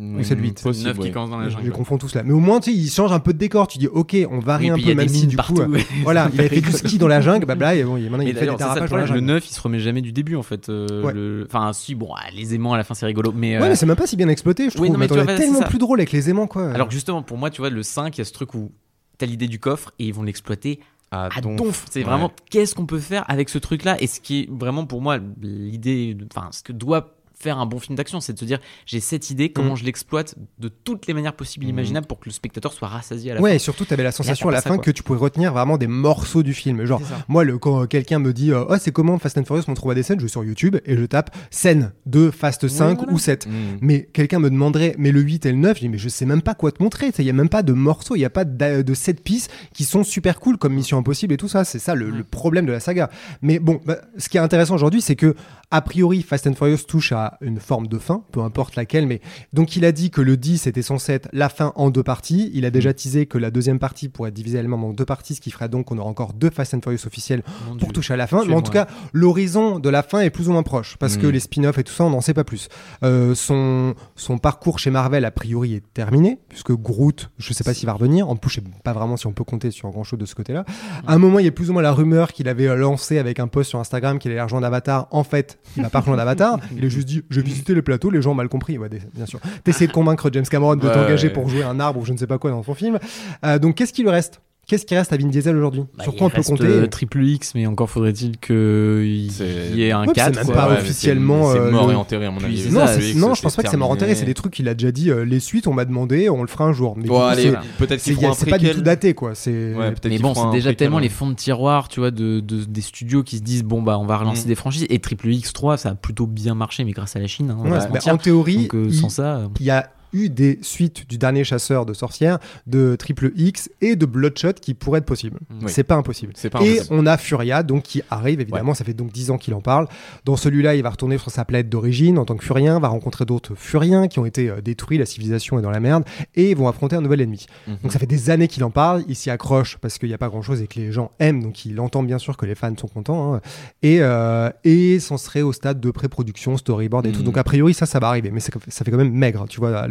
Ou c'est le 8 Possible, Neuf qui ouais. commence dans la Je jungle. les confonds tous là. Mais au moins, tu sais, ils changent un peu de décor. Tu dis, ok, on varie Oui, un il peu, a même si du coup. partout. euh, voilà, il avait fait du ski dans la jungle. Bah là, et bon, il- maintenant, Mais il fait des dérapages dans la problème. Le jungle. 9, il se remet jamais du début en fait. euh, Ouais. le- Enfin, si, bon, ah, les aimants à la fin c'est rigolo. Mais, Ouais, euh, mais c'est même pas si bien exploité, je trouve. Oui, non, mais il vois, tellement plus drôle avec les aimants, quoi. Alors justement, pour moi, tu vois, le 5, il y a ce truc où t'as l'idée du coffre et ils vont l'exploiter Ah, à donf. donf. C'est Ouais. vraiment qu'est-ce qu'on peut faire avec ce truc-là? Et ce qui est vraiment pour moi l'idée, enfin, ce que doit faire un bon film d'action, c'est de se dire j'ai cette idée, comment Mm. je l'exploite de toutes les manières possibles et Mhm. imaginables pour que le spectateur soit rassasié à la Ouais, fin. et surtout, t'avais la sensation à la fin quoi. que tu pouvais retenir vraiment des morceaux du film. Genre, moi, le, quand quelqu'un me dit, euh, oh, c'est comment Fast and Furious, on trouve à des scènes, je vais sur YouTube et je tape scène de Fast 5 voilà. ou 7. Mm. Mais quelqu'un me demanderait, mais le 8 et le 9, je dis, mais je sais même pas quoi te montrer. Il y a même pas de morceaux, il y a pas de, de set pistes qui sont super cool comme Mission Impossible et tout ça. C'est ça le, le problème de la saga. Mais bon, bah, ce qui est intéressant aujourd'hui, c'est que, a priori, Fast and Furious touche à, a une forme de fin, peu importe laquelle. Mais donc il a dit que le 10 était censé être la fin en deux parties. Il a déjà teasé que la deuxième partie pourrait être divisée elle-même en deux parties, ce qui ferait donc qu'on aura encore deux Fast and Furious officiels Mon pour Dieu. toucher à la fin. Mais en tout cas, l'horizon de la fin est plus ou moins proche parce que Mm. les spin-offs et tout ça, on n'en sait pas plus. Euh, son, son parcours chez Marvel, a priori, est terminé puisque Groot, je sais pas s'il va revenir. En plus, je sais pas vraiment si on peut compter sur grand chose de ce côté-là. À un moment, il y a plus ou moins la rumeur qu'il avait lancé avec un post sur Instagram qu'il allait rejoindre Avatar. En fait, il va pas rejoindre Avatar. Il a juste dit Je vais visiter le plateau, les gens ont mal compris. Ouais, bien sûr. T'essayes de convaincre James Cameron de Ouais, t'engager ouais. pour jouer un arbre ou je ne sais pas quoi dans son film. Euh, donc, qu'est-ce qui lui reste? Qu'est-ce qui reste à Vin Diesel aujourd'hui Bah, Sur quoi on peut compter euh, Triple X, mais encore faudrait-il qu'il y ait un Ouais, puis 4. c'est même pas Ouais, officiellement, C'est euh, mort et enterré, à mon avis. Non, non, je pense pas que c'est mort enterré. C'est des trucs qu'il a déjà dit. euh, les suites, on m'a demandé, on le fera un jour. Mais du Bon, coup, allez, c'est- peut-être un c'est pas du tout daté, quoi. Mais bon, c'est déjà tellement les fonds de tiroir, tu vois, de, de- des studios qui se disent bon bah on va relancer Mm. des franchises. Et Triple X3, ça a plutôt bien marché, mais grâce à la Chine. hein, en théorie, sans ça, il y a eu des suites du dernier chasseur de sorcières, de Triple X et de Bloodshot qui pourraient être possibles. Oui. C'est pas impossible. Pas et impossible. on a Furia, donc qui arrive évidemment. Ça fait donc 10 ans qu'il en parle. Dans celui-là, il va retourner sur sa planète d'origine en tant que Furien, va rencontrer d'autres Furiens qui ont été euh, détruits, la civilisation est dans la merde, et vont affronter un nouvel ennemi. Mhm. Donc ça fait des années qu'il en parle, il s'y accroche parce qu'il n'y a pas grand-chose et que les gens aiment, donc il entend bien sûr que les fans sont contents. hein. Et, euh, et s'en serait au stade de pré-production, storyboard et tout. Mhm. Donc a priori, ça, ça va arriver. Mais ça, ça fait quand même maigre, tu vois, à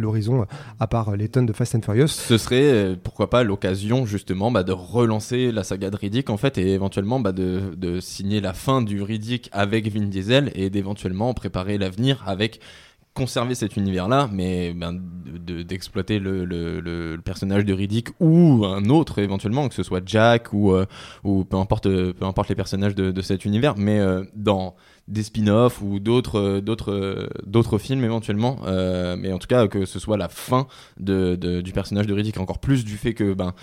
à part les tonnes de Fast and Furious. Ce serait, euh, pourquoi pas, l'occasion justement bah, de relancer la saga de Riddick en fait et éventuellement bah, de, signer la fin du Riddick avec Vin Diesel et d'éventuellement préparer l'avenir avec conserver cet univers-là, mais ben, de- de- d'exploiter le, personnage de Riddick ou un autre éventuellement, que ce soit Jack ou, euh, peu, importe, peu importe les personnages de, de cet univers, mais euh, dans des spin-offs ou d'autres euh, d'autres euh, d'autres films éventuellement, euh, mais en tout cas que ce soit la fin du personnage de Riddick, encore plus du fait que ben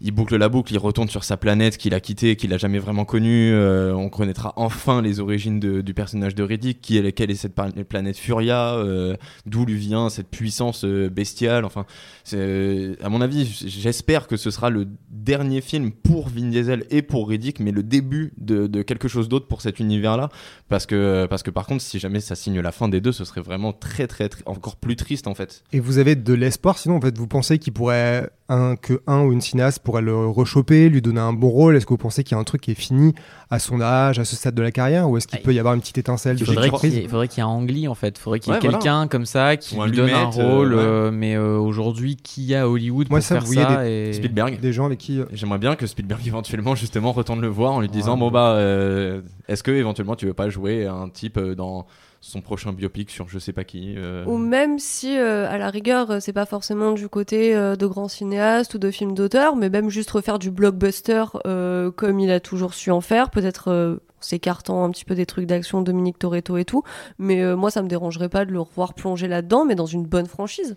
il boucle la boucle, il retourne sur sa planète qu'il a quittée, qu'il a jamais vraiment connue. euh, on connaîtra enfin les origines du personnage de Riddick, qui est, quelle est cette planète Furia, euh, d'où lui vient cette puissance euh, bestiale. Enfin, à mon avis, j'espère que ce sera le dernier film pour Vin Diesel et pour Riddick, mais le début de, de quelque chose d'autre pour cet univers-là. Parce que, parce que par contre, si jamais ça signe la fin des deux, ce serait vraiment très, très, très encore plus triste en fait. Et vous avez de l'espoir, sinon en fait, vous pensez qu'il pourrait un, que un ou une cinéaste pourrait le rechoper, lui donner un bon rôle? Est-ce que vous pensez qu'il y a un truc qui est fini à son âge, à ce stade de la carrière, ou est-ce qu'il Ah, peut y avoir une petite étincelle Il de faudrait qu'il y ait- il faudrait qu'il y ait un Angli en fait. Il faudrait qu'il y ait Ouais, voilà. quelqu'un comme ça qui lui donne un euh, rôle. ouais. euh, mais euh, aujourd'hui, qui a Hollywood Moi, pour ça, faire vous ça et... Spielberg. Des gens avec qui. euh, J'aimerais bien que Spielberg éventuellement justement retourne le voir en lui disant Ouais. bon bah euh, est-ce que éventuellement tu veux pas jouer un type euh, dans son prochain biopic sur je sais pas qui euh, Ou même si, euh, à la rigueur, euh, c'est pas forcément du côté euh, de grands cinéastes ou de films d'auteur, mais même juste refaire du blockbuster euh, comme il a toujours su en faire, peut-être euh, en s'écartant un petit peu des trucs d'action, Dominique Toretto et tout. Mais euh, moi, ça me dérangerait pas de le revoir plonger là-dedans, mais dans une bonne franchise.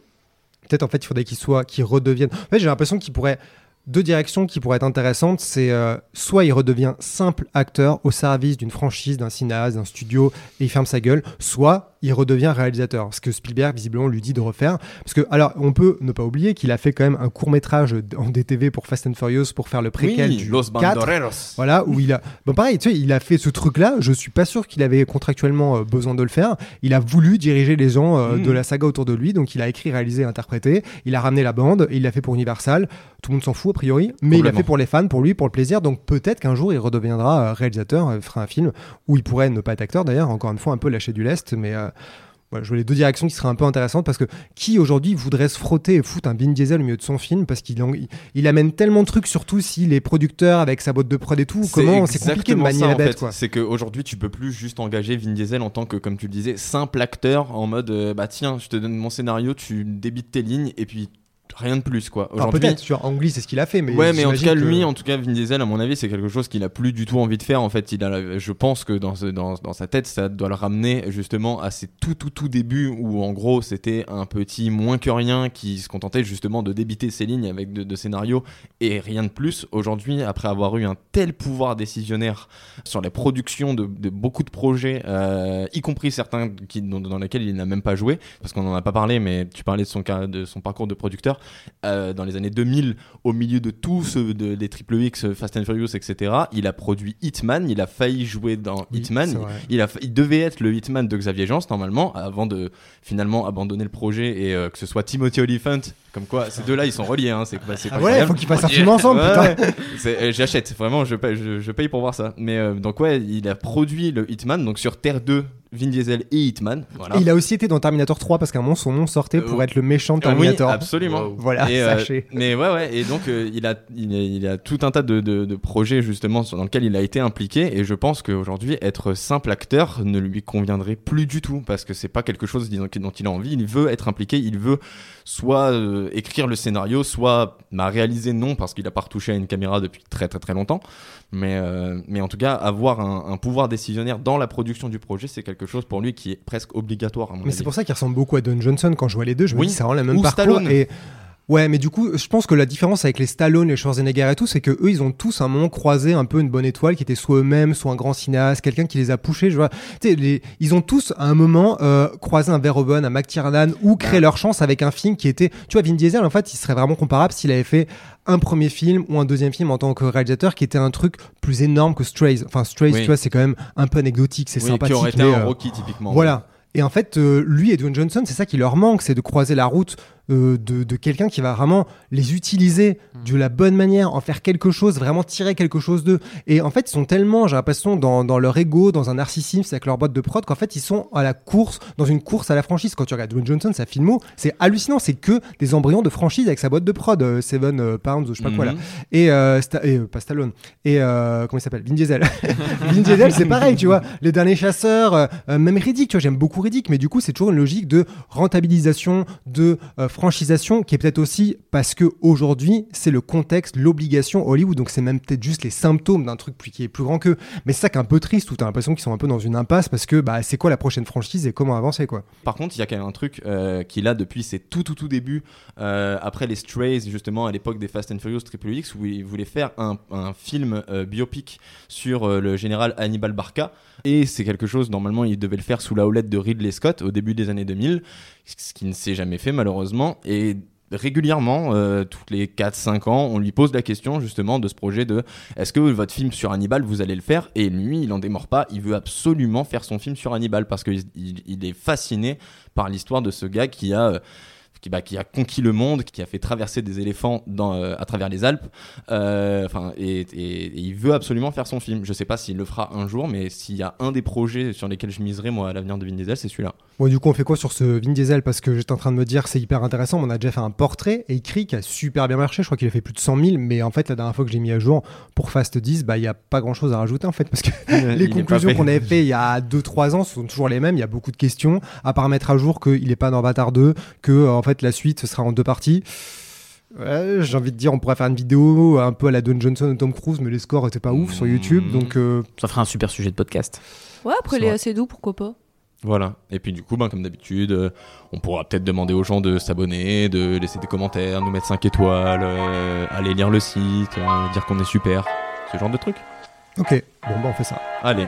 Peut-être en fait, il faudrait qu'il soit, qu'il redevienne. En fait, j'ai l'impression qu'il pourrait. Deux directions qui pourraient être intéressantes, c'est euh, soit il redevient simple acteur au service d'une franchise, d'un cinéaste, d'un studio, et il ferme sa gueule, soit il redevient réalisateur, ce que Spielberg visiblement lui dit de refaire. Parce que, alors, on peut ne pas oublier qu'il a fait quand même un court métrage en DTV pour Fast and Furious pour faire le préquel oui, du Los 4. Bandoleros Voilà, où il a. Bon, pareil, tu sais, il a fait ce truc-là. Je suis pas sûr qu'il avait contractuellement euh, besoin de le faire. Il a voulu diriger les gens euh, Mm. de la saga autour de lui. Donc, il a écrit, réalisé, interprété. Il a ramené la bande. Et il l'a fait pour Universal. Tout le monde s'en fout, a priori. Mais il l'a fait pour les fans, pour lui, pour le plaisir. Donc, peut-être qu'un jour, il redeviendra euh, réalisateur, fera un film où il pourrait ne pas être acteur, d'ailleurs. Encore une fois, un peu lâché du lest. Mais. euh, voilà, je vois les deux directions qui seraient un peu intéressantes parce que qui aujourd'hui voudrait se frotter et foutre un Vin Diesel au milieu de son film parce qu'il en- il, il amène tellement de trucs, surtout si les producteurs avec sa boîte de prod et tout, comment c'est compliqué de manier ça, la bête. C'est qu'aujourd'hui, tu peux plus juste engager Vin Diesel en tant que, comme tu le disais, simple acteur en mode euh, bah tiens, je te donne mon scénario, tu débites tes lignes et puis rien de plus quoi. Alors Aujourd'hui, peut-être sur Angli c'est ce qu'il a fait, mais ouais, mais en tout cas, que- lui, en tout cas, Vin Diesel, à mon avis, c'est quelque chose qu'il a plus du tout envie de faire. En fait, il a, je pense que dans, dans, dans sa tête, ça doit le ramener justement à ses tout, tout, tout débuts où, en gros, c'était un petit moins que rien qui se contentait justement de débiter ses lignes avec de, de scénarios et rien de plus. Aujourd'hui, après avoir eu un tel pouvoir décisionnaire sur la production de, de beaucoup de projets, euh, y compris certains qui, dans, dans lesquels il n'a même pas joué, parce qu'on n'en a pas parlé, mais tu parlais de son, cas- de son parcours de producteur. Euh, dans les années 2000, au milieu de tous ceux de, des Triple X, Fast and Furious, etc., il a produit Hitman, il a failli jouer dans Oui, Hitman, il, a, il devait être le Hitman de Xavier Jeance, normalement, avant de finalement abandonner le projet et euh, que ce soit Timothy Olyphant, comme quoi, ces deux-là, ils sont reliés, hein, c'est bah, c'est Ah pas ouais, faut qu'ils fassent un film ensemble, Ouais, putain. ouais. C'est- euh, J'achète, vraiment, je paye, je, je paye pour voir ça. Mais euh, donc, ouais, il a produit le Hitman, donc sur Terre 2, Vin Diesel et Hitman. Voilà. Et il a aussi été dans Terminator 3 parce qu'à un moment son nom sortait pour Euh, être le méchant de Terminator. Oui, absolument. Voilà, Et, euh, sachez. mais ouais, ouais. Et donc, euh, il, a, il, a, il a tout un tas de, de, de projets, justement, dans lesquels il a été impliqué. Et je pense qu'aujourd'hui, être simple acteur ne lui conviendrait plus du tout. Parce que c'est pas quelque chose disons, dont il a envie. Il veut être impliqué. Il veut soit euh, écrire le scénario, soit bah, réaliser non, parce qu'il a pas retouché à une caméra depuis très, très, très longtemps. Mais, euh, mais en tout cas, avoir un, un pouvoir décisionnaire dans la production du projet, c'est quelque chose pour lui qui est presque obligatoire. À mon Mais c'est pour ça qu'il ressemble beaucoup à Don Johnson quand je vois les deux. Je me Oui. dis, c'est vraiment le même Ou parcours. Stallone. Et ouais, mais du coup, je pense que la différence avec les Stallone, les Schwarzenegger et tout, c'est que eux, ils ont tous à un moment croisé un peu une bonne étoile qui était soit eux-mêmes, soit un grand cinéaste, quelqu'un qui les a poussés. Je vois, les- ils ont tous à un moment euh, croisé un Verhoeven, un McTiernan ou créé leur chance avec un film qui était, tu vois, Vin Diesel, en fait, il serait vraiment comparable s'il avait fait un premier film ou un deuxième film en tant que réalisateur qui était un truc plus énorme que Strays. Enfin, Strays, Oui. tu vois, c'est quand même un peu anecdotique, c'est Oui, sympathique. qui aurait été mais, un euh, Rocky, typiquement. Voilà. Et en fait, euh, lui et Dwayne Johnson, c'est ça qui leur manque, c'est de croiser la route euh, de, de quelqu'un qui va vraiment les utiliser de la bonne manière, en faire quelque chose, vraiment tirer quelque chose d'eux. Et en fait, ils sont tellement, j'ai l'impression, dans, dans leur ego, dans un narcissisme avec leur boîte de prod, qu'en fait, ils sont à la course, dans une course à la franchise. Quand tu regardes Dwayne Johnson, sa filmo, c'est hallucinant, c'est que des embryons de franchise avec sa boîte de prod, euh, Seven euh, Pounds, je sais pas quoi là. Mhm. Et, euh, Sta- et, euh, pas Stallone. Et comment il s'appelle? Vin Diesel. Vin Diesel, c'est pareil, tu vois. Les derniers chasseurs, même Riddick, tu vois, j'aime beaucoup Riddick, mais du coup, c'est toujours une logique de rentabilisation, de franchisation, qui est peut-être aussi parce que aujourd'hui, c'est le contexte, l'obligation Hollywood. Donc, c'est même peut-être juste les symptômes d'un truc qui est plus grand qu'eux. Mais c'est ça qui est un peu triste, où t'as l'impression qu'ils sont un peu dans une impasse parce que, bah, c'est quoi la prochaine franchise et comment avancer, quoi. Par contre, il y a quand même un truc euh, qu'il a depuis ses tout tout tout débuts, euh, après les Strays, justement à l'époque des Fast and Furious Triple X, où il voulait faire un, film euh, biopic sur le général Hannibal Barca. Et c'est quelque chose, normalement, il devait le faire sous la houlette de Ridley Scott au début des années 2000, ce qui ne s'est jamais fait malheureusement. Et régulièrement, euh, toutes les 4-5 ans, on lui pose la question justement de ce projet de est-ce que votre film sur Hannibal, vous allez le faire? Et lui, il en démord pas, il veut absolument faire son film sur Hannibal parce qu'il il- est fasciné par l'histoire de ce gars qui a... euh, bah, qui a conquis le monde, qui a fait traverser des éléphants euh, à travers les Alpes, euh, et, et- il veut absolument faire son film. Je sais pas s'il le fera un jour, mais s'il y a un des projets sur lesquels je miserais moi à l'avenir de Vin Diesel, c'est celui-là. Bon, du coup, on fait quoi sur ce Vin Diesel? Parce que j'étais en train de me dire, c'est hyper intéressant. On a déjà fait un portrait écrit qui a super bien marché. Je crois qu'il a fait plus de 100 000. Mais en fait, la dernière fois que j'ai mis à jour pour Fast 10, bah, il n'y a pas grand chose à rajouter en fait. Parce que Il les conclusions qu'on avait fait il y a 2-3 ans sont toujours les mêmes. Il y a beaucoup de questions. À part mettre à jour qu'il n'est pas dans Avatar 2, que euh, en fait, la suite ce sera en deux parties. Ouais, j'ai envie de dire, on pourrait faire une vidéo un peu à la Don Johnson et Tom Cruise, mais les scores étaient pas ouf sur YouTube. Donc, euh, Ça ferait un super sujet de podcast. Ouais, après, il est assez doux, pourquoi pas Voilà. Et puis du coup, ben, comme d'habitude, euh, on pourra peut-être demander aux gens de s'abonner, de laisser des commentaires, nous mettre 5 étoiles, euh, aller lire le site, euh, dire qu'on est super, ce genre de trucs. ok, bon, bah, on fait ça. Allez.